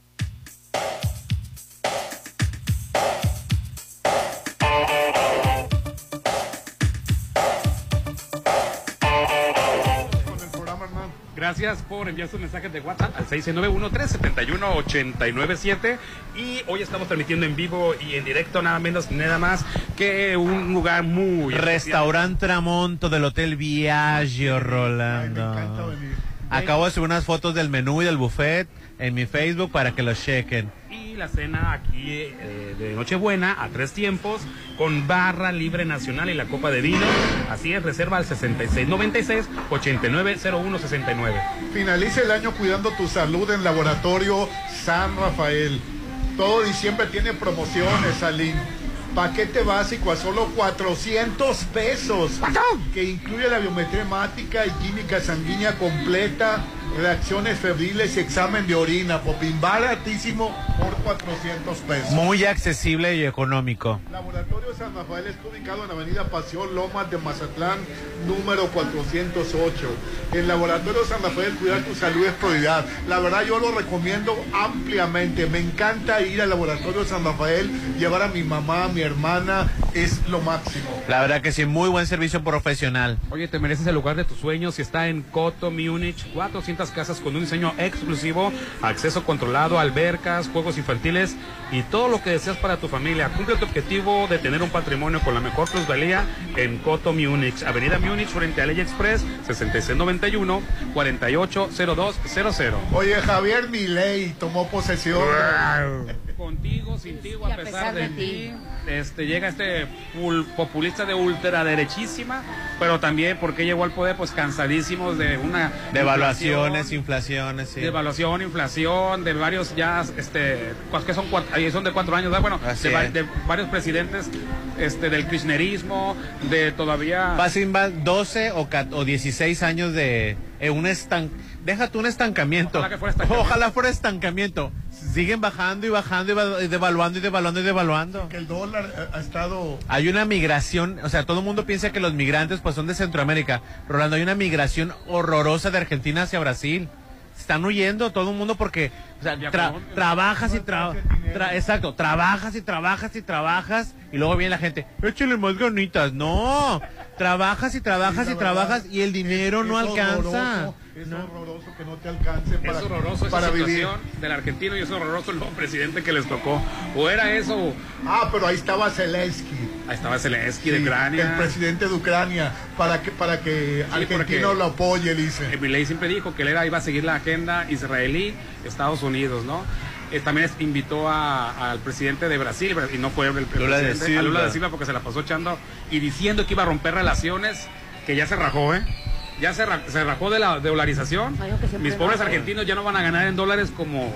Gracias por enviar sus mensajes de WhatsApp al 691-371-897. Y hoy estamos transmitiendo en vivo y en directo nada menos, nada más que un lugar muy... Restaurante Tramonto del Hotel Viaggio, Rolando. Acabo de subir unas fotos del menú y del buffet en mi Facebook para que lo chequen. Y la cena aquí eh, de Nochebuena a tres tiempos con barra libre nacional y la copa de vino. Así es, reserva al 6696-890169. Finaliza el año cuidando tu salud en Laboratorio San Rafael. Todo diciembre tiene promociones, Aline. Paquete básico a solo 400 pesos. Que incluye la biometría hemática y química sanguínea completa, reacciones febriles y examen de orina. Popín, baratísimo por 400 pesos. Muy accesible y económico. Laboratorio San Rafael está ubicado en la avenida Pasión Lomas de Mazatlán, número 408. El Laboratorio San Rafael, cuidar tu salud es prioridad. La verdad yo lo recomiendo ampliamente. Me encanta ir al Laboratorio San Rafael, llevar a mi mamá, a mi hermana, es lo máximo. La verdad que sí, muy buen servicio profesional. Oye, te mereces el lugar de tus sueños y está en Coto, Múnich, 400 casas con un diseño exclusivo, acceso controlado, albercas, juegos infantiles y todo lo que deseas para tu familia. Cumple tu objetivo de tener un patrimonio con la mejor plusvalía en Coto, Múnich, Avenida Múnich frente a Ley Express, 6691 480200. Oye, Javier Milei tomó posesión. Contigo, sin ti, o a, pesar, de, ti, este, llega este pul- populista de ultraderechísima, pero también porque llegó al poder, pues cansadísimos de una Devaluaciones, inflaciones, sí. devaluación, inflación, de varios ya, este, que son cuatro, ahí son de cuatro años, ¿verdad? bueno, de, de varios presidentes, este, del kirchnerismo, de todavía. Va 12 o, o 16 años de eh, un estan... Déjate un estancamiento. Ojalá que fuera estancamiento. Ojalá fuera estancamiento. Siguen bajando y bajando y va- y devaluando y devaluando y devaluando. Que el dólar ha estado Hay una migración, o sea, todo el mundo piensa que los migrantes pues son de Centroamérica. Rolando, hay una migración horrorosa de Argentina hacia Brasil. Están huyendo todo el mundo porque o sea, tra- trabajas y tra- tra- exacto, trabajas y trabajas y trabajas y luego viene la gente, échale más ganitas. No, trabajas y trabajas y trabajas y el dinero no es alcanza. horroroso, Es horroroso que no te alcance para, es horroroso esa para vivir. situación del argentino y es horroroso el nuevo presidente que les tocó. O era eso, o- Ah, pero ahí estaba Zelensky. ahí estaba Zelensky de Ucrania. El presidente de Ucrania, para que, para que argentino lo apoye, dice. Milei siempre dijo que él era, iba a seguir la agenda israelí, Estados Unidos, ¿no? Eh, también es- invitó a- al presidente de Brasil, y no fue el, el Lula de presidente, a Lula de Silva porque se la pasó echando y diciendo que iba a romper relaciones, que ya se rajó, ¿eh? Ya se, ra- se rajó de la dolarización. Mis pobres no. argentinos ya no van a ganar en dólares como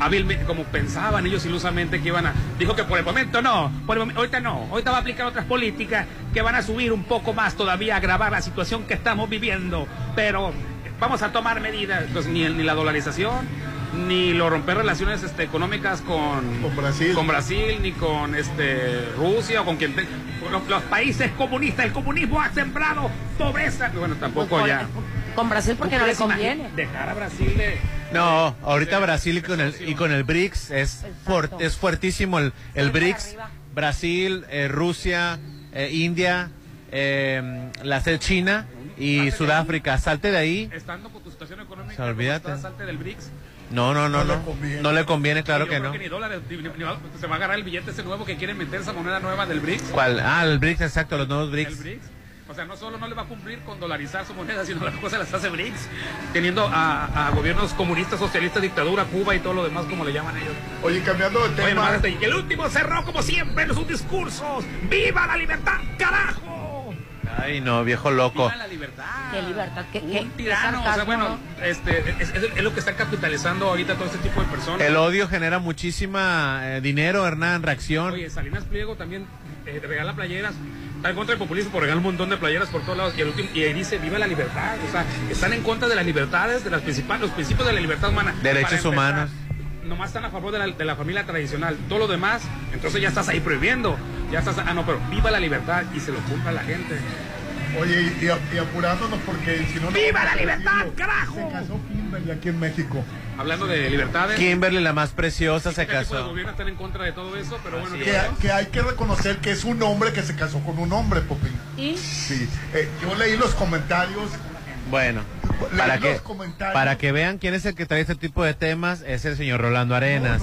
hábilmente, como pensaban ellos ilusamente que iban a. Dijo que por el momento no, por el momen- ahorita no, ahorita va a aplicar otras políticas que van a subir un poco más todavía, agravar la situación que estamos viviendo. Pero vamos a tomar medidas, pues ni, el- ni la dolarización, ni lo romper relaciones este, económicas con, Con Brasil. con Brasil, ni con este Rusia o con quien te- con los, los países comunistas. El comunismo ha sembrado pobreza. Bueno, tampoco Con- ya. Con Brasil porque no le ¿Ustedes imaginan conviene. Dejar a Brasil de. No, ahorita Brasil y con el, y con el BRICS es, fuert- es fuertísimo el, el BRICS. Brasil, eh, Rusia, eh, India, eh, la sed China y Sudáfrica. Salte de ahí. Estando con tu situación económica salte del BRICS. No, no, no, No le no. conviene. No le conviene, claro que no. ni dólares, ni- ni- ni- se va a agarrar el billete ese nuevo que quieren meter esa moneda nueva del BRICS. ¿Cuál? Ah, el BRICS, exacto, los nuevos El BRICS. BRICS. O sea, no solo no le va a cumplir con dolarizar su moneda, sino las cosas las hace BRICS, teniendo a, a gobiernos comunistas, socialistas, dictadura, Cuba y todo lo demás, como le llaman ellos. Oye, cambiando de Oye, tema. nomás el último cerró como siempre en sus discursos. ¡Viva la libertad, carajo! Ay, no, viejo loco. ¡Viva la libertad! Qué libertad, qué, qué- Un qué o sea, bueno, ¿no? este, es, es- es lo que está capitalizando ahorita todo este tipo de personas. El odio genera muchísima eh, dinero, Hernán, reacción. Oye, Salinas Pliego también eh, regala playeras. Está en contra del populismo, por regalar un montón de playeras por todos lados. Y, el último, y ahí dice, viva la libertad. O sea, están en contra de las libertades, de las principales, los principios de la libertad humana. Derechos empezar, humanos. Nomás están a favor de la, de la familia tradicional. Todo lo demás, entonces ya estás ahí prohibiendo. Ya estás, ah, no, pero viva la libertad y se lo culpa a la gente. Oye, y, y- y apurándonos porque si no... ¡Viva la libertad, decirlo. carajo! Se casó Kimberly aquí en México. Hablando de libertades. Kimberly, la más preciosa, se ¿Qué tipo de casó. gobierno están en contra de todo eso? Pero bueno, Que, que hay que reconocer que es un hombre que se casó con un hombre, Popín. ¿Y? Sí. Eh, yo leí los comentarios. Bueno, para que, comentarios. para que vean quién es el que trae este tipo de temas, es el señor Rolando Arenas.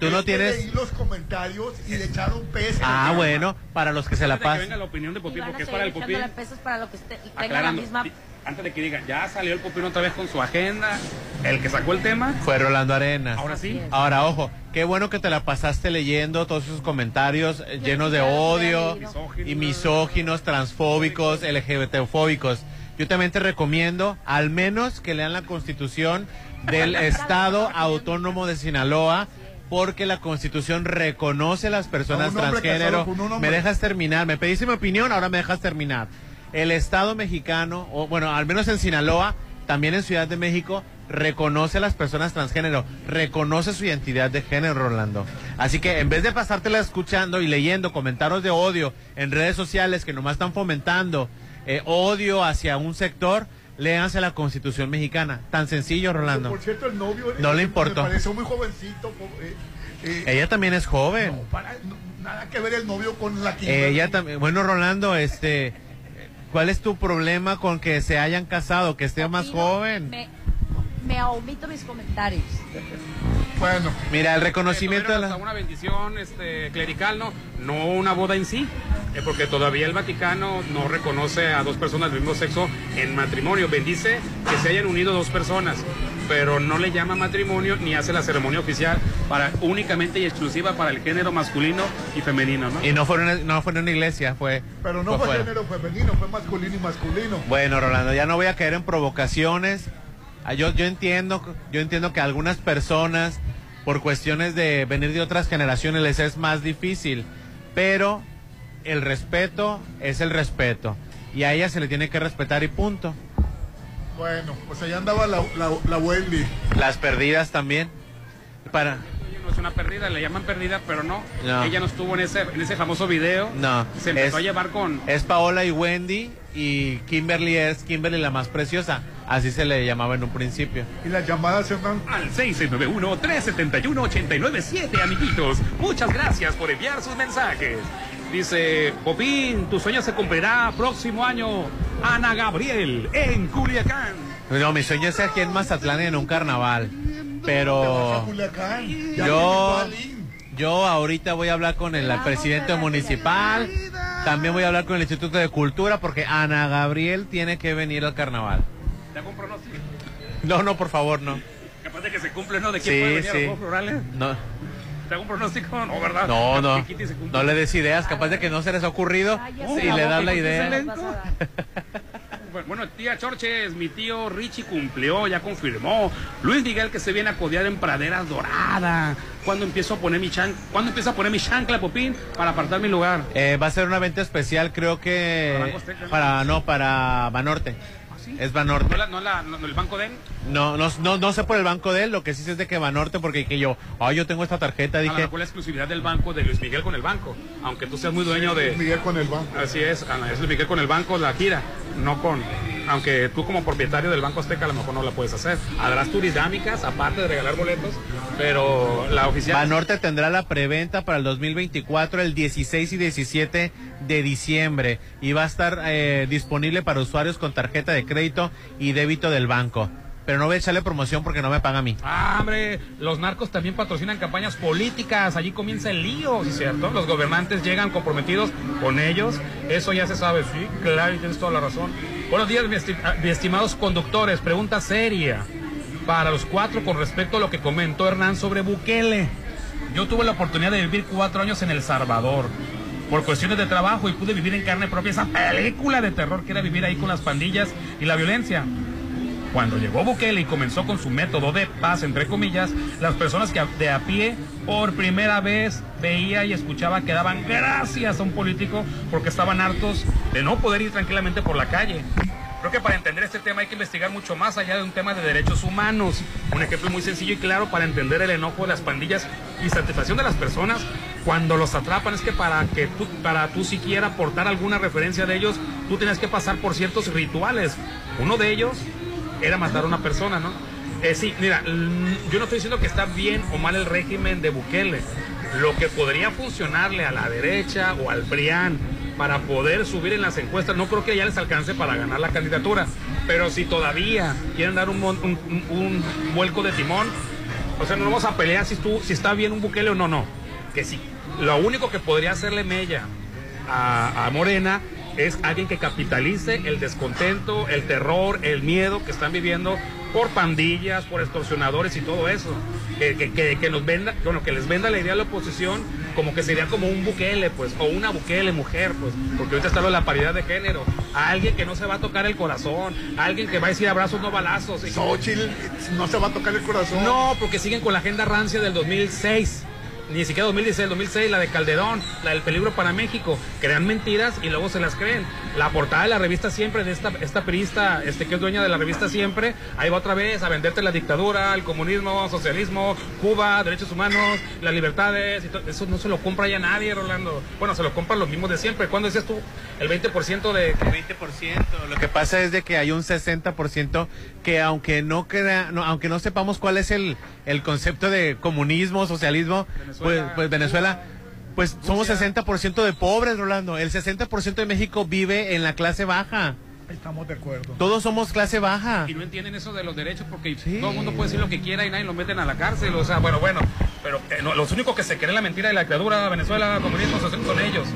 Tú no Es que tienes... Leí los comentarios y le echaron peso. Ah, bueno, para los que se la pasan. venga la opinión de Y Popín, van a porque es para el Popín. echándole pesos para lo que esté- tenga la Aclarando, misma... di- antes de que digan, ya salió el Popín otra vez con su agenda, el que sacó el tema. Fue Rolando Arenas. Ahora sí. Ahora, ojo, qué bueno que te la pasaste leyendo todos esos comentarios eh, llenos de odio y misóginos, transfóbicos, LGBTfóbicos. Yo también te recomiendo, al menos, que lean la constitución del Estado Autónomo de Sinaloa, porque la constitución reconoce a las personas transgénero. Me dejas terminar, me pediste mi opinión, ahora me dejas terminar. El Estado mexicano, o bueno, al menos en Sinaloa, también en Ciudad de México, reconoce a las personas transgénero, reconoce su identidad de género, Rolando. Así que en vez de pasártela escuchando y leyendo comentarios de odio en redes sociales que nomás están fomentando eh, odio hacia un sector, léanse la Constitución mexicana. Tan sencillo, Rolando. Por cierto, el novio. No le eh, importó. Me pareció muy jovencito. po- eh, eh, Ella también es joven. para- no- nada que ver el novio con la Kimberly. Ella también. Bueno, Rolando, este, ¿cuál es tu problema con que se hayan casado, que esté más joven? Me, me omito mis comentarios. Bueno. Mira, el reconocimiento de la... una bendición este, clerical, ¿no? No una boda en sí, eh, porque todavía el Vaticano no reconoce a dos personas del mismo sexo en matrimonio. Bendice que se hayan unido dos personas, pero no le llama matrimonio ni hace la ceremonia oficial para únicamente y exclusiva para el género masculino y femenino, ¿no? Y no fue, una, no fue en una iglesia, fue... Pero no fue fuera. género femenino, fue masculino y masculino. Bueno, Rolando, ya no voy a caer en provocaciones. Ah, Yo, yo entiendo, yo entiendo que algunas personas, por cuestiones de venir de otras generaciones, les es más difícil. Pero el respeto es el respeto. Y a ella se le tiene que respetar y punto. Bueno, pues allá andaba la, la, la Wendy. Las perdidas también. Para. No es una perdida, le llaman perdida, pero no. No. Ella no estuvo en ese, en ese famoso video. No. Se empezó es- a llevar con... Es Paola y Wendy y Kimberly es Kimberly la más preciosa. Así se le llamaba en un principio. Y las llamadas se van Al 691-371-897, amiguitos. Muchas gracias por enviar sus mensajes. Dice, Popín, tu sueño se cumplirá próximo año. Ana Gabriel, en Culiacán. No, mi sueño es aquí en Mazatlán en un carnaval. Pero yo, yo ahorita voy a hablar con el presidente municipal. También voy a hablar con el Instituto de Cultura porque Ana Gabriel tiene que venir al carnaval. ¿Te hago un pronóstico? No, no, por favor, no. Capaz de que se cumple, ¿no? ¿De quién Sí, puede venir a los. Juegos Florales? No, ¿Te hago un pronóstico? No, ¿verdad? no, no. No le des ideas, capaz de que no se les ha ocurrido sé, y le das la idea. Bueno, tía Chorches, mi tío Richie cumplió, ya confirmó. Luis Miguel que se viene a codear en Praderas Dorada. ¿Cuándo empiezo a poner mi chan ¿Cuándo empiezo a poner mi chancla, Popín, para apartar mi lugar? Eh, va a ser una venta especial, creo ¿Para que no? para no para Banorte. Es Banorte. ¿No, la- no la- no- el banco de él? No, no, no, no sé por el banco de él, lo que sí sé es de que Banorte, porque que yo, ay, yo tengo esta tarjeta, dije, la exclusividad del banco de Luis Miguel con el banco. Aunque tú seas muy dueño de. Luis Miguel con el banco. Así es, Ana, es Luis Miguel con el banco, la gira, no con. Aunque tú como propietario del Banco Azteca a lo mejor no la puedes hacer. Habrás dinámicas, aparte de regalar boletos, pero la oficial. Banorte tendrá la preventa para el 2024 el 16 y 17 de diciembre y va a estar eh, disponible para usuarios con tarjeta de crédito y débito del banco. pero no voy a echarle promoción porque no me paga a mí. Ah, hombre, los narcos también patrocinan campañas políticas, allí comienza el lío, ¿sí ¿cierto? Los gobernantes llegan comprometidos con ellos, eso ya se sabe, sí, claro, y tienes toda la razón. Buenos días, mi, esti- ah, estimados conductores, pregunta seria para los cuatro con respecto a lo que comentó Hernán sobre Bukele. Yo tuve la oportunidad de vivir cuatro años en El Salvador por cuestiones de trabajo y pude vivir en carne propia esa película de terror que era vivir ahí con las pandillas y la violencia. Cuando llegó Bukele y comenzó con su método de paz, entre comillas, las personas que de a pie por primera vez veía y escuchaba que daban gracias a un político porque estaban hartos de no poder ir tranquilamente por la calle. Creo que para entender este tema hay que investigar mucho más allá de un tema de derechos humanos. Un ejemplo muy sencillo y claro para entender el enojo de las pandillas y satisfacción de las personas cuando los atrapan es que para que tú, para tú siquiera aportar alguna referencia de ellos, tú tienes que pasar por ciertos rituales. Uno de ellos era matar a una persona, ¿no? Eh, sí, mira, yo no estoy diciendo que está bien o mal el régimen de Bukele. Lo que podría funcionarle a la derecha o al PRIAN para poder subir en las encuestas, no creo que ya les alcance para ganar la candidatura. Pero si todavía quieren dar un, un, vuelco de timón, o sea, no vamos a pelear si, tú, si está bien un Bukele o no, no. Que sí. Lo único que podría hacerle mella a Morena es alguien que capitalice el descontento, el terror, el miedo que están viviendo por pandillas, por extorsionadores y todo eso. Que, que, que, que nos venda, bueno, que les venda la idea a la oposición como que sería como un Bukele, pues, o una Bukele mujer, pues, porque ahorita está lo de la paridad de género. A alguien que no se va a tocar el corazón, a alguien que va a decir abrazos, no balazos. Y- Xochitl no se va a tocar el corazón. no, porque siguen con la agenda rancia del 2006. Ni siquiera 2016, 2006, la de Calderón, la del peligro para México. Crean mentiras y luego se las creen. La portada de la revista Siempre, de esta, esta periodista este, que es dueña de la revista Siempre, ahí va otra vez a venderte la dictadura, el comunismo, socialismo, Cuba, derechos humanos, las libertades. Y. Eso no se lo compra ya nadie, Rolando. Bueno, se lo compran los mismos de siempre. ¿Cuándo decías tú? El 20% de... 20%. Lo que pasa es de que hay un 60% que aunque no crea, no, aunque no sepamos cuál es el, el concepto de comunismo, socialismo, pues, pues Venezuela, pues somos 60% de pobres, Rolando. El 60% de México vive en la clase baja. Estamos de acuerdo. Todos somos clase baja. Y no entienden eso de los derechos porque todo el mundo puede decir lo que quiera y nadie lo meten a la cárcel. O sea, bueno, bueno, pero eh, no, los únicos que se creen la mentira de la dictadura, Venezuela, comunismo, son ellos.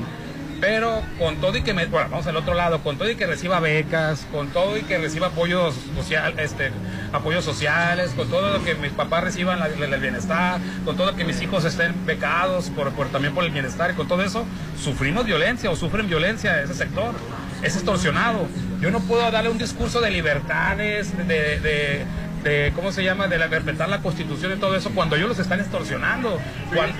Pero con todo y que, me, bueno, vamos al otro lado, con todo y que reciba becas, con todo y que reciba apoyos social, este, apoyos sociales, con todo lo que mis papás reciban el bienestar, con todo que mis hijos estén becados por, también por el bienestar y con todo eso, sufrimos violencia o sufren violencia ese sector. Es extorsionado. Yo no puedo darle un discurso de libertades, de, de- de, ¿cómo se llama? De la, respetar la constitución y todo eso cuando ellos los están extorsionando. Cuando,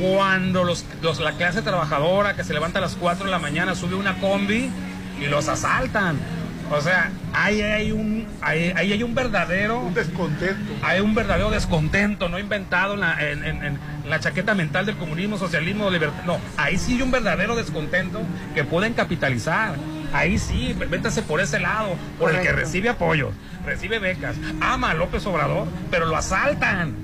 cuando los, los- la clase trabajadora que se levanta a las 4 de la mañana sube una combi y los asaltan. O sea, ahí hay un, ahí, ahí hay un verdadero... Un descontento. Hay un verdadero descontento, no inventado en la, en- en- en la chaqueta mental del comunismo, socialismo, libertad. No, ahí sí hay un verdadero descontento que pueden capitalizar. Ahí sí, véntase por ese lado, por el que recibe apoyos, recibe becas, ama a López Obrador, pero lo asaltan.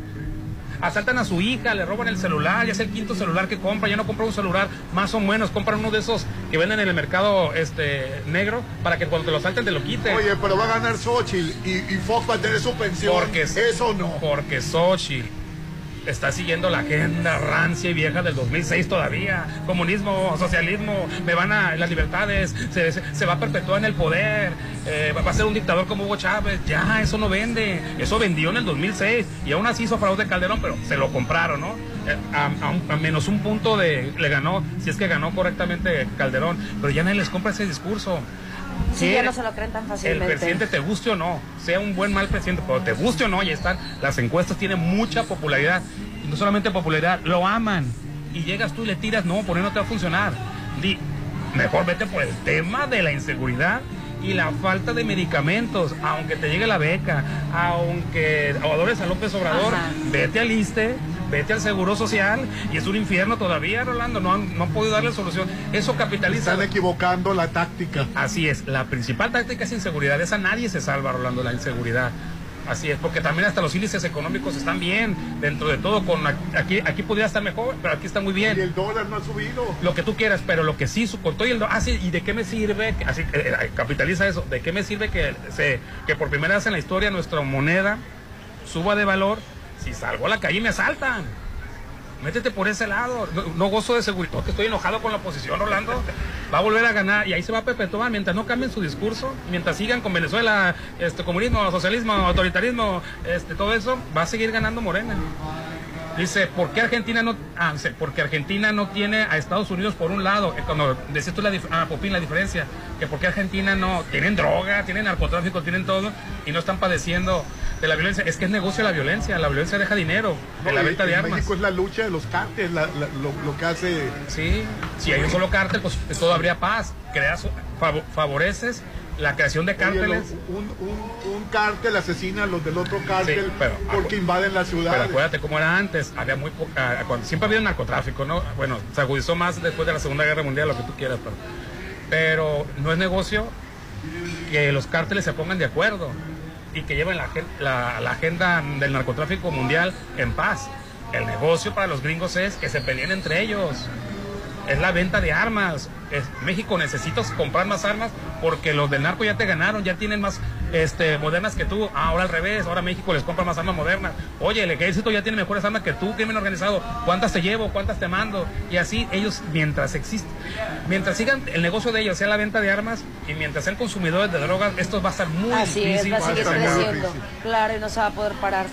Asaltan a su hija, le roban el celular, ya es el quinto celular que compra, ya no compra un celular más o menos, compran uno de esos que venden en el mercado este negro para que cuando te lo salten te lo quiten. Oye, pero va a ganar Xochitl y, y Fox va a tener su pensión. Porque eso no. Porque Xochitl está siguiendo la agenda rancia y vieja del 2006 todavía. Comunismo, socialismo, me van a las libertades, se, va a perpetuar en el poder, eh, va a ser un dictador como Hugo Chávez. Ya, eso no vende. Eso vendió en el 2006 y aún así hizo fraude Calderón, pero se lo compraron, ¿no? Eh, A, a menos un punto de le ganó, si es que ganó correctamente Calderón, pero ya nadie les compra ese discurso. Sí, ya no se lo creen tan el fácilmente. presidente te guste o no, sea un buen mal presidente, pero te guste o no, ya están. Las encuestas tienen mucha popularidad. Y no solamente popularidad, lo aman. Y llegas tú y le tiras, no, por ahí no te va a funcionar. Di, mejor vete por el tema de la inseguridad y la falta de medicamentos. Aunque te llegue la beca, aunque adores a López Obrador, Ajá. vete al ISTE, vete al Seguro Social. Y es un infierno todavía, Rolando. No han, no han podido darle solución. Eso capitaliza. Están equivocando la táctica. Así es, la principal táctica es inseguridad, esa nadie se salva, Rolando, la inseguridad. Así es, porque también hasta los índices económicos están bien, dentro de todo, con aquí, aquí podría estar mejor, pero aquí está muy bien. Y el dólar no ha subido. Lo que tú quieras, pero lo que sí, con todo y el dólar, ah, sí, ¿y de qué me sirve? Así, eh, eh, capitaliza eso, ¿de qué me sirve que, se, que por primera vez en la historia nuestra moneda suba de valor si salgo a la calle y me asaltan? Métete por ese lado. No, gozo de seguridad. que estoy enojado con la oposición, Rolando. Va a volver a ganar y ahí se va a perpetuar mientras no cambien su discurso, mientras sigan con Venezuela, este comunismo, socialismo, autoritarismo, este todo eso, va a seguir ganando Morena. Dice, ¿por qué Argentina no? Ah, dice, porque Argentina no tiene a Estados Unidos por un lado. Eh, Cuando decías tú la dif- ah, Popín, la diferencia, que por qué Argentina no tienen droga, tienen narcotráfico, tienen todo y no están padeciendo de la violencia. Es que es negocio la violencia. La violencia deja dinero de la venta en de armas. México es la lucha de los cárteles, la- la- lo, lo que hace. Sí, si hay un solo cártel, pues todo habría paz. Creas, fav- favoreces la creación de Oye, cárteles. lo- un, un, un cártel asesina a los del otro cártel Sí, pero- porque invaden la ciudad. Pero acuérdate cómo era antes, había muy poca, cuando, siempre ha habido narcotráfico, ¿no? Bueno, se agudizó más después de la Segunda Guerra Mundial, lo que tú quieras, pero, pero no es negocio que los cárteles se pongan de acuerdo y que lleven la, la- la agenda del narcotráfico mundial en paz. El negocio para los gringos es que se peleen entre ellos. Es la venta de armas. Es- México necesita comprar más armas porque los del narco ya te ganaron, ya tienen más este, modernas que tú. Ah, ahora al revés, ahora México les compra más armas modernas. Oye, el ejército ya tiene mejores armas que tú, crimen organizado. ¿Cuántas te llevo? ¿Cuántas te mando? Y así ellos, mientras existe, mientras sigan el negocio de ellos sea la venta de armas y mientras sean consumidores de drogas, esto va a estar muy Así es, difícil. va a seguir estar muy creciendo. Claro, y no se va a poder parar.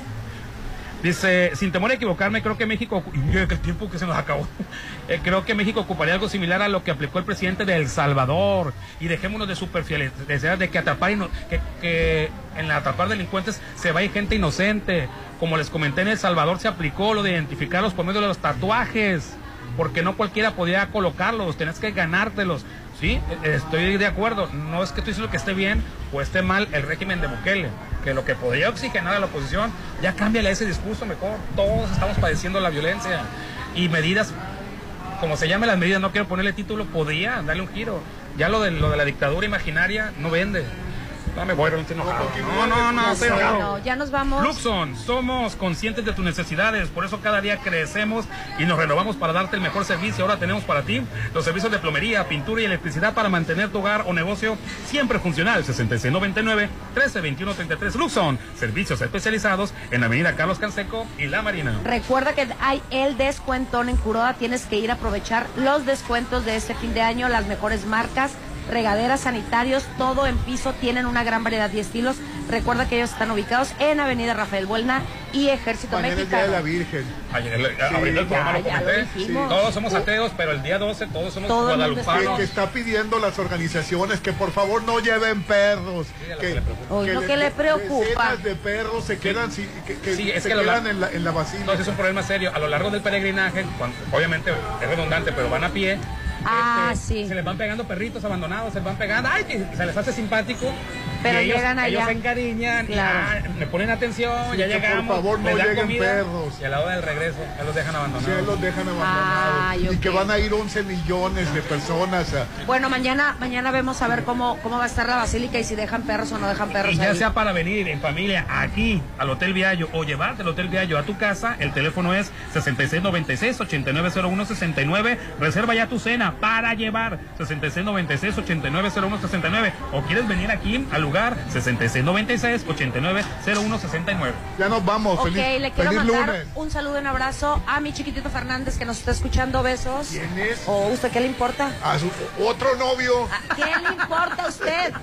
Dice, sin temor a equivocarme, creo que México, y el tiempo que se nos acabó, Eh, creo que México ocuparía algo similar a lo que aplicó el presidente de El Salvador. Y dejémonos de superficialidad, de que atrapar, ino- que, que en la atrapar delincuentes se va a ir gente inocente. Como les comenté, en El Salvador se aplicó lo de identificarlos por medio de los tatuajes, porque no cualquiera podía colocarlos, tenías que ganártelos. Sí, estoy de acuerdo. No es que estoy diciendo que esté bien o esté mal el régimen de Bukele, que lo que podría oxigenar a la oposición, ya cámbiale ese discurso mejor. Todos estamos padeciendo la violencia y medidas, como se llamen las medidas, no quiero ponerle título, podría darle un giro. Ya lo de, lo de la dictadura imaginaria no vende. No me voy, no estoy enojado. No, no, no, estoy enojado. Bueno, ya nos vamos. Luxon, somos conscientes de tus necesidades, por eso cada día crecemos y nos renovamos para darte el mejor servicio. Ahora tenemos para ti los servicios de plomería, pintura y electricidad para mantener tu hogar o negocio siempre funcional. 6699-132133 Luxon, servicios especializados en la avenida Carlos Canseco y La Marina. Recuerda que hay el descuentón en Curoda. Tienes que ir a aprovechar los descuentos de este fin de año, las mejores marcas, regaderas, sanitarios, todo en piso. Tienen una gran variedad de estilos. Recuerda que ellos están ubicados en Avenida Rafael Buelna y Ejército Mañana es Día de Mexicano. la Virgen. Ayer, el- abriendo el programa lo ya lo comenté. dijimos. Todos somos ateos, pero el día 12 todos somos Todo el mundo Que, guadalupanos. que está pidiendo las organizaciones que por favor no lleven perros. que, Oye, lo le- que le preocupa. De perros se quedan, si- que, que Sí, es se que a lo quedan lar- en la, en la basílica. No, ese es un problema serio. A lo largo del peregrinaje, cuando- obviamente es redundante, pero van a pie. Ah, este, sí. Se les van pegando perritos abandonados, se les van pegando. ¡Ay! que se les hace simpático. Pero y ellos, llegan allá. Ellos se encariñan, y, Claro. ah, me ponen atención, Sí, ya que por llegamos. favor no lleguen comida, perros. Y a la hora del regreso, ya los dejan abandonados. Sí, los dejan abandonados. Ay, Y que van a ir 11 millones de personas a, Bueno, mañana, mañana vemos a ver cómo, cómo va a estar la basílica y si dejan perros o no dejan perros. Y ya ahí. sea para venir en familia aquí al Hotel Viallo o llevarte al Hotel Viallo a tu casa, el teléfono es 6696-890169. Reserva ya tu cena para llevar 6696-890169. O quieres venir aquí al lugar 6696-890169. Ya nos vamos. Ok, feliz, le quiero feliz mandar lunes. un saludo, un abrazo a mi chiquitito Fernández que nos está escuchando. Besos. ¿Quién es? ¿O usted qué le importa? A su otro novio. ¿Qué le importa a usted?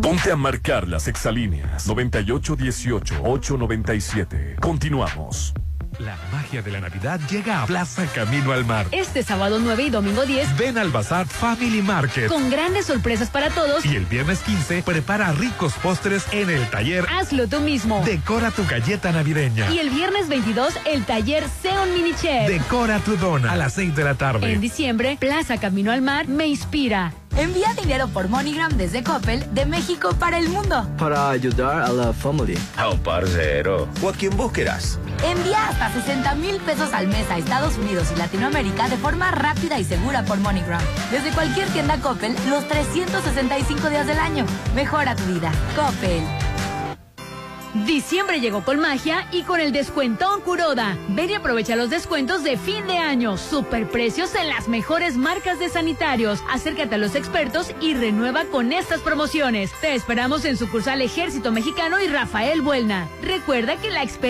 Ponte a marcar las exalíneas 9818-897. Continuamos. La magia de la Navidad llega a Plaza Camino al Mar. Este sábado 9 y domingo 10, Ven al Bazar Family Market. con grandes sorpresas para todos, Y el viernes 15, prepara ricos postres en el taller hazlo tú mismo. Decora tu galleta navideña. Y el viernes 22, el taller Sea un Mini Chef. Decora tu dona a las 6 de la tarde. En diciembre, Plaza Camino al Mar me inspira. Envía dinero por MoneyGram desde Coppel de México para el mundo. Para ayudar a la familia. A un parcero. O a quien vos querás. Envía hasta 60 mil pesos al mes a Estados Unidos y Latinoamérica de forma rápida y segura por MoneyGram. Desde cualquier tienda Coppel los 365 días del año. Mejora tu vida. Coppel. Diciembre llegó con magia y con el descuentón Curoda. Ven y aprovecha los descuentos de fin de año. Superprecios en las mejores marcas de sanitarios. Acércate a los expertos y renueva con estas promociones. Te esperamos en sucursal Ejército Mexicano y Rafael Buelna. Recuerda que la experiencia